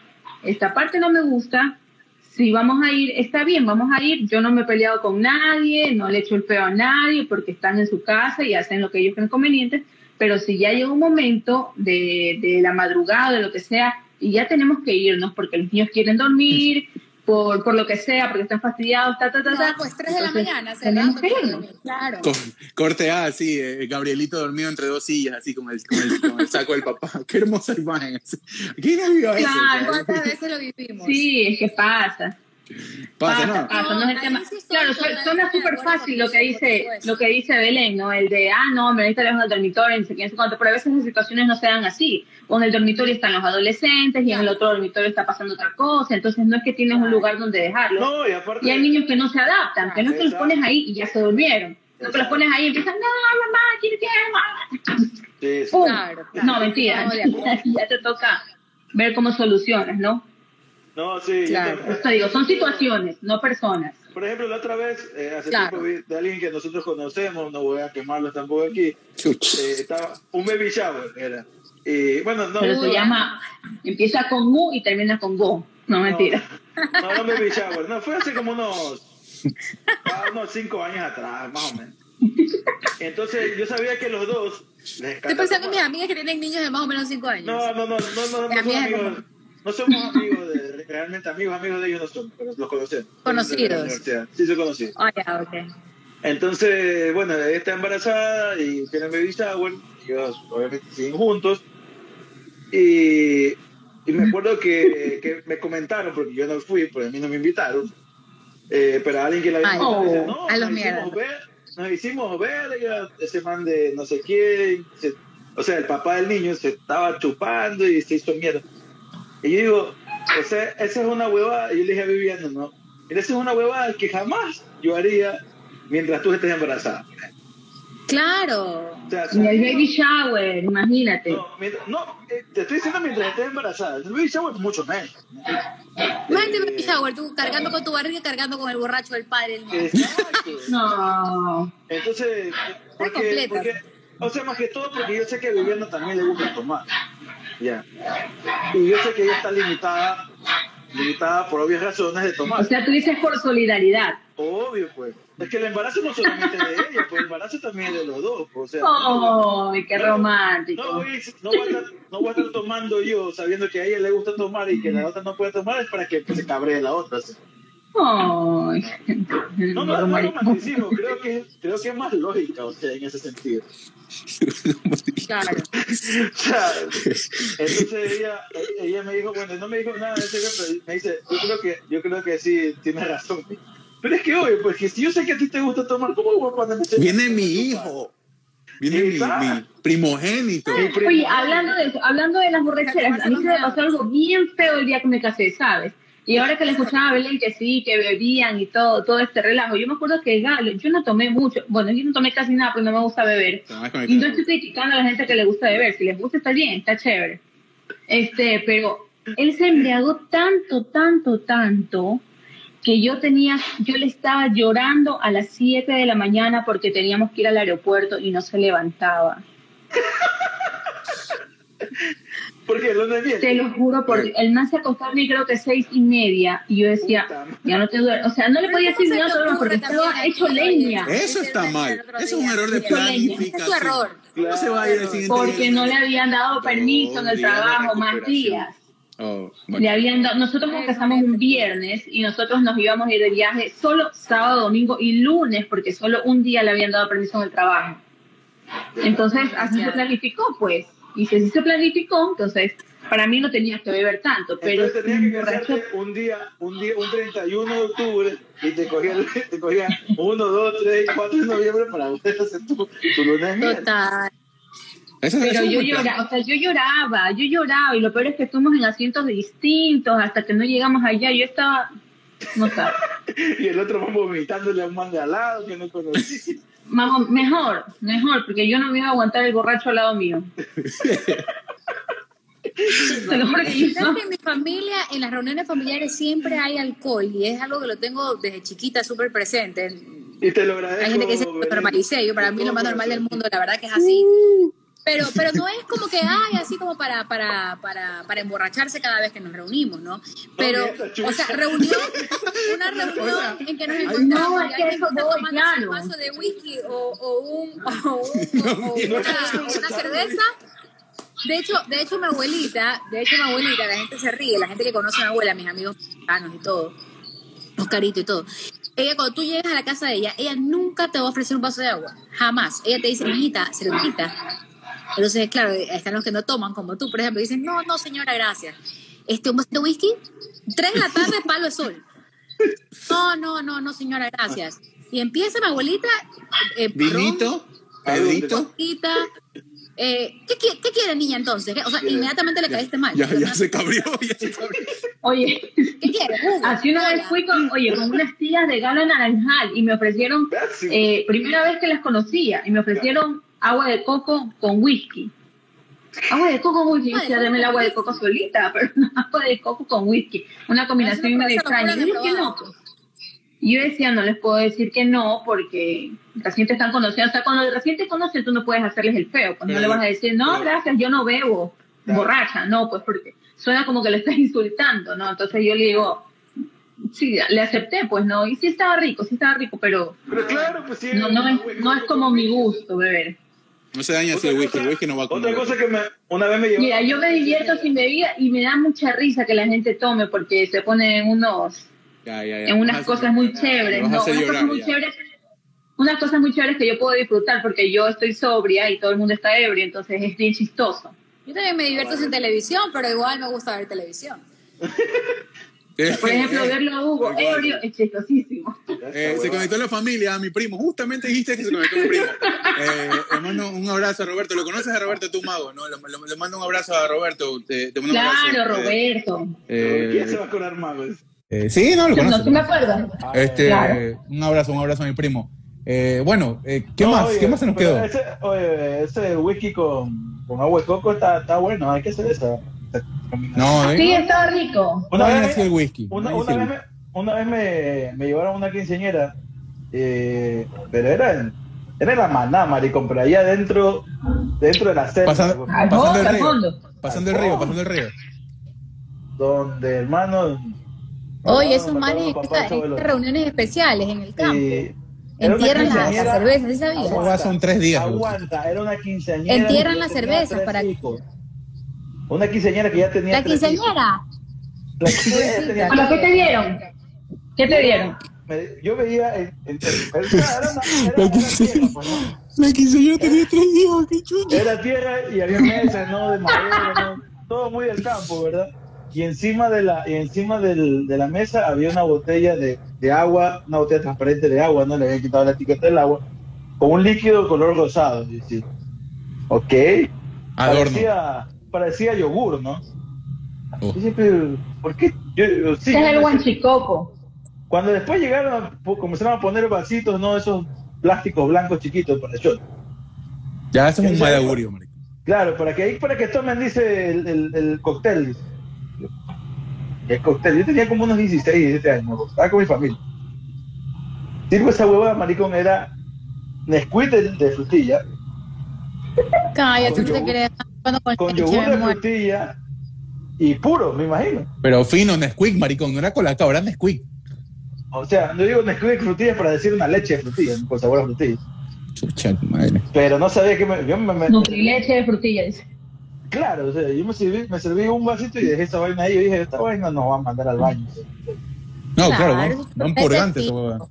esta parte no me gusta, si vamos a ir, está bien, vamos a ir, yo no me he peleado con nadie, no le echo el feo a nadie porque están en su casa y hacen lo que ellos creen conveniente, pero si ya llega un momento de, de la madrugada, de lo que sea, y ya tenemos que irnos porque los niños quieren dormir, por, por lo que sea, porque están fastidiados, ta, ta, ta,
No,
ta.
pues 3 de la mañana,
tenemos
cerrando.
que irnos.
Claro.
Co- Corte A, así, eh, Gabrielito dormido entre dos sillas, así con el, con el, con el saco del papá. Qué hermosa imagen. así. ¿Quién ha vivido eso?
Claro.
¿Cuántas veces lo vivimos?
Sí, es que pasa.
Pasa,
Pasa,
¿no?
pasa, no es el
Ahí
tema.
sí
Claro, suena
de
súper fácil lo que dice, lo que dice Belén, ¿no? El de, ah, no, me ahorita lejos del dormitorio, ni sé quién, sé cuánto, pero a veces las situaciones no se dan así. O en el dormitorio están los adolescentes y en el otro dormitorio está pasando otra cosa, entonces no es que tienes un lugar donde dejarlo.
No, y aparte.
Y hay niños que no se adaptan, que no que los pones ahí y ya se durmieron. No que los pones ahí y empiezan, no, mamá, quiero que.
Claro, claro.
No, mentira,
No,
ya te toca ver cómo solucionas, ¿no?
No, sí.
Claro.
Esto digo, son situaciones, no personas.
Por ejemplo, la otra vez, eh, hace
Claro.
tiempo vi de alguien que nosotros conocemos, no voy a quemarlo tampoco aquí,
Chuch.
eh, estaba un baby shower, era. Y bueno, no,
Pero
no,
se llama, empieza con mu y termina con go. No, mentira.
No, no baby shower, no, fue hace como unos, ah, unos cinco años atrás, más o menos. Entonces, yo sabía que los dos les
Estoy
encanta
pensando en mis amigas que tienen niños de más o menos 5 años.
No, no, no, no, no, no,
amigas,
amigos, no somos amigos de, realmente amigos, amigos de ellos no son, pero los conocemos.
Conocidos.
Sí, se conocidos.
Ah, ya, ok.
Entonces, bueno, ella está embarazada y tienen baby shower, ellos obviamente siguen juntos. Y, y me acuerdo que, que me comentaron, porque yo no fui, porque a mí no me invitaron, eh, pero alguien que la había invitado dice,
oh,
no,
a los
nos hicimos
mierdas.
ver, nos hicimos ver, ese man de no sé quién, se- o sea, el papá del niño se estaba chupando y se hizo mierda. Y yo digo, esa, esa es una huevada, y yo le dije a Viviana, no, esa es una huevada que jamás yo haría mientras tú estés embarazada.
Claro.
O sea,
En el baby shower, imagínate.
no, mientras- no, eh, te estoy diciendo mientras estés embarazada. El baby shower es mucho menos.
Imagínate
Eh,
baby shower, tú cargando con tu barriga, cargando con el borracho del padre.
Exacto.
No.
Entonces, porque, porque, o sea, más que todo porque yo sé que a Viviana también le gusta tomar. Ya. Y yo sé que ella está limitada, limitada por obvias razones de tomar.
O sea, tú dices por solidaridad.
Obvio, pues. Es que el embarazo no solamente de ella, pues el embarazo también es de los dos. pues, O sea,
¡Ay, qué
No,
romántico!
No voy, no, voy a estar, no voy a estar tomando yo sabiendo que a ella le gusta tomar y que la otra no puede tomar es para que se cabree la otra. ¿sí?
¡Ay!
No, no, no,
Romántico.
romanticismo, creo que, creo que es más lógica, o sea, en ese sentido.
Claro.
O sea, entonces ella, ella me dijo, bueno, no me dijo nada de eso, pero me dice, yo creo que, yo creo que sí, tienes razón. Pero es que obvio, pues que si yo sé que a ti te gusta tomar, ¿cómo voy a ponerme a
Viene mi hijo. Viene mi, mi primogénito.
Primo.
Oye, hablando de eso, hablando de las borracheras, a mí se me pasó algo bien feo el día que me casé, ¿sabes? Y ahora que le escuchaba a Belén que sí, que bebían y todo, todo este relajo, yo me acuerdo que Galo, yo no tomé mucho, bueno, yo no tomé casi nada porque no me gusta beber. Y no estoy criticando a la gente que le gusta beber, si les gusta está bien, está chévere. Este, pero él se embriagó tanto, tanto, tanto, que yo tenía, yo le estaba llorando a las 7 de la mañana porque teníamos que ir al aeropuerto y no se levantaba.
Porque el lunes
Te lo juro, porque el man se acostó a mí creo que seis y media y yo decía,
Puta
ya no te duermo. O sea, no le podía decir
¿Cómo
nada
se te
todo porque estaba hecho leña.
Eso está mal. Eso es un error de
Ese es tu
planificación.
error.
¿Cómo se va a ir el siguiente
Porque
día?
no le habían dado permiso en el trabajo, más días.
Oh,
Le habían dado, nosotros nos casamos un viernes y nosotros nos íbamos a ir de viaje solo sábado, domingo y lunes porque solo un día le habían dado permiso en el trabajo. Entonces así se planificó pues. Y si así se planificó, entonces para mí no tenías que beber tanto, pero
Entonces tenías que casarte un día, un día, un 31 de octubre y te cogían, te cogían 1, 2, 3, 4 de noviembre para poder hacer tu, tu lunes de miel.
Total.
Pero yo lloraba, o sea, yo lloraba, yo lloraba, y lo peor es que estuvimos en asientos distintos hasta que no llegamos allá, yo estaba, no sé,
Y el otro va vomitándole a un man de al lado que no conocí.
Más mejor, mejor, porque yo no me iba a aguantar el borracho al lado mío. Te lo juro que yo
¿Sabes que en mi familia, en las reuniones familiares siempre hay alcohol y es algo que lo tengo desde chiquita súper presente.
Y te lo agradezco.
Hay gente que dice que lo
Belén,
normalicé, yo para mí lo más normal del mundo, la verdad que es así. Pero, pero no es como que, ay, así como para, para, para, para emborracharse cada vez que nos reunimos, ¿no? Pero, o sea, reunión, una reunión en que nos encontramos
no, es
y alguien está tomando
claro.
un vaso de whisky o, o, un, o, un- o una, una cerveza. De hecho, de hecho, mi abuelita, de hecho, mi abuelita, la gente se ríe, la gente que conoce a mi abuela, mis amigos mexicanos y todo, Oscarito y todo. Ella, cuando tú llegas a la casa de ella, ella nunca te va a ofrecer un vaso de agua. Jamás. Ella te dice, hijita, cervecita. Entonces, claro, están los que no toman, como tú, por ejemplo, dicen, no, no, señora, gracias. Este, un vaso de whisky, tres de la tarde, palo de sol. No, no, no, no, señora, gracias. Y empieza mi abuelita, eh,
Vinito, Pedrito.
Eh, ¿qué, qui- ¿Qué quiere niña entonces? ¿Qué- O sea, inmediatamente le caíste mal.
Ya, ya se cabrió, ya se cabrió.
Oye,
¿Qué quiere?
Así una vez fui con, oye, con unas tías de gala naranjal y me ofrecieron, eh, primera vez que las conocía, y me ofrecieron agua de coco con whisky. Agua de coco con whisky, yo
Agua de
decía,
coco
dame el
con
agua de
whisky.
coco solita, pero no agua de coco con whisky. Una combinación
me
medio extraña. Yo que no. yo decía, no les puedo decir que no, porque recién te están conociendo. O sea, cuando recién te conocen, tú no puedes hacerles el feo. Pues no
Pero-
le vas a decir, no, gracias, yo no bebo,
Claro.
borracha. No, pues porque suena como que le estás insultando, ¿no? Entonces yo le digo, sí, le acepté, pues no. Y sí estaba rico, sí estaba rico, pero
Pero claro, pues sí.
no, no, es, no es como mi gusto beber.
No se daña así el whisky, el whisky no va con
Otra cosa que me, una vez me llevó.
Mira, yo me divierto sin bebida y me da mucha risa que la gente tome porque se pone en unos
Ya, ya, ya.
en unas
a-
cosas muy chéveres,
a
¿no? Unas
llorar,
cosas muy
ya.
chéveres. Unas cosas muy chéveres que yo puedo disfrutar porque yo estoy sobria y todo el mundo está ebrio, entonces es bien chistoso.
Yo también me divierto sin televisión, pero igual me gusta ver televisión.
Por ejemplo, verlo a Hugo ebrio es chistosísimo.
Eh, se conectó la familia, mi primo. Justamente dijiste que se conectó mi primo. Eh, le mando un abrazo a Roberto. ¿Lo conoces a Roberto, tu mago? No, le, le- le mando un abrazo a Roberto. Te, te mando un abrazo.
Claro,
Eh,
Roberto.
eh,
¿Quién se va a acordar
eh, sí, no, lo
No,
conozco.
¿tú me acuerdas?
Este,
Claro.
Un abrazo, un abrazo a mi primo. Eh, bueno, eh, ¿qué
No,
más?
oye,
¿Qué más se nos quedó?
Ese, oye, ese whisky con, con agua de coco está, está bueno, hay que hacer esa.
No,
Sí,
eh.
estaba rico.
Una vez nació el whisky.
Una,
Una vez
me, una vez me, me llevaron una quinceañera, eh, pero era en, era en la maná, maricón, pero allá dentro, dentro de la selva,
Pasando-
Al
Pasando
fondo,
el
al
río.
fondo.
Pasando el río, pasando el río.
donde hermano.
Oye, esos manes en reuniones especiales en el campo.
Y
Entierran las, cervezas, ¿sí sabías?
Son tres días,
Aguanta, era una quinceañera.
Entierran las cervezas para-
hijos. Una quinceañera que ya tenía.
La
tres hijos.
quinceañera.
La quinceañera tenía
¿A lo que te dieron? ¿Qué te dieron?
me- yo veía en, en- pero pues.
La quinceañera tenía tres hijos, qué chucha.
Era tierra y había mesas, ¿no? De madera, ¿no? Todo muy del campo, ¿verdad? Y encima de la, y encima del, de la mesa había una botella de, de agua, una botella transparente de agua, ¿no? Le habían quitado la etiqueta del agua, con un líquido color rosado. Y sí. Ok.
Adorno.
Parecía, parecía yogur, ¿no?
Oh.
Y siempre, ¿por qué? Yo, yo- sí,
es
yo
el guanchicoco.
Cuando después llegaron, pu- comenzaron a poner vasitos, ¿no? Esos plásticos blancos chiquitos para shot.
Ya, eso es un mal augurio, marico.
Claro, para que ahí para que tomen, dice el, el, el cóctel. dice. El cóctel. Yo tenía como unos 16, 17 años. Estaba con mi familia. Sirvo esa huevada, maricón, era Nesquik de, de frutilla,
Cállate, no te creas. Con
con yogur de frutilla y puro, me imagino.
Pero fino, Nesquik, maricón. No era colacao, era Nesquik.
O sea, no digo Nesquik de frutilla para decir una leche de frutilla, con sabor a frutilla.
Chucha, madre.
Pero no sabía que me, yo me, me-
Nutrileche de frutilla, dice.
Claro, o sea, yo me serví, me serví un vasito y dejé esa vaina ahí. Yo dije, esta vaina nos va a mandar al baño.
No,
Claro,
claro,
eso
¿no?
es
No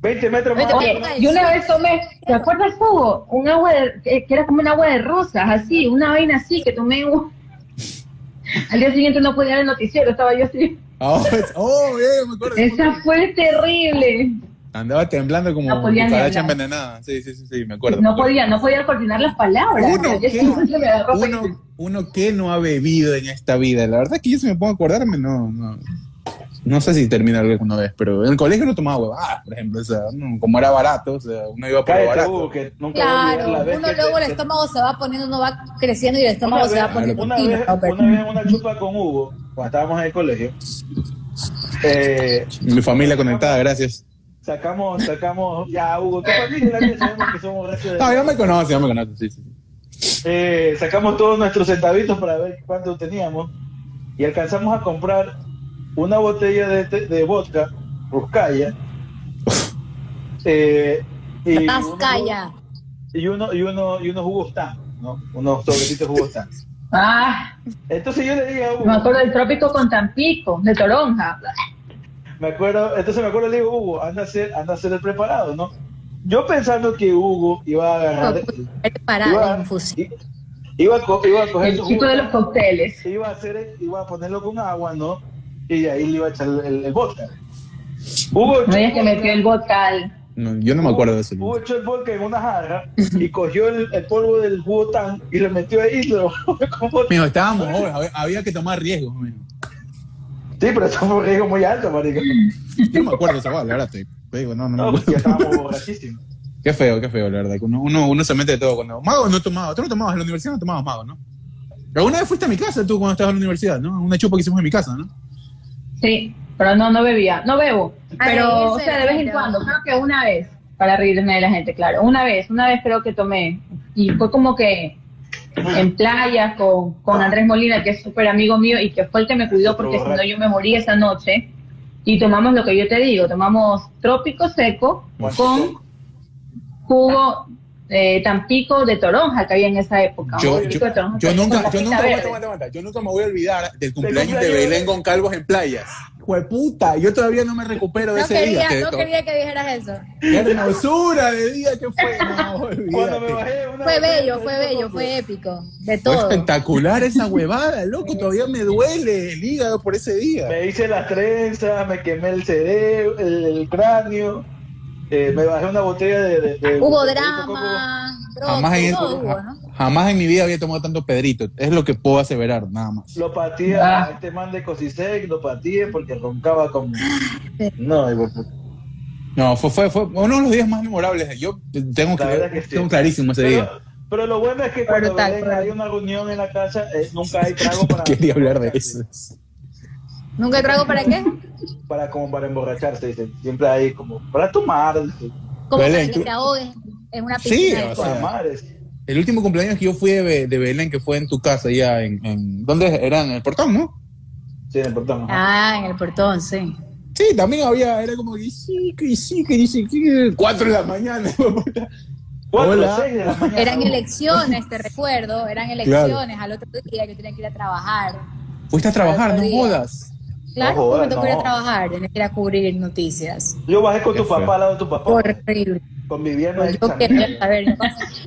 20 metros más.
Oye, yo una vez tomé, ¿te acuerdas, Hugo? Un agua de, que que era como un agua de rosas, así, una vaina así, que tomé un... Al día siguiente no podía ver el noticiero, estaba yo así.
Oh, es- oh, bien, me acuerdo.
Esa fue terrible.
Andaba temblando como
No podía
cucaracha envenenada. Sí, sí, sí, sí, me acuerdo.
No podía, no podía coordinar las palabras.
Uno, ¿qué?
me
Uno, uno que no ha bebido en esta vida. La verdad es que yo si me pongo a acordarme, no, no. No sé si termina alguna vez, pero en el colegio no tomaba huevadas, por ejemplo. O sea, no, como era barato, o sea, uno iba por
Cállate,
barato.
Hugo, que nunca
Claro,
la vez
uno
que
luego
te-
el estómago se va poniendo, uno va creciendo y el estómago
Una
se va poniendo
una,
fino,
vez, una vez en una chupa con Hugo, cuando estábamos en el colegio, eh,
Mi familia conectada, gracias.
sacamos, sacamos, ya Hugo, tu familia la sabemos que somos gracias de...
No, ya me conoce, ya me conoce, sí, sí.
eh, sacamos todos nuestros centavitos para ver cuánto teníamos y alcanzamos a comprar una botella de, te- de vodka, Ruscaya, eh, y,
Tascaya.
y uno y uno y unos jugos tan, ¿no? Unos sobrecitos jugos tan.
Ah,
Entonces yo le dije a Hugo,
me acuerdo del trópico con Tampico, de Toronja.
me acuerdo, entonces me acuerdo le digo, Hugo, anda a hacer, anda a hacer el preparado, ¿no? Yo pensando que Hugo iba a agarrar,
Para
iba, iba, a, co- iba a coger
El
su
chico
jugo
de los cócteles.
iba a hacer, iba a ponerlo con agua, ¿no? Y ahí le iba a echar el, el vodka. Hugo
No
echó-
que metió el vodka al...
No, yo no me acuerdo de eso.
Hugo echó el vodka en una jarra y cogió el, el polvo del jugo tan y lo metió ahí y lo.
Mijo, estábamos jóvenes, había, había que tomar riesgos. mijo.
Sí, pero eso fue un riesgo muy alto, marico.
Yo no me acuerdo de esa la verdad. Te, te digo, no, no,
No, porque estábamos borrachísimos.
Qué feo, qué feo, la verdad. que Uno, uno, uno se mete de todo. Cuando... Mago no tomaba. Tú no tomabas en la universidad, no tomabas mago, ¿no? ¿Alguna vez fuiste a mi casa tú cuando estabas en la universidad, no? Una chupa que hicimos en mi casa, ¿no?
Sí, pero no, no bebía. No bebo.
A
Pero, o sea,
de
vez en cuando. Creo que una vez. Para reírme de la gente, claro. Una vez, una vez creo que tomé. Y fue como que en playa con, con Andrés Molina, que es súper amigo mío y que fue el que me cuidó porque si no yo me moría esa noche. Y tomamos lo que yo te digo, tomamos trópico seco con jugo eh, Tampico de toronja que había en esa época.
Yo, yo,
juguito de toronja
yo nunca, yo nunca,
verde.
aguanta, aguanta, aguanta. yo nunca me voy a olvidar del cumpleaños de
cumpleaños de-
Belén con Calvos en playas. Jueputa, yo todavía no me recupero de
No
ese
quería,
día.
no
que-
quería que dijeras eso.
Qué hermosura de día que fue. No,
Cuando me bajé una
Fue bello, fue bello, fue épico. De
Fue
todo.
espectacular esa huevada, loco. Todavía me duele el hígado por ese día.
Me hice las trenzas, me quemé el cerebro, el, el cráneo, eh, me bajé una botella de... de- de-
Hubo
de-
drama,
Jamás en,
todo hubo, ¿no?
jamás en mi vida había tomado tanto pedrito. Es lo que puedo aseverar, nada más.
Lo pateé
Ah.
a este man de Cosisec, lo pateé porque roncaba como... No.
No, fue, fue, fue uno de los días más memorables. Yo tengo, que,
sí.
tengo clarísimo ese día.
pero, pero lo bueno es que cuando
brutal.
hay una reunión en la casa, eh, nunca hay trago para...
Quería hablar de eso.
¿Nunca trago para qué?
Para, como para emborracharse. Siempre hay como... Para tomar, dice,
Como
Belén,
para que
tú-
te ahogues en una
Sí,
piscina. de
o sea,
para madres.
El último cumpleaños que yo fui de, Be- de Belén, que fue en tu casa, ya en, en. ¿Dónde era? En el portón, ¿no?
Sí, en el portón. ajá.
Ah, en el portón, sí.
Sí, también había, era como que sí, que sí, que sí, que cuatro de la mañana.
Cuatro, seis de la mañana.
Eran elecciones, te recuerdo, eran elecciones. Al otro día yo tenía que ir a trabajar.
Fuiste a trabajar, no jodas.
Claro,
No jodas,
me tocó ir a
no.
trabajar, tenía que ir a cubrir noticias.
Yo bajé con tu
feo.
papá al lado de tu papá.
Horrible.
Conviviendo
Pues
en
yo
San
quería saber.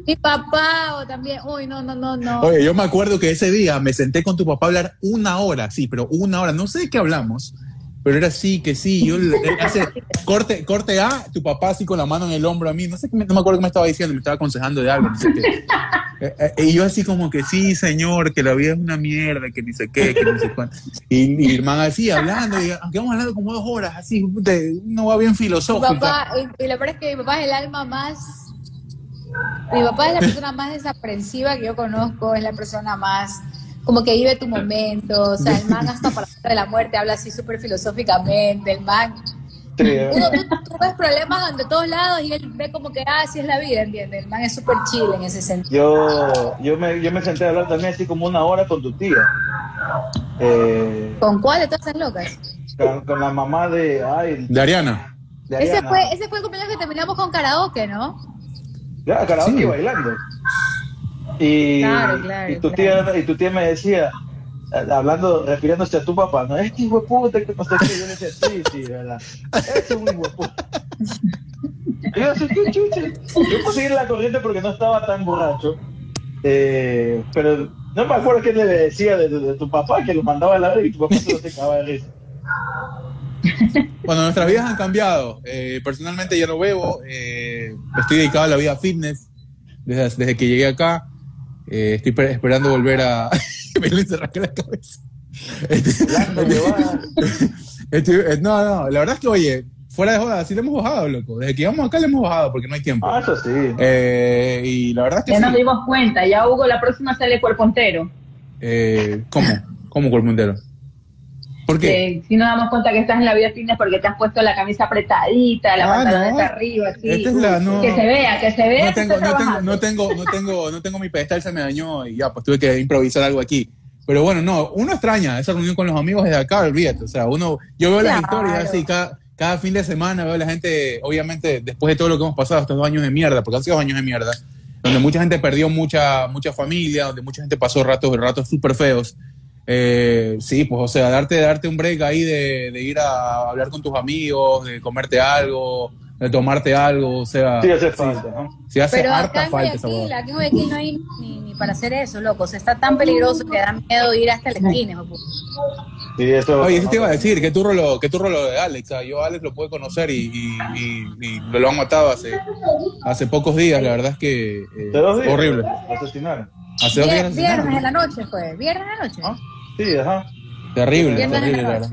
Mi papá o también. Uy, no, no, no, no.
Oye, yo me acuerdo que ese día me senté con tu papá a hablar una hora, sí, pero una hora, no sé de qué hablamos, pero era así, que sí, yo hace corte, corte A, tu papá así con la mano en el hombro a mí, no sé, no me acuerdo qué me estaba diciendo, me estaba aconsejando de algo, no sé qué. Eh, eh, y yo así como que sí, señor, que la vida es una mierda, que ni sé qué, que no sé cuánto. Y, el man así hablando, y aunque vamos hablando como dos horas, así, uno va bien
Mi
filosófico.
papá, y, y lo peor es que mi papá es el alma más. Mi papá es la persona más desaprensiva que yo conozco, es la persona más. Como que vive tu momento, o sea, el man hasta para la hora de la muerte habla así súper filosóficamente, el man. Uno, tú, tú ves problemas de todos lados y él ve como que, ah, así es la vida, ¿entiendes? El man es súper chill en ese sentido.
Yo, yo, me, yo me senté a hablar también así como una hora con tu tía. Eh,
¿Con cuál de todas esas locas?
con, con la mamá de, ay,
De Ariana.
de
Ese fue, ese fue el cumpleaños que terminamos con karaoke, ¿no?
Ya, karaoke
Sí.
bailando. Y,
Claro, claro,
y, tu
claro.
tía, y tu tía me decía, hablando, refiriéndose a tu papá, no es que hijo de puta, que no sé qué. Yo le decía, sí, sí, verdad. Es un hijo de puta. Y yo así, qué chucha. Yo pude seguir la corriente porque no estaba tan borracho. Eh, pero no me acuerdo qué le decía de, de- de tu papá, que lo mandaba a la red y tu papá se lo secaba de risa.
Bueno, nuestras vidas han cambiado. Eh, personalmente ya no bebo. eh, estoy dedicado a la vida fitness desde, desde que llegué acá. Eh, estoy per- esperando volver a... Se rasca la cabeza. Este- eh, no, no, la verdad es que, oye, fuera de joda, sí le hemos bajado, loco. Desde que llegamos acá le hemos bajado porque no hay tiempo.
Ah, eso sí.
Eh, y la verdad es que
Ya
sí.
nos dimos cuenta, ya Hugo la próxima sale cuerpo entero.
Eh, ¿Cómo? ¿Cómo cuerpo entero? ¿Por qué?
si nos damos cuenta que estás en la vida fitness porque te has puesto la camisa apretadita, la
Ah,
pantaloneta
no.
arriba, así.
Esta es la- no.
Que se vea, que se vea.
no tengo, no tengo, no tengo, no tengo, no tengo mi pedestal, se me dañó y ya, pues tuve que improvisar algo aquí. Pero bueno, no, uno extraña esa reunión con los amigos desde acá, olvídate. O sea, uno, yo veo las
Claro.
historias así, cada, cada fin de semana veo a la gente, obviamente, después de todo lo que hemos pasado, estos dos años de mierda, porque han sido dos años de mierda, donde mucha gente perdió mucha, mucha familia, donde mucha gente pasó ratos, ratos súper feos. Eh, sí, pues, o sea, darte, darte un break ahí de, de ir a hablar con tus amigos, de comerte algo, de tomarte algo, o sea.
Sí, hace falta, ¿no?
Sí hace
Pero
harta
acá en
falta esa
Guayaquil, aquí en Guayaquil no hay ni, ni para hacer eso, loco. O sea, está tan peligroso que da miedo ir hasta la esquina.
Sí, eso.
Oye, eso te iba a decir, ¿qué turro lo, qué turro lo de Alex? ah, Yo a Alex lo pude conocer y, y, y- y lo, lo han matado hace, hace pocos días, la verdad es que eh,
De dos días.
horrible.
Asesinaron.
Hace dos días
Viernes en la noche fue, viernes en la noche.
¿Ah? Sí, ajá.
Terrible, terrible,
la
verdad.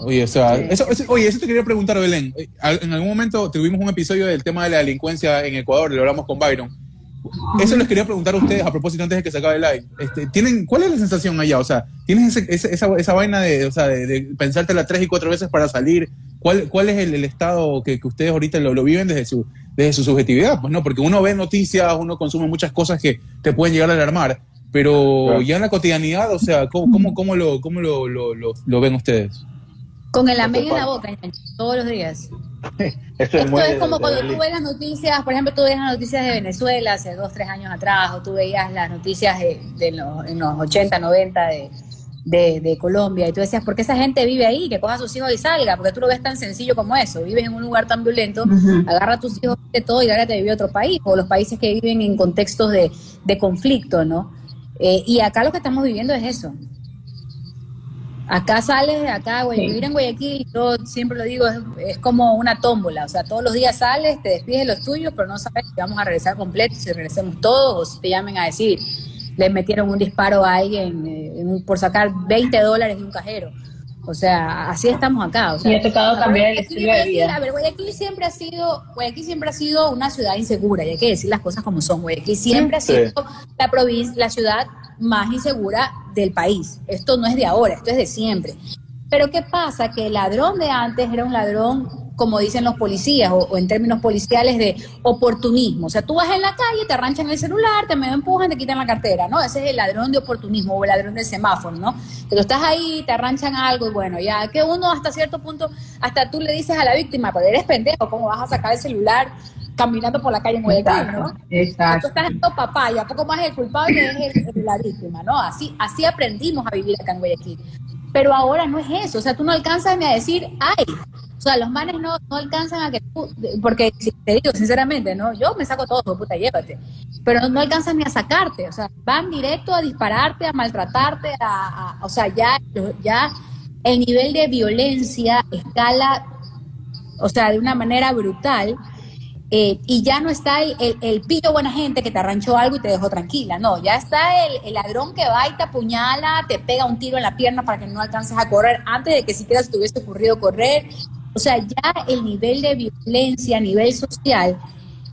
Oye, o sea,
Sí.
eso, eso- oye, eso te quería preguntar, Belén. Eh, En algún momento tuvimos un episodio del tema de la delincuencia en Ecuador, lo hablamos con Byron. Eso les quería preguntar a ustedes a propósito antes de que se acabe el live. Este, ¿tienen, ¿Cuál es la sensación allá? O sea, ¿tienes ese- ese- esa, esa vaina de, o sea, de, de pensártela tres y cuatro veces para salir? ¿Cuál, cuál es el, el estado que, que ustedes ahorita lo, lo viven desde su, desde su subjetividad? Pues no, porque uno ve noticias, uno consume muchas cosas que te pueden llegar a alarmar, pero
Claro.
ya en la cotidianidad, o sea, ¿cómo, cómo, cómo lo, cómo lo, lo, lo- lo ven ustedes?
Con el amén
Hace
en la boca, todos los días.
Esto es,
Esto como
de
cuando tú ves las noticias, por ejemplo, tú ves las noticias de Venezuela hace dos, tres años atrás, o tú veías las noticias de, de los, en los 80, 90 de, de, de Colombia, y tú decías, ¿por qué esa gente vive ahí? Que coja a sus hijos y salga, porque tú lo ves tan sencillo como eso. Vives en un lugar tan violento, agarra a tus hijos de todo y lárgate a vivir a otro país, o los países que viven en contextos de, de conflicto, ¿no? Eh, y acá lo que estamos viviendo es eso. Acá sales de acá, güey,
Sí.
vivir en Guayaquil, yo siempre lo digo, es, es como una tómbola, o sea, todos los días sales, te despides de los tuyos, pero no sabes si vamos a regresar completo, si regresemos todos, o si te llamen a decir, le metieron un disparo a alguien eh, por sacar 20 dólares de un cajero. O sea, así estamos acá. O sea,
Y ha tocado
a ver,
cambiar el
Guayaquil-
estilo de
Guayaquil,
vida.
A ver, Guayaquil siempre ha sido, Guayaquil siempre ha sido una ciudad insegura, y hay que decir las cosas como son. Guayaquil siempre ha
Sí.
sido la provincia, la ciudad más insegura del país. Esto no es de ahora, esto es de siempre. Pero ¿qué pasa? Que el ladrón de antes era un ladrón, como dicen los policías, o, o en términos policiales, de oportunismo. O sea, tú vas en la calle, te arranchan el celular, te medio empujan, te quitan la cartera, ¿no? Ese es el ladrón de oportunismo o el ladrón del semáforo, ¿no? Que tú estás ahí, te arranchan algo y bueno, ya que uno hasta cierto punto, hasta tú le dices a la víctima, pero eres pendejo, ¿cómo vas a sacar el celular caminando por la calle en Guayaquil, ¿no?
Exacto,
Tú estás en papaya, poco más el culpable es el- el- la víctima, ¿no? Así, así aprendimos a vivir acá en Guayaquil. Pero ahora no es eso, o sea, tú no alcanzas ni a decir, ay, o sea, los manes no, no alcanzan a que tú, porque te digo sinceramente, ¿no? Yo me saco todo, puta, llévate. Pero no alcanzan ni a sacarte, o sea, van directo a dispararte, a maltratarte, a, o sea, ya, ya el nivel de violencia escala, o sea, de una manera brutal. Eh, y ya no está el, el pillo buena gente que te arranchó algo y te dejó tranquila, no, ya está el, el ladrón que va y te apuñala, te pega un tiro en la pierna para que no alcances a correr antes de que siquiera se te hubiese ocurrido correr. O sea, ya el nivel de violencia a nivel social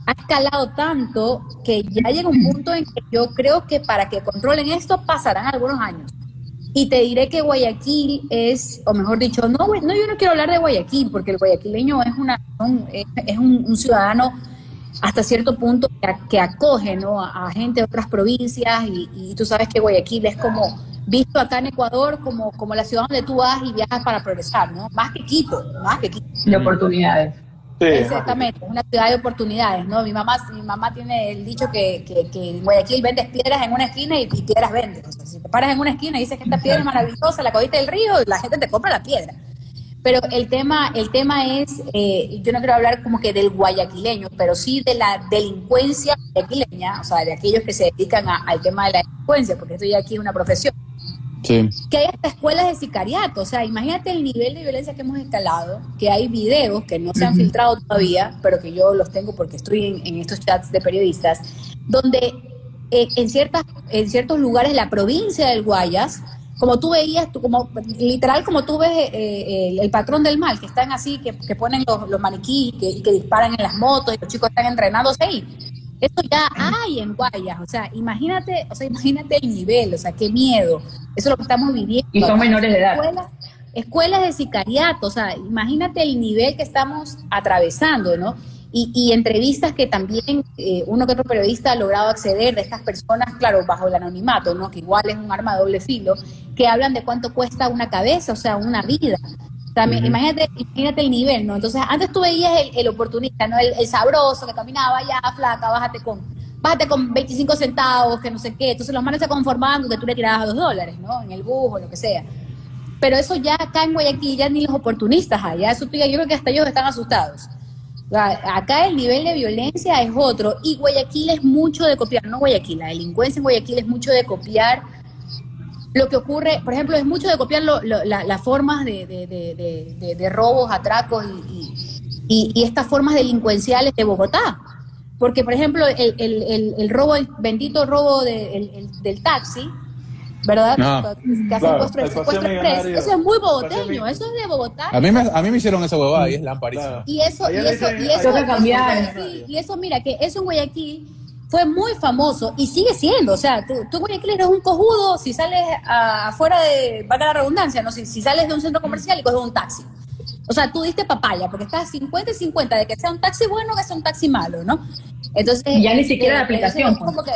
ha escalado tanto que ya llega un punto en que yo creo que para que controlen esto pasarán algunos años. Y te diré que Guayaquil es, o mejor dicho, no, no yo no quiero hablar de Guayaquil, porque el guayaquileño es, una, un- es, un ciudadano hasta cierto punto que, acoge ¿no? a, a gente de otras provincias y, y tú sabes que Guayaquil es como visto acá en Ecuador como, como la ciudad donde tú vas y viajas para progresar, ¿no? Más que Quito, más que Quito.
De oportunidades.
Sí,
Exactamente, es una ciudad de oportunidades, ¿no? Mi mamá, mi mamá tiene el dicho que, que, que en Guayaquil vendes piedras en una esquina y, y piedras vendes. O sea, si te paras en una esquina y dices que esta piedra es maravillosa, la cogiste del río, la gente te compra la piedra. Pero el tema, el tema es, eh, yo no quiero hablar como que del guayaquileño, pero sí de la delincuencia guayaquileña, o sea, de aquellos que se dedican a- al tema de la delincuencia, porque esto ya aquí es una profesión
Sí.
que hay hasta escuelas de sicariato. O sea, imagínate el nivel de violencia que hemos escalado, que hay videos que no se han filtrado todavía, pero que yo los tengo porque estoy en, en estos chats de periodistas, donde eh, en, ciertas, en ciertos lugares de la provincia del Guayas, como tú veías, tú, como literal como tú ves eh, eh, el, patrón del mal, que están así, que, que ponen los, los maniquíes y que, que disparan en las motos y los chicos están entrenándose ahí. Eso ya hay en Guayas, o sea, imagínate, o sea, imagínate el nivel, o sea, qué miedo. Eso es lo que estamos viviendo.
Y son menores de edad.
Escuelas- escuelas de sicariato, o sea, imagínate el nivel que estamos atravesando, ¿no? Y, y entrevistas que también eh, uno que otro periodista ha logrado acceder de estas personas, claro, bajo el anonimato, ¿no? Que igual es un arma de doble filo, que hablan de cuánto cuesta una cabeza, o sea, una vida. También, imagínate, imagínate el nivel, ¿no? Entonces, antes tú veías el, el oportunista, ¿no? El, el sabroso que caminaba ya, flaca, bájate con, bájate con 25 centavos, que no sé qué. Entonces los manes se conformaban con que tú le tirabas dos dólares, ¿no? En el bus o lo que sea. Pero eso ya acá en Guayaquil, ya ni los oportunistas hay. Ya eso, yo creo que hasta ellos están asustados. Acá el nivel de violencia es otro. Y Guayaquil es mucho de copiar, no Guayaquil, la delincuencia en Guayaquil es mucho de copiar lo que ocurre, por ejemplo, es mucho de copiar lo- lo- la- las formas de, de- de- de- robos, atracos y, y- y- estas formas delincuenciales de Bogotá. Porque, por ejemplo, el, el- el- el robo, el bendito robo de- el- el- del taxi, ¿verdad?
Ah.
Que hace
Claro,
express. Eso es muy bogoteño, eso es de Bogotá.
A mí me, a mí me hicieron esa huevada y es lamparísimo.
Claro.
Y eso, y eso, y eso, y eso, mira, que eso en Guayaquil fue muy famoso y sigue siendo. O sea, tú, tú en Guayaquil eres un cojudo si sales a- afuera de, valga la redundancia, ¿no? Si, si sales de un centro comercial y coges un taxi. O sea, tú diste papaya, porque estás 50 y 50 de que sea un taxi bueno o que sea un taxi malo, ¿no? Entonces.
Ya ni siquiera la aplicación,
es como que-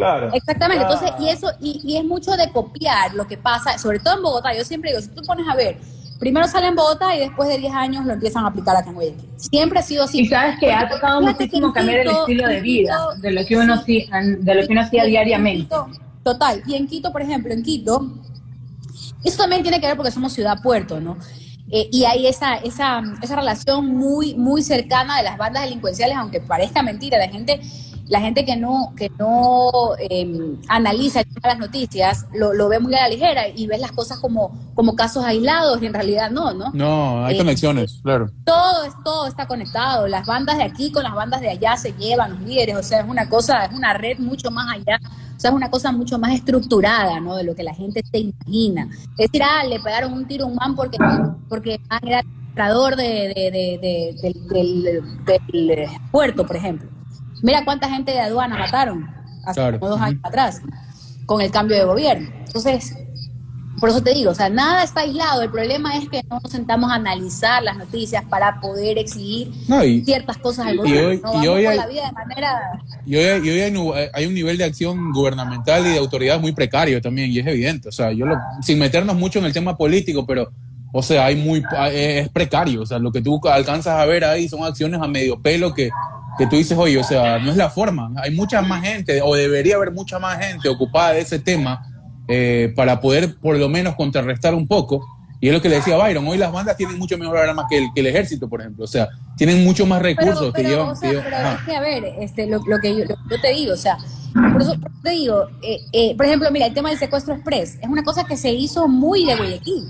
Claro.
Exactamente, entonces, y eso, y, y es mucho de copiar lo que pasa, sobre todo en Bogotá. Yo siempre digo, si tú pones a ver, primero sale en Bogotá y después de 10 años lo empiezan a aplicar acá en Guayaquil. Siempre ha sido así.
Y sabes que ha tocado muchísimo cambiar el estilo de vida,
Quito-
de lo que uno,
sí.
hacía- de lo que uno hacía diariamente.
Quito, total, y en Quito, por ejemplo, en Quito, eso también tiene que ver porque somos ciudad-puerto, ¿no? Eh, y hay esa, esa, esa relación muy, muy cercana de las bandas delincuenciales, aunque parezca mentira, la gente, la gente que no, que no eh, analiza las noticias lo, lo ve muy a la ligera y ves las cosas como, como casos aislados y en realidad no, ¿no?
No, hay
Eh,
conexiones, claro.
todo todo está conectado las bandas de aquí con las bandas de allá se llevan los líderes o sea es una cosa es una red mucho más allá o sea es una cosa mucho más estructurada no de lo que la gente se imagina es decir ah le pegaron un tiro a un man porque porque era administrador de, de- de- de- del, del- del puerto por ejemplo mira cuánta gente de aduana mataron hace
Claro.
como dos años atrás con el cambio de gobierno entonces por eso te digo, o sea, nada está aislado. El problema es que no nos sentamos a analizar las noticias para poder exigir
No, y,
ciertas cosas al
y
gobierno.
hoy-
no
y hoy hay-
la vida de manera...
y hoy, y hoy hay, nu- hay un nivel de acción gubernamental y de autoridad muy precario también, y es evidente. O sea, yo lo- sin meternos mucho en el tema político, pero, o sea, hay muy, es precario. O sea, lo que tú alcanzas a ver ahí son acciones a medio pelo que, que tú dices, oye, o sea, no es la forma. Hay mucha más gente, o debería haber mucha más gente ocupada de ese tema eh, para poder por lo menos contrarrestar un poco. Y es lo que le decía Byron, hoy las bandas tienen mucho mejor armas que el, que el ejército, por ejemplo. O sea, tienen mucho más recursos
Pero,
que
pero,
llevan.
o sea,
que llevan-
pero
ajá.
es que, a ver, este, lo, lo que yo, lo que yo te digo, o sea, por eso, por eso te digo, eh, eh, por ejemplo, mira, el tema del secuestro express es una cosa que se hizo muy de Guayaquil.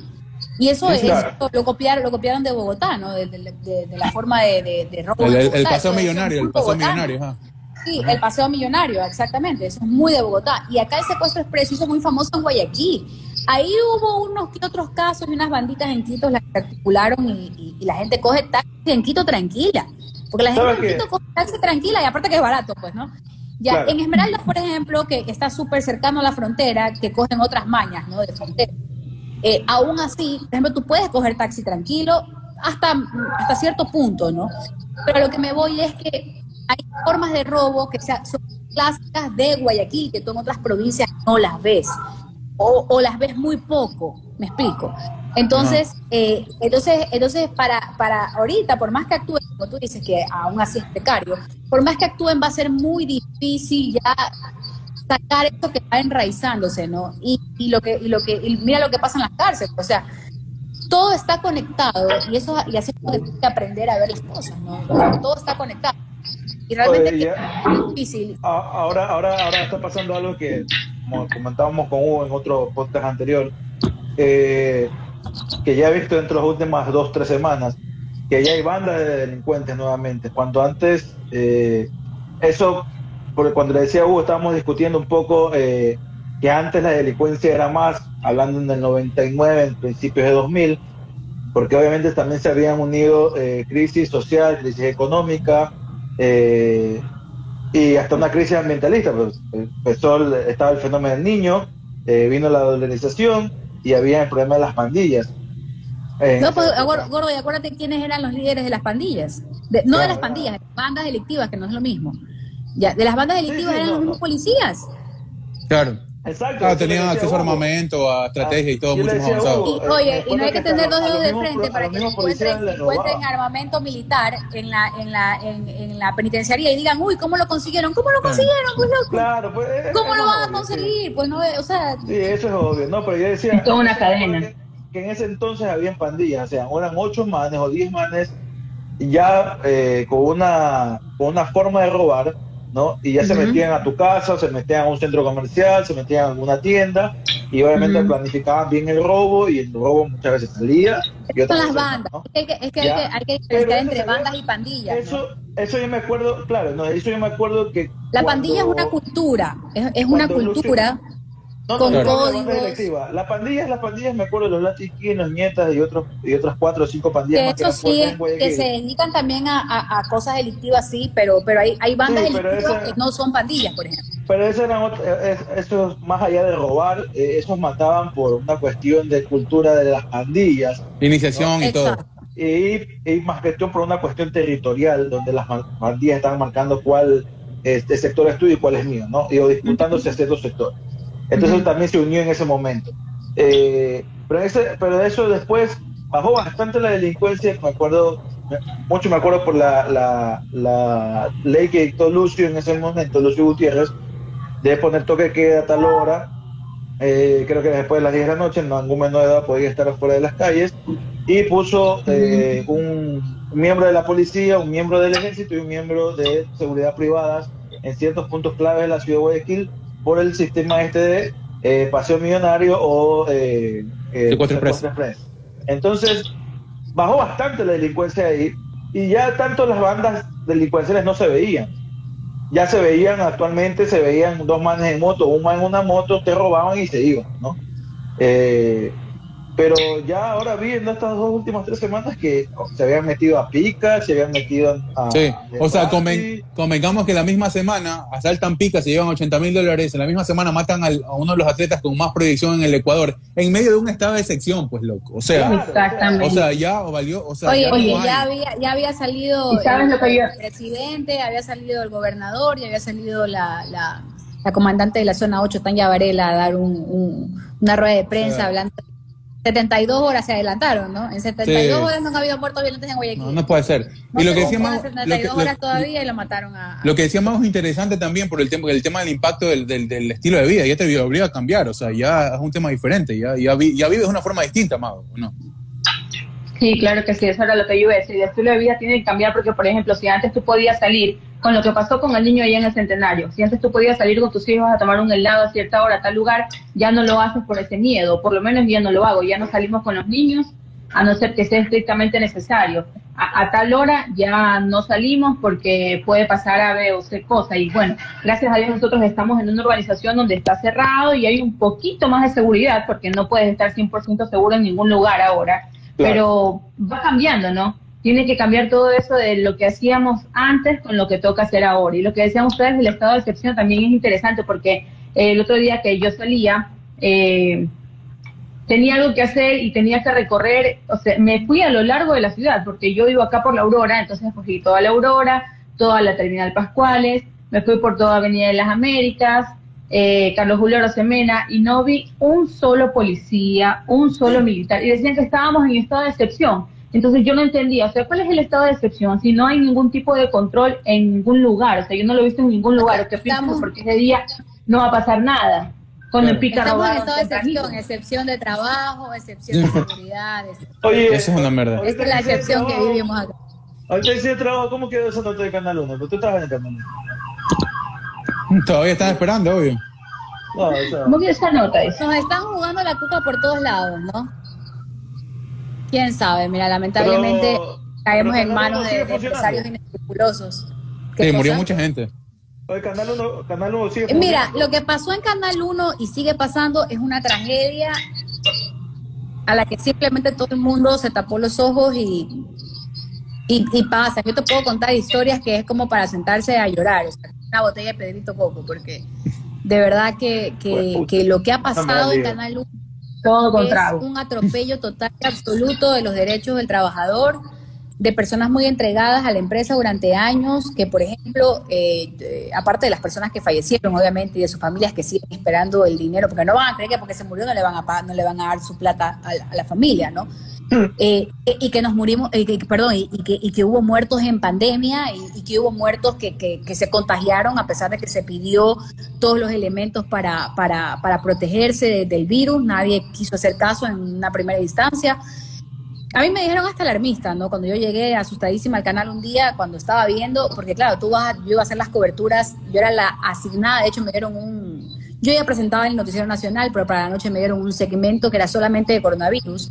Y eso,
Sí,
es-
claro.
lo, copiaron, lo copiaron de Bogotá, ¿no? De, de- de- de la forma de, de, de robo.
El, paseo
Eso
millonario, el paseo millonario. ajá.
Sí, el paseo millonario, exactamente. Eso es muy de Bogotá. Y acá el secuestro expreso hizo muy famoso en Guayaquil. Ahí hubo unos que otros casos y unas banditas en Quito las que articularon y, y- y la gente coge taxi en Quito tranquila. Porque la gente
¿Sabes
en? Quito coge taxi tranquila y aparte que es barato, pues, ¿no? Ya,
Claro.
en Esmeralda, por ejemplo, que está súper cercano a la frontera, que cogen otras mañas, ¿no? De frontera. Eh, aún así, por ejemplo, tú puedes coger taxi tranquilo hasta, hasta cierto punto, ¿no? Pero a lo que me voy es que hay formas de robo que sea- son clásicas de Guayaquil, que tú en otras provincias no las ves, o, o las ves muy poco, me explico. Entonces, eh, entonces, entonces para, para ahorita, por más que actúen, como tú dices, que aún así es precario, por más que actúen va a ser muy difícil ya sacar esto que va enraizándose, ¿no? Y, y lo que, y lo que, y mira lo que pasa en las cárceles, o sea, todo está conectado y eso y así es como hay que aprender a ver las cosas, ¿no? Todo está conectado. Y realmente
Oye,
es difícil.
Ahora, ahora, ahora está pasando algo que, como comentábamos con Hugo en otro podcast anterior, eh, que ya he visto dentro de las últimas dos, tres semanas, que ya hay bandas de delincuentes nuevamente. Cuando antes, eh, eso, porque cuando le decía a Hugo, estábamos discutiendo un poco eh, que antes la delincuencia era más, hablando en el 99, en principios de 2000, porque obviamente también se habían unido eh, crisis social, crisis económica, eh, y hasta una crisis ambientalista. Pues, empezó el- estaba el fenómeno del niño, eh, vino la dolarización y había el problema de las pandillas.
En
No, pues, gordo, y acuérdate quiénes eran los líderes de las pandillas. De- no de las pandillas, bandas delictivas, que no es lo mismo. Ya, de las bandas delictivas
sí,
eran
no,
los mismos
no.
policías.
Claro.
Exacto.
Claro, tenían acceso a armamento, a estrategia y todo mucho más
a
avanzado.
Y, oye, y no hay que tener
a
dos dedos de frente
a
para que encuentren, encuentren armamento militar en la, en la, en, en la penitenciaría y digan, uy, ¿cómo lo consiguieron? ¿Cómo lo consiguieron? Pues loco.
Claro, pues. es-
¿Cómo
es
lo van a
obvio, sí.
conseguir? Pues no, o sea,
Sí, eso es obvio. No, pero yo decía.
Es toda una cadena.
Que, que en ese entonces habían pandillas, o sea, eran ocho manes o diez manes ya eh, con, una, con una forma de robar, ¿no? Y ya se metían a tu casa, se metían a un centro comercial, se metían a alguna tienda y obviamente planificaban bien el robo y el robo muchas veces salía. Y
son
otras
las
veces no,
bandas.
¿no?
Es que, es que, hay, que hay que
Pero
diferenciar entre bandas y pandillas. ¿no?
Eso, eso yo me acuerdo, claro, no, eso yo me acuerdo que.
La
cuando-
pandilla es una cultura, es, es una
Lucio-
cultura.
No,
con
no, no,
códigos.
La pandilla es la pandilla, me acuerdo de los los Nietas y, otros, y otras cuatro o cinco pandillas
Que
más que
eso sí,
en
que se dedican también a, a- a cosas delictivas, sí, pero, pero hay, hay bandas
Sí, pero
delictivas
esa-
que no son pandillas, por ejemplo.
Pero eso eran es- esos, más allá de robar, eh, esos mataban por una cuestión de cultura de las pandillas
Iniciación y todo.
Exacto.
y, y más cuestión por una cuestión territorial, donde las pandillas estaban marcando cuál este sector es tuyo y cuál es mío, ¿no? Y o disputándose hacia dos sectores. Entonces
Ujú.
también se unió en ese momento. Eh, pero, ese, pero de eso después bajó bastante la delincuencia, me acuerdo, mucho me acuerdo por la, la, la ley que dictó Lucio en ese momento, Lucio Gutiérrez, de poner toque de queda a tal hora, eh, creo que después de las 10 de la noche, ningún menor de edad podía estar afuera de las calles, y puso eh, un miembro de la policía, un miembro del ejército y un miembro de seguridad privadas en ciertos puntos claves de la ciudad de Guayaquil por el sistema este de eh, paseo millonario o eh, eh,
express.
Entonces, bajó bastante la delincuencia ahí y ya tanto las bandas delincuenciales no se veían. Ya se veían actualmente, se veían dos manes en moto, un man en una moto, te robaban y se iban, ¿no? Eh, pero ya ahora vi en estas dos últimas tres semanas que se habían metido a pica, se habían metido a...
Sí, o sea, conven- convengamos que la misma semana asaltan picas y llevan 80 mil dólares, en la misma semana matan al- a uno de los atletas con más proyección en el Ecuador, en medio de un estado de sección, pues loco. O sea,
Exactamente.
o sea, ya valió, o sea,
Oye,
ya,
oye,
no
ya había, ya había salido
¿Y sabes
el, presidente, había salido el gobernador, y había salido la, la, la comandante de la zona 8, Tanya Varela, a dar un, un- una rueda de prensa
sea,
hablando. 72 horas se adelantaron, ¿no? En 72
Sí.
horas no ha habido muertos violentos en Guayaquil.
No, no puede ser.
No
y lo que decía
ocupan
más,
72 horas todavía y lo mataron a... a-
Lo que decía más interesante también por el tema, el tema del impacto del, del, del estilo de vida, ya te obliga a cambiar, o sea, ya es un tema diferente, ya, ya, vi- ya vives de una forma distinta, Mago, ¿no?
Sí, claro que sí, eso era lo que yo iba a decir. El estilo de vida tiene que cambiar porque, por ejemplo, si antes tú podías salir, con lo que pasó con el niño allá en el centenario, si antes tú podías salir con tus hijos a tomar un helado a cierta hora, a tal lugar, ya no lo haces por ese miedo, por lo menos ya no lo hago, ya no salimos con los niños, a no ser que sea estrictamente necesario. A, a tal hora ya no salimos porque puede pasar a B o C cosa. Y bueno, gracias a Dios nosotros estamos en una urbanización donde está cerrado y hay un poquito más de seguridad porque no puedes estar 100% seguro en ningún lugar ahora
Claro.
pero va cambiando, ¿no? Tiene que cambiar todo eso de lo que hacíamos antes con lo que toca hacer ahora. Y lo que decían ustedes del estado de excepción también es interesante porque eh, el otro día que yo salía, eh, tenía algo que hacer y tenía que recorrer, o sea, me fui a lo largo de la ciudad porque yo vivo acá por la Aurora, entonces cogí toda la Aurora, toda la Terminal Pascuales, me fui por toda Avenida de las Américas, eh, Carlos Julio Rosemena, y no vi un solo policía, un solo militar, y decían que estábamos en estado de excepción. Entonces yo no entendía, o sea, ¿cuál es el estado de excepción? Si no hay ningún tipo de control en ningún lugar, o sea, yo no lo he visto en ningún lugar, o porque ese día no va a pasar nada. Con el pica
Estamos en estado de excepción, excepción de trabajo, excepción de seguridad. excepción-
Oye,
Eso es una mierda.
Esa es la excepción que vivimos acá.
Ahorita hice trabajo, ¿cómo quedó esa nota de Canal 1? Pero tú estabas en el Canal 1.
Todavía están esperando, obvio.
No, o sea,
¿Cómo que esa nota?
Nos están jugando la cuca por todos lados, ¿no? Quién sabe, mira, lamentablemente
pero-
caemos
pero
en manos de, de empresarios inescrupulosos. ¿Qué
Sí, murió
cosa?
mucha gente.
Oye, Canal 1, Canal 1 sigue
Mira, lo que pasó en Canal 1 y sigue pasando es una tragedia a la que simplemente todo el mundo se tapó los ojos y, y, y pasa. Yo te puedo contar historias que es como para sentarse a llorar, o sea, una botella de Pedrito Coco, porque de verdad que, que,
Pues,
que lo que ha pasado en. Canal 1
Todo
es
contrario.
un atropello total y absoluto de los derechos del trabajador, de personas muy entregadas a la empresa durante años, que por ejemplo, eh, eh, aparte de las personas que fallecieron, obviamente, y de sus familias que siguen esperando el dinero, porque no van a creer que porque se murió no le van a no le van a dar su plata a la, a la familia, ¿no? Eh, y que nos murimos, eh, que- perdón, y, y que, y que hubo muertos en pandemia y, y que hubo muertos que, que- que se contagiaron a pesar de que se pidió todos los elementos para, para, para protegerse de- del virus, nadie quiso hacer caso en una primera instancia. A mí me dijeron hasta alarmista, ¿no? Cuando yo llegué asustadísima al canal un día, cuando estaba viendo, porque claro, tú vas, yo iba a hacer las coberturas, yo era la asignada, de hecho me dieron un, yo ya presentaba en el Noticiero Nacional, pero para la noche me dieron un segmento que era solamente de coronavirus.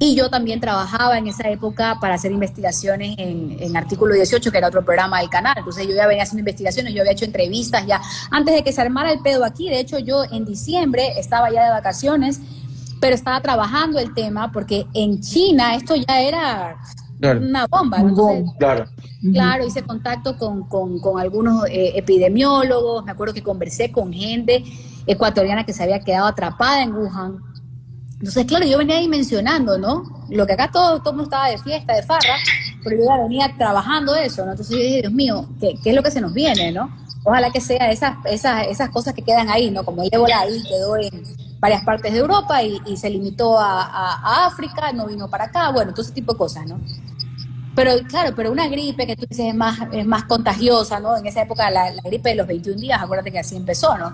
Y yo también trabajaba en esa época para hacer investigaciones en, en Artículo 18, que era otro programa del canal. Entonces yo ya venía haciendo investigaciones, yo había hecho entrevistas ya antes de que se armara el pedo aquí. De hecho, yo en diciembre estaba ya de vacaciones, pero estaba trabajando el tema porque en China esto ya era
Claro.
una bomba. ¿no? Entonces,
Claro.
Claro, hice contacto con, con- con algunos eh, epidemiólogos, me acuerdo que conversé con gente ecuatoriana que se había quedado atrapada en Wuhan. Entonces, claro, yo venía dimensionando, ¿no? Lo que acá todo, todo el mundo estaba de fiesta, de farra, pero yo ya venía trabajando eso, ¿no? Entonces yo dije, Dios mío, ¿qué, qué es lo que se nos viene, ¿no? Ojalá que sea esas, esas, esas cosas que quedan ahí, ¿no? Como el ébola ahí quedó en varias partes de Europa y, se limitó a, África, no vino para acá, bueno, todo ese tipo de cosas, ¿no? Pero claro, pero una gripe que tú dices es más, es más contagiosa, ¿no? En esa época la, gripe de los 21 días, acuérdate que así empezó, ¿no?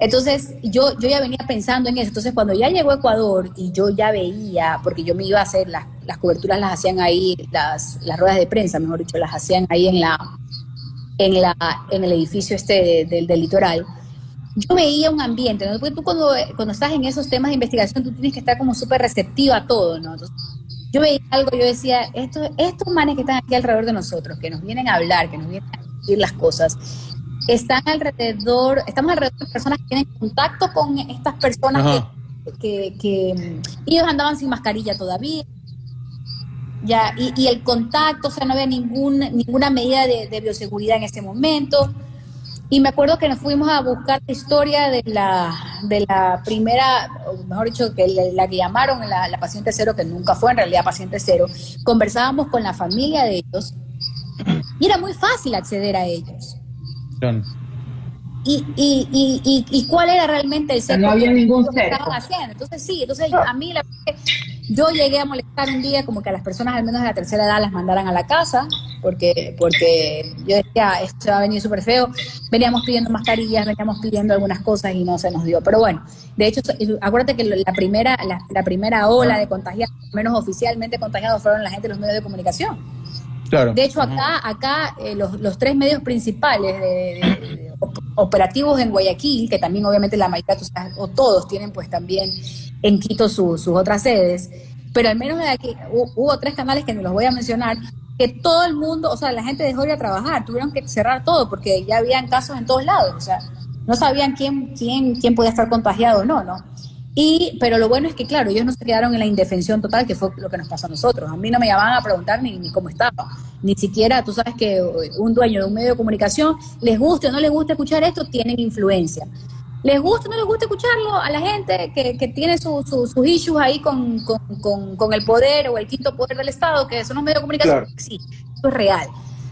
Entonces yo, yo ya venía pensando en eso. Entonces cuando ya llegó a Ecuador y yo ya veía, porque yo me iba a hacer, las, las coberturas las hacían ahí, las, las ruedas de prensa, mejor dicho, las hacían ahí en, la, en, la, en el edificio este de- del, del litoral. Yo veía un ambiente, ¿no? Porque tú cuando, cuando estás en esos temas de investigación, tú tienes que estar como súper receptiva a todo, ¿no? Entonces, yo veía algo, yo decía, estos, estos manes que están aquí alrededor de nosotros, que nos vienen a hablar, que nos vienen a decir las cosas, están alrededor, estamos alrededor de personas que tienen contacto con estas personas que, que, que, ellos andaban sin mascarilla todavía. Ya, y, y el contacto, o sea, no había ningún, ninguna medida de, de bioseguridad en ese momento. Y me acuerdo que nos fuimos a buscar la historia de la, de la primera, o mejor dicho, que la, la que llamaron la, la paciente cero, que nunca fue en realidad paciente cero. Conversábamos con la familia de ellos y era muy fácil acceder a ellos.
Claro.
Y, y, y, y, y cuál era realmente el
No había ningún
que estaban
cerco.
haciendo. Entonces, sí, entonces a mí la verdad es que yo llegué a molestar un día como que a las personas al menos de la tercera edad las mandaran a la casa, porque, porque yo decía, esto va a venir súper feo. Veníamos pidiendo mascarillas, veníamos pidiendo algunas cosas y no se nos dio. Pero bueno, de hecho, acuérdate que la primera, la, la primera ola de contagiados, menos oficialmente contagiados, fueron la gente de los medios de comunicación.
Claro.
De hecho, acá, acá eh, los, los tres medios principales de, de- de op- operativos en Guayaquil, que también obviamente la mayoría, o todos tienen pues también en Quito su- sus otras sedes, pero al menos de aquí hu- hubo tres canales que no los voy a mencionar, que todo el mundo, o sea, la gente dejó de ir a trabajar, tuvieron que cerrar todo porque ya habían casos en todos lados, o sea, no sabían quién, quién, quién podía estar contagiado o no, ¿no? Y, pero lo bueno es que, claro, ellos no se quedaron en la indefensión total, que fue lo que nos pasó a nosotros. A mí no me llamaban a preguntar ni, ni cómo estaba. Ni siquiera, tú sabes que un dueño de un medio de comunicación, les guste o no les guste escuchar esto, tienen influencia. Les gusta o no les gusta escucharlo a la gente que, que tiene su- su- sus issues ahí con, con, con- con el poder o el quinto poder del Estado, que son los medios de comunicación.
Claro.
Sí, esto es real.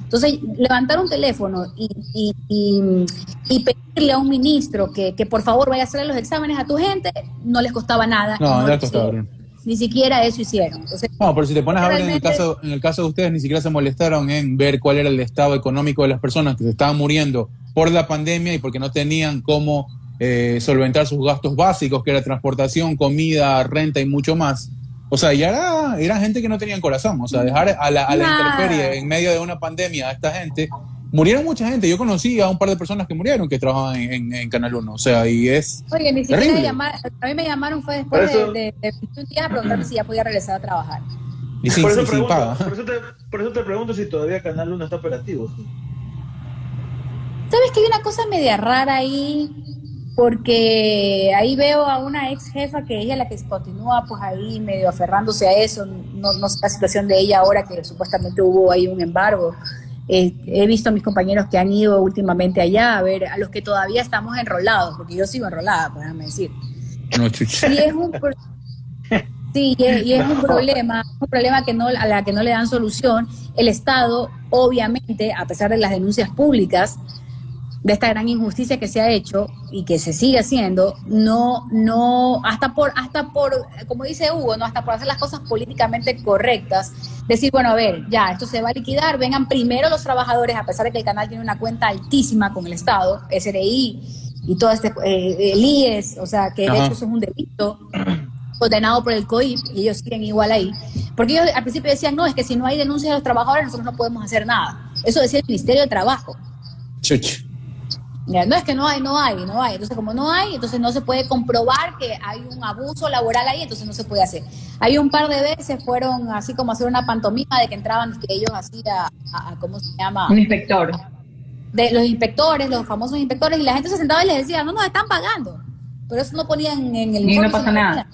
Entonces, levantar un teléfono y, y, y- y pedirle a un ministro que, que por favor vaya a hacer los exámenes a tu gente, no les costaba nada.
No,
lo
ya costaba.
Ni siquiera eso hicieron. Entonces,
No, pero si te pones a ver en el, caso, en el caso de ustedes, ni siquiera se molestaron en ver cuál era el estado económico de las personas que se estaban muriendo por la pandemia y porque no tenían cómo eh, solventar sus gastos básicos, que era transportación, comida, renta y mucho más. O sea, ya era, era gente que no tenían corazón. O sea, dejar a la, a la intemperie en medio de una pandemia a esta gente. Murieron mucha gente. Yo conocí a un par de personas que murieron que trabajaban en, en- en Canal 1. O sea, y es.
oye, ni siquiera
Terrible.
llamar, a mí me llamaron fue después
eso-
de, de, de 21 días a preguntarme si ya podía regresar a trabajar.
Y sin,
por, eso
sin
pregunto,
paga.
por, eso te, por eso te pregunto si todavía Canal 1 está operativo.
¿Sabes que hay una cosa media rara ahí? Porque ahí veo a una ex jefa que ella es la que continúa pues ahí medio aferrándose a eso. No, no sé la situación de ella ahora que supuestamente hubo ahí un embargo. Eh, he visto a mis compañeros que han ido últimamente allá a ver a los que todavía estamos enrolados, porque yo sigo enrolada, pues déjame decir.
No.
Y es un sí, y es, y es un problema, un problema que no, a la que no le dan solución. El Estado, obviamente, a pesar de las denuncias públicas de esta gran injusticia que se ha hecho y que se sigue haciendo, no, no, hasta por, hasta por, como dice Hugo, no, hasta por hacer las cosas políticamente correctas, decir, bueno, a ver, ya, esto se va a liquidar, vengan primero los trabajadores, a pesar de que el canal tiene una cuenta altísima con el Estado, SRI y todo este, eh, el IES, o sea, que de
Ajá.
hecho eso es un delito condenado por el COIP y ellos siguen igual ahí. Porque ellos al principio decían, no, es que si no hay denuncia de los trabajadores, nosotros no podemos hacer nada. Eso decía el Ministerio de Trabajo.
Chucha.
No es que no hay, no hay, no hay. Entonces, como no hay, entonces no se puede comprobar que hay un abuso laboral ahí, entonces no se puede hacer. Hay un par de veces fueron así como hacer una pantomima de que entraban, que ellos hacían, ¿cómo se llama?
Un inspector.
de los inspectores, los famosos inspectores, y la gente se sentaba y les decía, no nos están pagando. Pero eso no ponían en el
Y no pasa nada.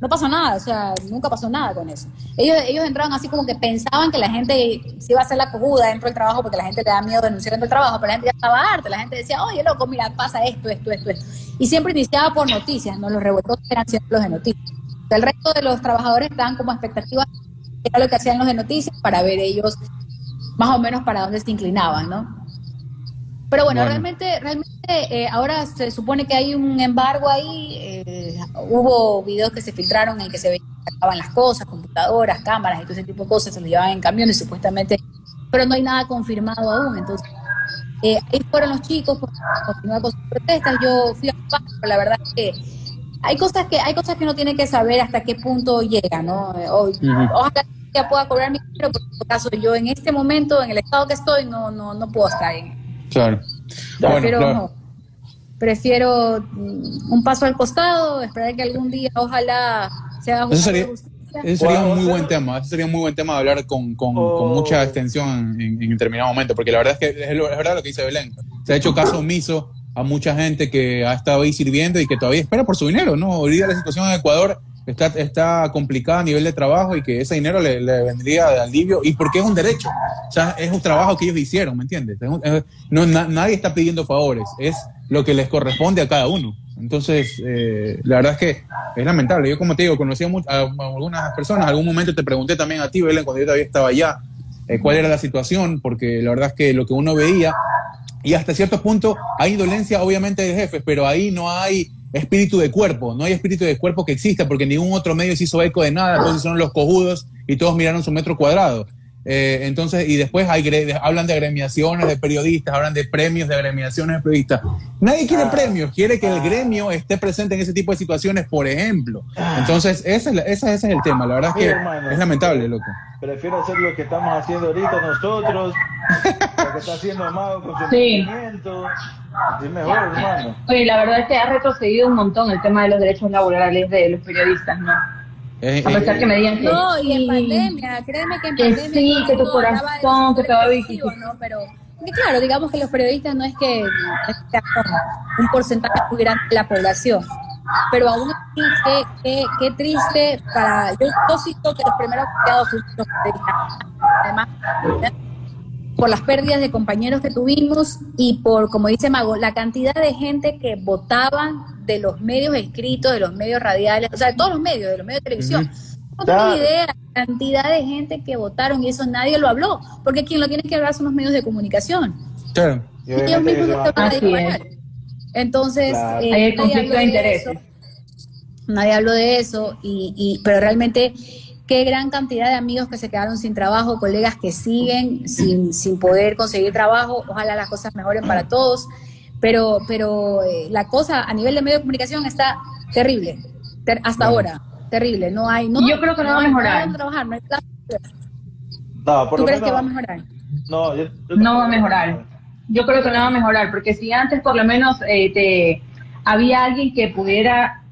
No pasó nada, o sea, nunca pasó nada con eso. Ellos, ellos entraban así como que pensaban que la gente se iba a hacer la cojuda dentro del trabajo porque la gente le da miedo denunciar dentro del trabajo, pero la gente ya estaba harta, la gente decía, oye, loco, mira, pasa esto, esto, esto, esto. Y siempre iniciaba por noticias, ¿no? Los revueltos eran siempre los de noticias. El resto de los trabajadores estaban como expectativas, era lo que hacían los de noticias para ver ellos más o menos para dónde se inclinaban, ¿no? Pero bueno,
Bueno.
realmente, realmente eh, ahora se supone que hay un embargo ahí. eh, hubo videos que se filtraron en que se veían que sacaban las cosas, computadoras, cámaras y todo ese tipo de cosas, se lo llevaban en camiones supuestamente, pero no hay nada confirmado aún. Entonces, eh, ahí fueron los chicos por continuar con sus protestas. Yo fui a pero la verdad es que hay cosas que hay cosas que uno tiene que saber hasta qué punto llega, ¿no? O- Ojalá ya pueda cobrar mi dinero, pero en todo caso yo en este momento, en el estado que estoy, no, no, no puedo estar en,
Claro.
prefiero,
claro.
no. prefiero un paso al costado, esperar que algún día ojalá se haga
Eso sería-
justicia.
Ese sería un
Bueno,
muy buen tema. Ese sería un muy buen tema de hablar con, con,
Oh.
con mucha extensión en, en determinado momento, porque la verdad es que es, lo- es verdad lo que dice Belén. Se ha hecho caso omiso a mucha gente que ha estado ahí sirviendo y que todavía espera por su dinero, ¿no? Ahorita la situación en Ecuador está, está complicada a nivel de trabajo y que ese dinero le, le vendría de alivio y porque es un derecho. O sea, es un trabajo que ellos hicieron, ¿me entiendes? Es un- es- no, na- nadie está pidiendo favores, es lo que les corresponde a cada uno. Entonces, eh, la verdad es que es lamentable. Yo, como te digo, conocí a, a algunas personas. Algún momento te pregunté también a ti, Belén, cuando yo todavía estaba allá, eh, cuál era la situación, porque la verdad es que lo que uno veía, y hasta cierto punto hay dolencia, obviamente, de jefes, pero ahí no hay espíritu de cuerpo, no hay espíritu de cuerpo que exista, porque ningún otro medio se hizo eco de nada, entonces son los cojudos y todos miraron su metro cuadrado. Eh, entonces, y después hay, hablan de agremiaciones de periodistas, hablan de premios de agremiaciones de periodistas. Nadie quiere
Ah.
premios, quiere que el
Ah.
gremio esté presente en ese tipo de situaciones, por ejemplo. Entonces, ese es, la- ese, ese es el tema. La verdad es que
hermano.
es lamentable, loco.
Prefiero hacer lo que estamos haciendo ahorita nosotros, lo que está haciendo Mago con su
Sí.
movimiento. Es mejor, hermano.
Oye, la verdad es que ha retrocedido un montón el tema de los derechos laborales de los periodistas, ¿no? A pesar
es-
que me digan que
No, y en pandemia, créeme que en
Que
pandemia.
sí, que tu corazón, que te va a
colectivos,
visitar.
¿no? Pero, y claro, digamos que los periodistas no es que un porcentaje muy grande de la población. Pero aún así, qué, qué, qué triste para. Yo, yo siento que los primeros fuimos los periodistas. Además, por las pérdidas de compañeros que tuvimos y por, como dice Mago, la cantidad de gente que votaban de los medios escritos, de los medios radiales, o sea, de todos los medios, de los medios de televisión. No
Claro.
tengo idea la cantidad de gente que votaron y eso nadie lo habló, porque quien lo tiene que hablar son los medios de comunicación.
claro.
Y
ellos mismos no
van-
se van a. Entonces,
Claro.
eh,
Hay el
nadie
conflicto
habló
de
eso. Nadie habló de eso, y, y, pero realmente qué gran cantidad de amigos que se quedaron sin trabajo, colegas que siguen sin, sin poder conseguir trabajo. Ojalá las cosas mejoren para todos, pero, pero eh, la cosa a nivel de medio de comunicación está terrible, ter- hasta
Bueno.
ahora, terrible. No hay, no,
Yo creo que no va a mejorar.
trabajar, no hay.
No, por
¿Tú
lo
crees que va a mejorar?
No, yo- yo-
no va a mejorar. Yo creo que no va a mejorar, porque si antes por lo menos eh, te, había alguien que pudiera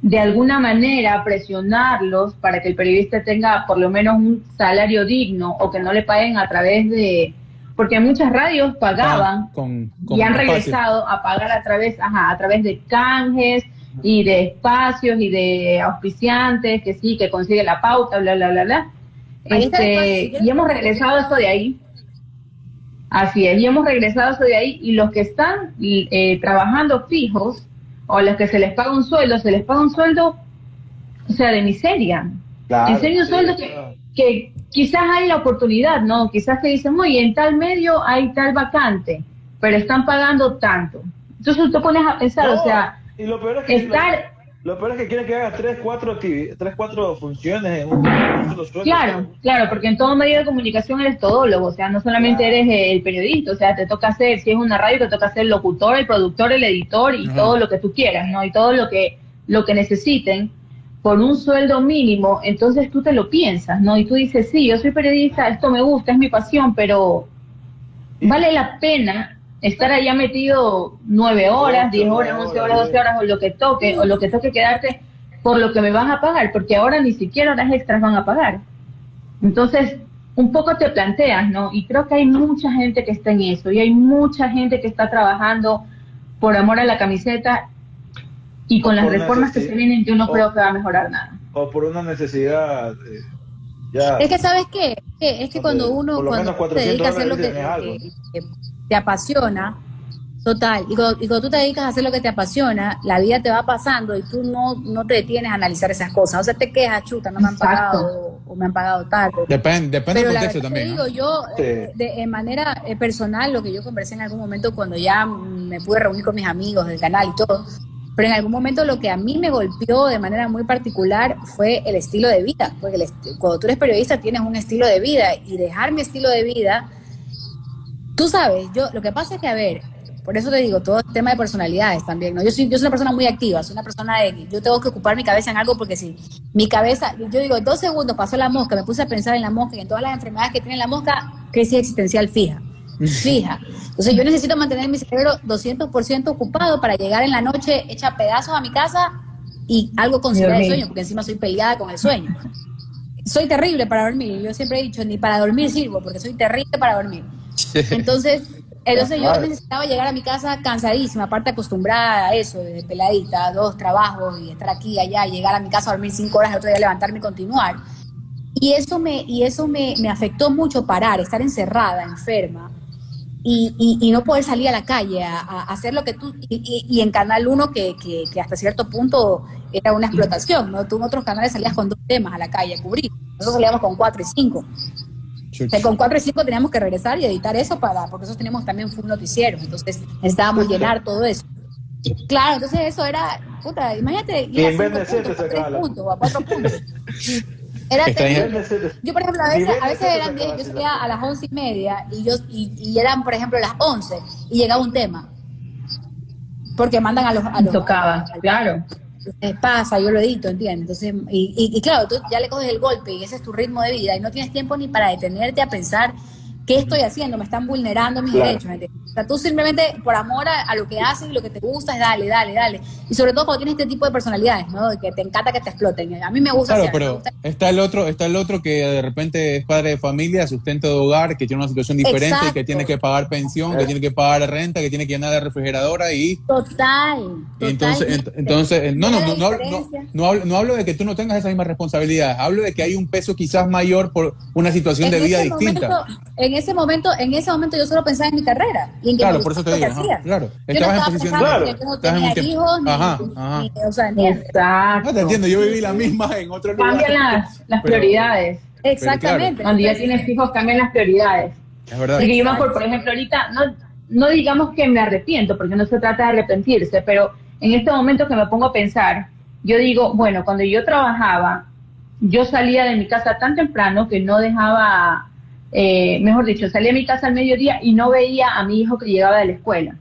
de alguna manera presionarlos para que el periodista tenga por lo menos un salario digno o que no le paguen a través de... Porque muchas radios pagaban
Con, con
y han
espacio.
regresado a pagar a través, ajá, a través de canjes y de espacios y de auspiciantes que sí, que consigue la pauta, bla, bla, bla, bla. Este, y hemos regresado eso de ahí. Así es, y hemos regresado eso de ahí y los que están eh, trabajando fijos o a las que se les paga un sueldo, se les paga un sueldo, o sea, de miseria.
Claro,
en serio, un
sí,
sueldo
claro.
que, que quizás hay la oportunidad, ¿no? Quizás te dicen, oye, en tal medio hay tal vacante, pero están pagando tanto. Entonces tú te pones a pensar,
No,
o sea,
y lo peor es que
estar,
lo, lo peor es que quieren que hagas tres, cuatro tres, cuatro funciones en un, en
claro, claro, porque en todo medio de comunicación eres todólogo, o sea, no solamente
Claro.
eres el periodista, o sea, te toca hacer, si es una radio, te toca ser el locutor, el productor, el editor y
Ajá.
todo lo que tú quieras, ¿no? Y todo lo que, lo que necesiten por un sueldo mínimo, entonces tú te lo piensas, ¿no? Y tú dices, sí, yo soy periodista, esto me gusta, es mi pasión, pero vale la pena estar allá metido nueve horas, diez horas, once
horas,
doce horas, o lo que toque, o lo que toque quedarte por lo que me van a pagar, porque ahora ni siquiera horas extras van a pagar. Entonces, un poco te planteas, ¿no? Y creo que hay mucha gente que está en eso, y hay mucha gente que está trabajando por amor a la camiseta, y con
O
las reformas que se vienen, yo no
o-
creo que va a mejorar nada.
O por una necesidad. eh, ya.
Es que, ¿sabes qué? Es que, es que cuando uno cuando te dedicas a hacer lo que, te apasiona, total, y cuando, y cuando tú te dedicas a hacer lo que te apasiona, la vida te va pasando y tú no, no te detienes a analizar esas cosas. O sea, te quejas, chuta, no me han pagado o me han pagado tarde.
Depende, depende
Pero
del contexto también.
te
¿no?
digo, yo,
Sí.
eh, de, manera eh, personal, lo que yo conversé en algún momento cuando ya me pude reunir con mis amigos del canal y todo, pero en algún momento lo que a mí me golpeó de manera muy particular fue el estilo de vida, porque el cuando tú eres periodista tienes un estilo de vida y dejar mi estilo de vida, tú sabes, yo lo que pasa es que, a ver, por eso te digo, todo el tema de personalidades también, ¿no? Yo soy, yo soy una persona muy activa, soy una persona de yo tengo que ocupar mi cabeza en algo porque si mi cabeza, yo digo, dos segundos pasó la mosca, me puse a pensar en la mosca y en todas las enfermedades que tiene la mosca, crisis existencial fija, fija. Entonces yo necesito mantener mi cerebro 200% ocupado para llegar en la noche hecha pedazos a mi casa y algo conciliar el sueño, porque encima soy peleada con el sueño. Soy terrible para dormir, yo siempre he dicho, ni para dormir sirvo, porque soy terrible para dormir. Entonces, entonces yo necesitaba llegar a mi casa cansadísima, aparte acostumbrada a eso, de peladita, dos trabajos y estar aquí allá, llegar a mi casa a dormir cinco horas, el otro día levantarme y continuar. Y eso me, y eso me, me afectó mucho parar, estar encerrada, enferma, y, y, y no poder salir a la calle a, a hacer lo que tú, y, y- en Canal 1 que, que, que hasta cierto punto era una explotación, ¿no? Tú en otros canales salías con dos temas a la calle a cubrir, nosotros salíamos con cuatro y cinco. O sea, con 4 y 5 teníamos que regresar y editar eso para, porque nosotros teníamos también full noticieros, entonces necesitábamos llenar todo eso. Claro, entonces eso era, puta, imagínate,
Y
ir a cinco puntos, a cuatro puntos. Era. Yo, por ejemplo, a veces, a veces eran
se
10,
acaba
yo salía a las once y media y, yo, y, y eran, por ejemplo, las 11 y llegaba un tema. Porque mandan a los... A los
Tocaba,
a-
claro.
Entonces, pasa, yo lo edito, ¿entiendes? Entonces, y, y- y claro, tú ya le coges el golpe y ese es tu ritmo de vida y no tienes tiempo ni para detenerte a pensar qué estoy haciendo, me están vulnerando mis
Claro.
derechos. ¿entiendes? O sea, tú simplemente por amor a, a lo que haces y lo que te gusta es dale, dale, dale. Y sobre todo cuando tienes este tipo de personalidades, ¿no? De Que te encanta que te exploten. A mí me gusta
Claro,
hacer,
pero
gusta-
está el otro, está el otro que de repente es padre de familia, sustento de hogar, que tiene una situación diferente,
Exacto.
que tiene que pagar pensión, que tiene que pagar renta, que tiene que llenar la refrigeradora y
Total.
entonces, ent- entonces eh, no, no, no, no, hablo- no, no hablo, no hablo de que tú no tengas esas mismas responsabilidades, hablo de que hay un peso quizás mayor por una situación de
En
vida
ese
distinta.
momento- en ese momento, en ese momento yo solo pensaba en mi carrera. Y en que
Claro, por eso te digo, ajá, claro.
Yo no
en
estaba
posición
Claro.
que yo no
en
tenía hijos, ni,
Ajá,
ni-
ajá.
ni- o sea, ni-
Exacto.
No te entiendo, yo viví la misma en otro lugar.
Cambian las, las
Pero-
prioridades.
exactamente.
Cuando ya tienes hijos, cambian las prioridades.
Es verdad.
Porque yo me acuerdo, por ejemplo, ahorita, no, no digamos que me arrepiento, porque no se trata de arrepentirse, pero en este momento que me pongo a pensar, yo digo, bueno, cuando yo trabajaba, yo salía de mi casa tan temprano que no dejaba, eh, mejor dicho, salía de mi casa al mediodía y no veía a mi hijo que llegaba de la escuela.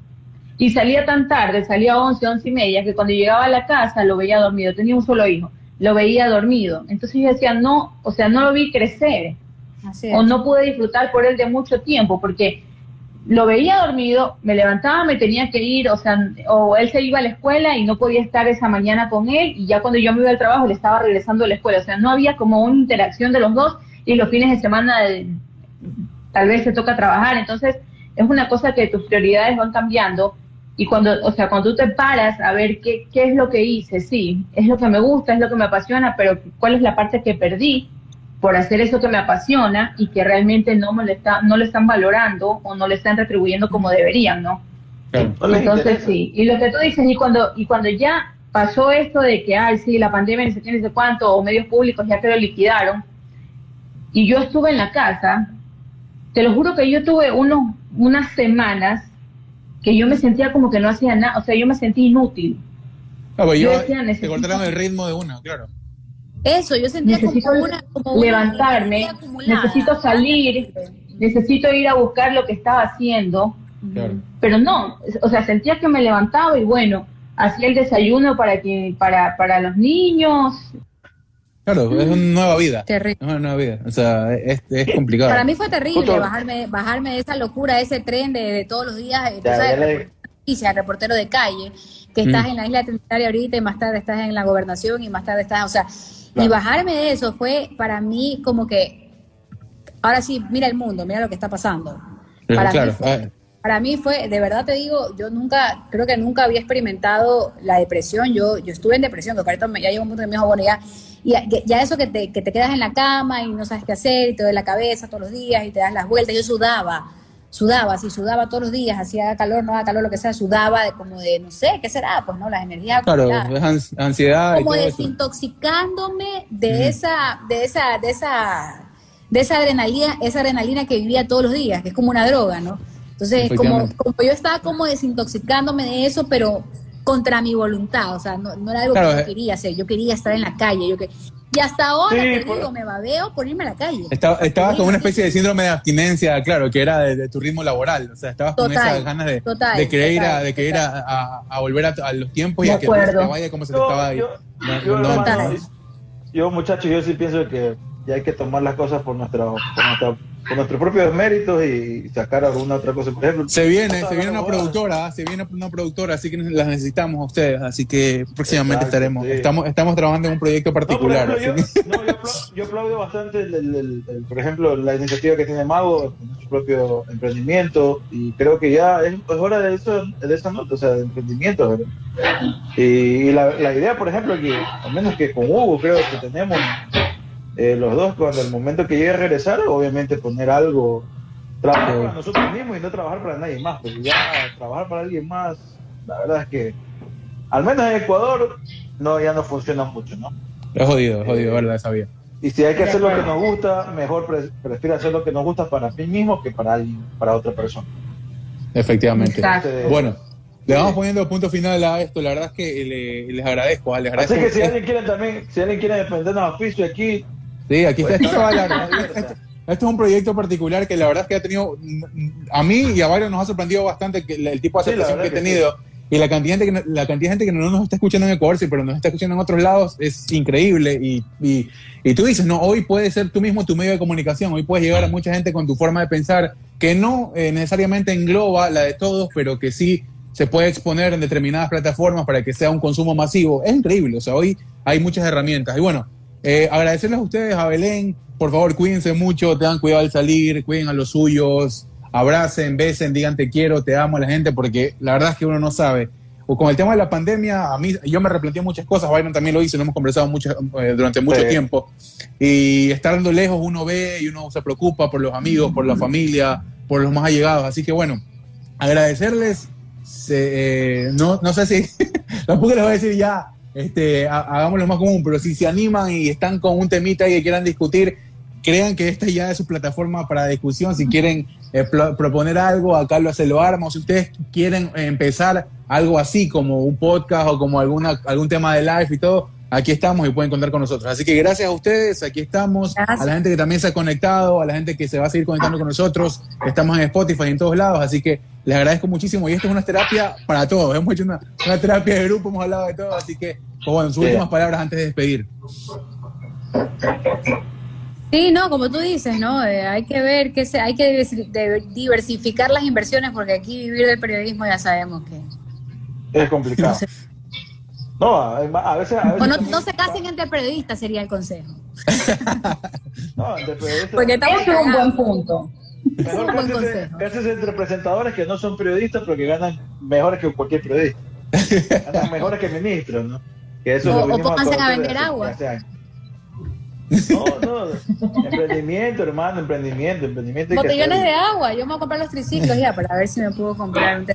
Y salía tan tarde, salía a 11, 11 y media, que cuando llegaba a la casa lo veía dormido. Tenía un solo hijo, lo veía dormido. Entonces yo decía, no, o sea, no lo vi crecer
así
o no pude disfrutar por él de mucho tiempo, porque lo veía dormido, me levantaba, me tenía que ir, o sea, o él se iba a la escuela y no podía estar esa mañana con él, y ya cuando yo me iba al trabajo le estaba regresando a la escuela, o sea, no había como una interacción de los dos, y los fines de semana tal vez te toca trabajar, entonces es una cosa que tus prioridades van cambiando, y cuando, o sea, cuando tú te paras a ver qué, qué es lo que hice, sí, es lo que me gusta, es lo que me apasiona, pero cuál es la parte que perdí, por hacer eso que me apasiona y que realmente no me lo está, no lo están valorando o no le están retribuyendo como deberían, ¿no?
Claro.
Entonces sí, y lo que tú dices, y cuando, y cuando ya pasó esto de que, ay, sí, la pandemia, ni sé qué, ni sé cuánto, o medios públicos ya que lo liquidaron, y yo estuve en la casa, te lo juro que yo tuve unos, unas semanas que yo me sentía como que no hacía nada, o sea, yo me sentí inútil.
Ah, pues
Yo
yo-
decía,
te cortaron el ritmo de una, claro.
Eso, yo sentía
Necesito
como una, como una
levantarme, necesito salir, necesito ir a buscar lo que estaba haciendo,
Claro.
pero no, o sea, sentía que me levantaba y bueno, hacía el desayuno para que para para los niños.
Claro, es una nueva vida.
Terrible.
Es una nueva vida. O sea, es, es complicado.
Para mí fue terrible
Justo-
bajarme, bajarme de esa locura, de ese tren de, de todos los días, eh, tú
Ya,
sabes,
ya le-
reportero de noticias, reportero de calle, que estás
Mm.
en la isla trinitaria ahorita y más tarde estás en la gobernación y más tarde estás, o sea, y bajarme de eso fue para mí como que, ahora sí, mira el mundo, mira lo que está pasando.
Pero
Para
claro,
mí fue, para mí fue, de verdad te digo, yo nunca, creo que nunca había experimentado la depresión. Yo, yo estuve en depresión, que ahorita ya llegó un punto que me dijo, bueno, ya, ya, ya eso que te, que te quedas en la cama y no sabes qué hacer y te duele la cabeza todos los días y te das las vueltas. Yo sudaba, sudaba, sí, sudaba todos los días, hacía calor, no hacía calor, lo que sea, sudaba de como de, no sé, ¿qué será? Pues no, las energías
claro, es ansiedad y
como
todo
desintoxicándome de esa, de esa, de esa, de esa adrenalina, esa adrenalina que vivía todos los días, que es como una droga, ¿no? Entonces, como, como yo estaba como desintoxicándome de eso, pero contra mi voluntad, o sea, no, no era algo
Claro,
que
eh.
yo quería hacer, yo quería estar en la calle, yo que y hasta ahora
Sí,
te
por-
digo, me babeo por irme a la calle.
Estaba, estabas con una especie de síndrome de abstinencia, claro, que era de, de tu ritmo laboral. O sea, estabas con
Total,
esas ganas de,
total,
de querer ir, a,
total,
de querer a, a- a volver a, a los tiempos y
De
a que no se
acuerdo.
te vaya como se te
Yo-
estaba
yo-
no,
yo,
no,
hermano,
no.
yo, muchachos, yo sí pienso que ya hay que tomar las cosas por, nuestra, por, nuestra- por nuestros propios méritos y sacar alguna otra cosa. Por ejemplo,
Se viene, se viene una productora, se viene una productora, así que las necesitamos a ustedes, así que próximamente
Exacto,
estaremos,
sí.
estamos, estamos trabajando en un proyecto
No,
particular.
ejemplo,
así que-
yo, no, yo, apla- yo aplaudo bastante, el, el- el- por ejemplo, la iniciativa que tiene Mago con su propio emprendimiento y creo que ya es, es hora de eso, de esa nota, o sea, de emprendimiento. ¿verdad? Y, y la, la idea, por ejemplo, que al menos que con Hugo creo que tenemos eh, los dos, cuando el momento que llegue a regresar, obviamente poner algo, trabajar para nosotros mismos y no trabajar para nadie más, porque ya trabajar para alguien más, la verdad es que, al menos en Ecuador, no ya no funciona mucho, ¿no?
Es jodido, es jodido, ¿verdad? Sabía.
Y si hay que hacer lo que nos gusta, mejor pre- prefiero hacer lo que nos gusta para mí mismo que para alguien, para otra persona.
Efectivamente.
Exacto.
Entonces,
Bueno, le vamos poniendo punto final a esto. La verdad es que le- les agradezco. ah, Les agradezco.
así que si alguien quiere también, si alguien quiere defendernos oficio aquí,
Sí, aquí está.
Pues,
Esto. Esto- esto es un proyecto particular que la verdad es que ha tenido, a mí y a varios nos ha sorprendido bastante que el tipo de
Sí,
aceptación que
verdad
he
que
tenido. Y la cantidad, de gente que, la cantidad de gente que no nos está escuchando en Ecuador, sí, pero nos está escuchando en otros lados, es increíble. Y, y, y tú dices, no, hoy puedes ser tú mismo tu medio de comunicación, hoy puedes llegar a mucha gente con tu forma de pensar, que no eh, necesariamente engloba la de todos, pero que sí se puede exponer en determinadas plataformas para que sea un consumo masivo. Es increíble, o sea, hoy hay muchas herramientas. Y bueno, eh, agradecerles a ustedes, a Belén, por favor, cuídense mucho, tengan cuidado al salir, cuiden a los suyos, abracen, besen, digan te quiero, te amo a la gente, porque la verdad es que uno no sabe. O con el tema de la pandemia, a mí yo me replanteé muchas cosas, Byron también lo hizo, lo hemos conversado mucho, eh, durante mucho
Sí.
tiempo. Y estando lejos uno ve y uno se preocupa por los amigos, por la familia, por los más allegados. Así que bueno, agradecerles. se- eh, no, no sé si tampoco les voy a decir ya, este, ha- hagámoslo más común, pero si se animan y están con un temita y quieran discutir, crean que esta ya es su plataforma para discusión. Si quieren eh, proponer algo, acá lo se lo. O si ustedes quieren empezar algo así, como un podcast o como alguna, algún tema de live y todo, aquí estamos y pueden contar con nosotros. Así que gracias a ustedes, aquí estamos.
Gracias.
A la gente que también se ha conectado, a la gente que se va a seguir conectando con nosotros. Estamos en Spotify y en todos lados, así que les agradezco muchísimo. Y esto es una terapia para todos. Hemos hecho una, una terapia de grupo, hemos hablado de todo, así que, pues bueno, sus
Sí.
últimas palabras antes de despedir.
Sí, no, como tú dices, ¿no? Eh, hay que ver que se, hay que diversificar las inversiones porque aquí vivir del periodismo ya sabemos que...
es complicado. No, a, a veces... A veces
O no, no se casen entre periodistas sería el consejo.
No, entre periodistas-
Porque estamos
es un buen punto.
Mejor
un buen
entre presentadores que no son periodistas, pero que ganan mejores que cualquier periodista. Ganan mejores que ministros, ¿no? Que eso
O- o pónganse a vender agua.
hace. No, no, emprendimiento, hermano, emprendimiento, emprendimiento.
Botellones de agua, yo me voy a comprar los triciclos ya para ver si me puedo comprar un.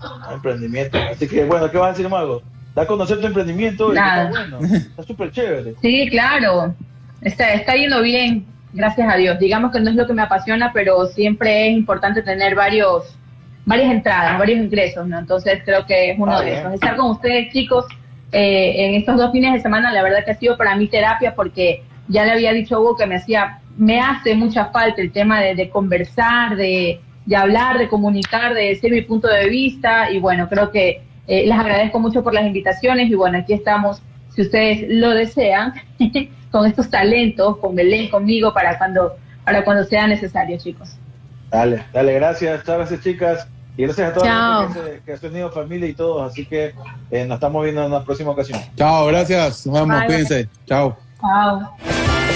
emprendimiento. Así que, bueno, ¿qué vas a decir, Mago? Da a conocer tu emprendimiento y
Nada.
está bueno. Está súper chévere.
Sí, claro. Está, está yendo bien, gracias a Dios. Digamos que no es lo que me apasiona, pero siempre es importante tener varios, varias entradas, varios ingresos, ¿no? Entonces creo que es uno
Ah,
de esos. Estar con ustedes, chicos, eh, en estos dos fines de semana, la verdad que ha sido para mí terapia porque ya le había dicho a Hugo que me hacía, me hace mucha falta el tema de, de conversar, de, de hablar, de comunicar, de decir mi punto de vista y bueno, creo que eh, les agradezco mucho por las invitaciones y bueno, aquí estamos, si ustedes lo desean, con estos talentos, con Belén, conmigo, para cuando, para cuando sea necesario, chicos.
Dale, dale, gracias, chao, gracias chicas. Y gracias a todos
Chao.
que, se- que has tenido familia y todos. Así que eh, nos estamos viendo en una próxima ocasión.
Chao, gracias. Nos vemos,
Bye,
cuídense. Chao.
Chao.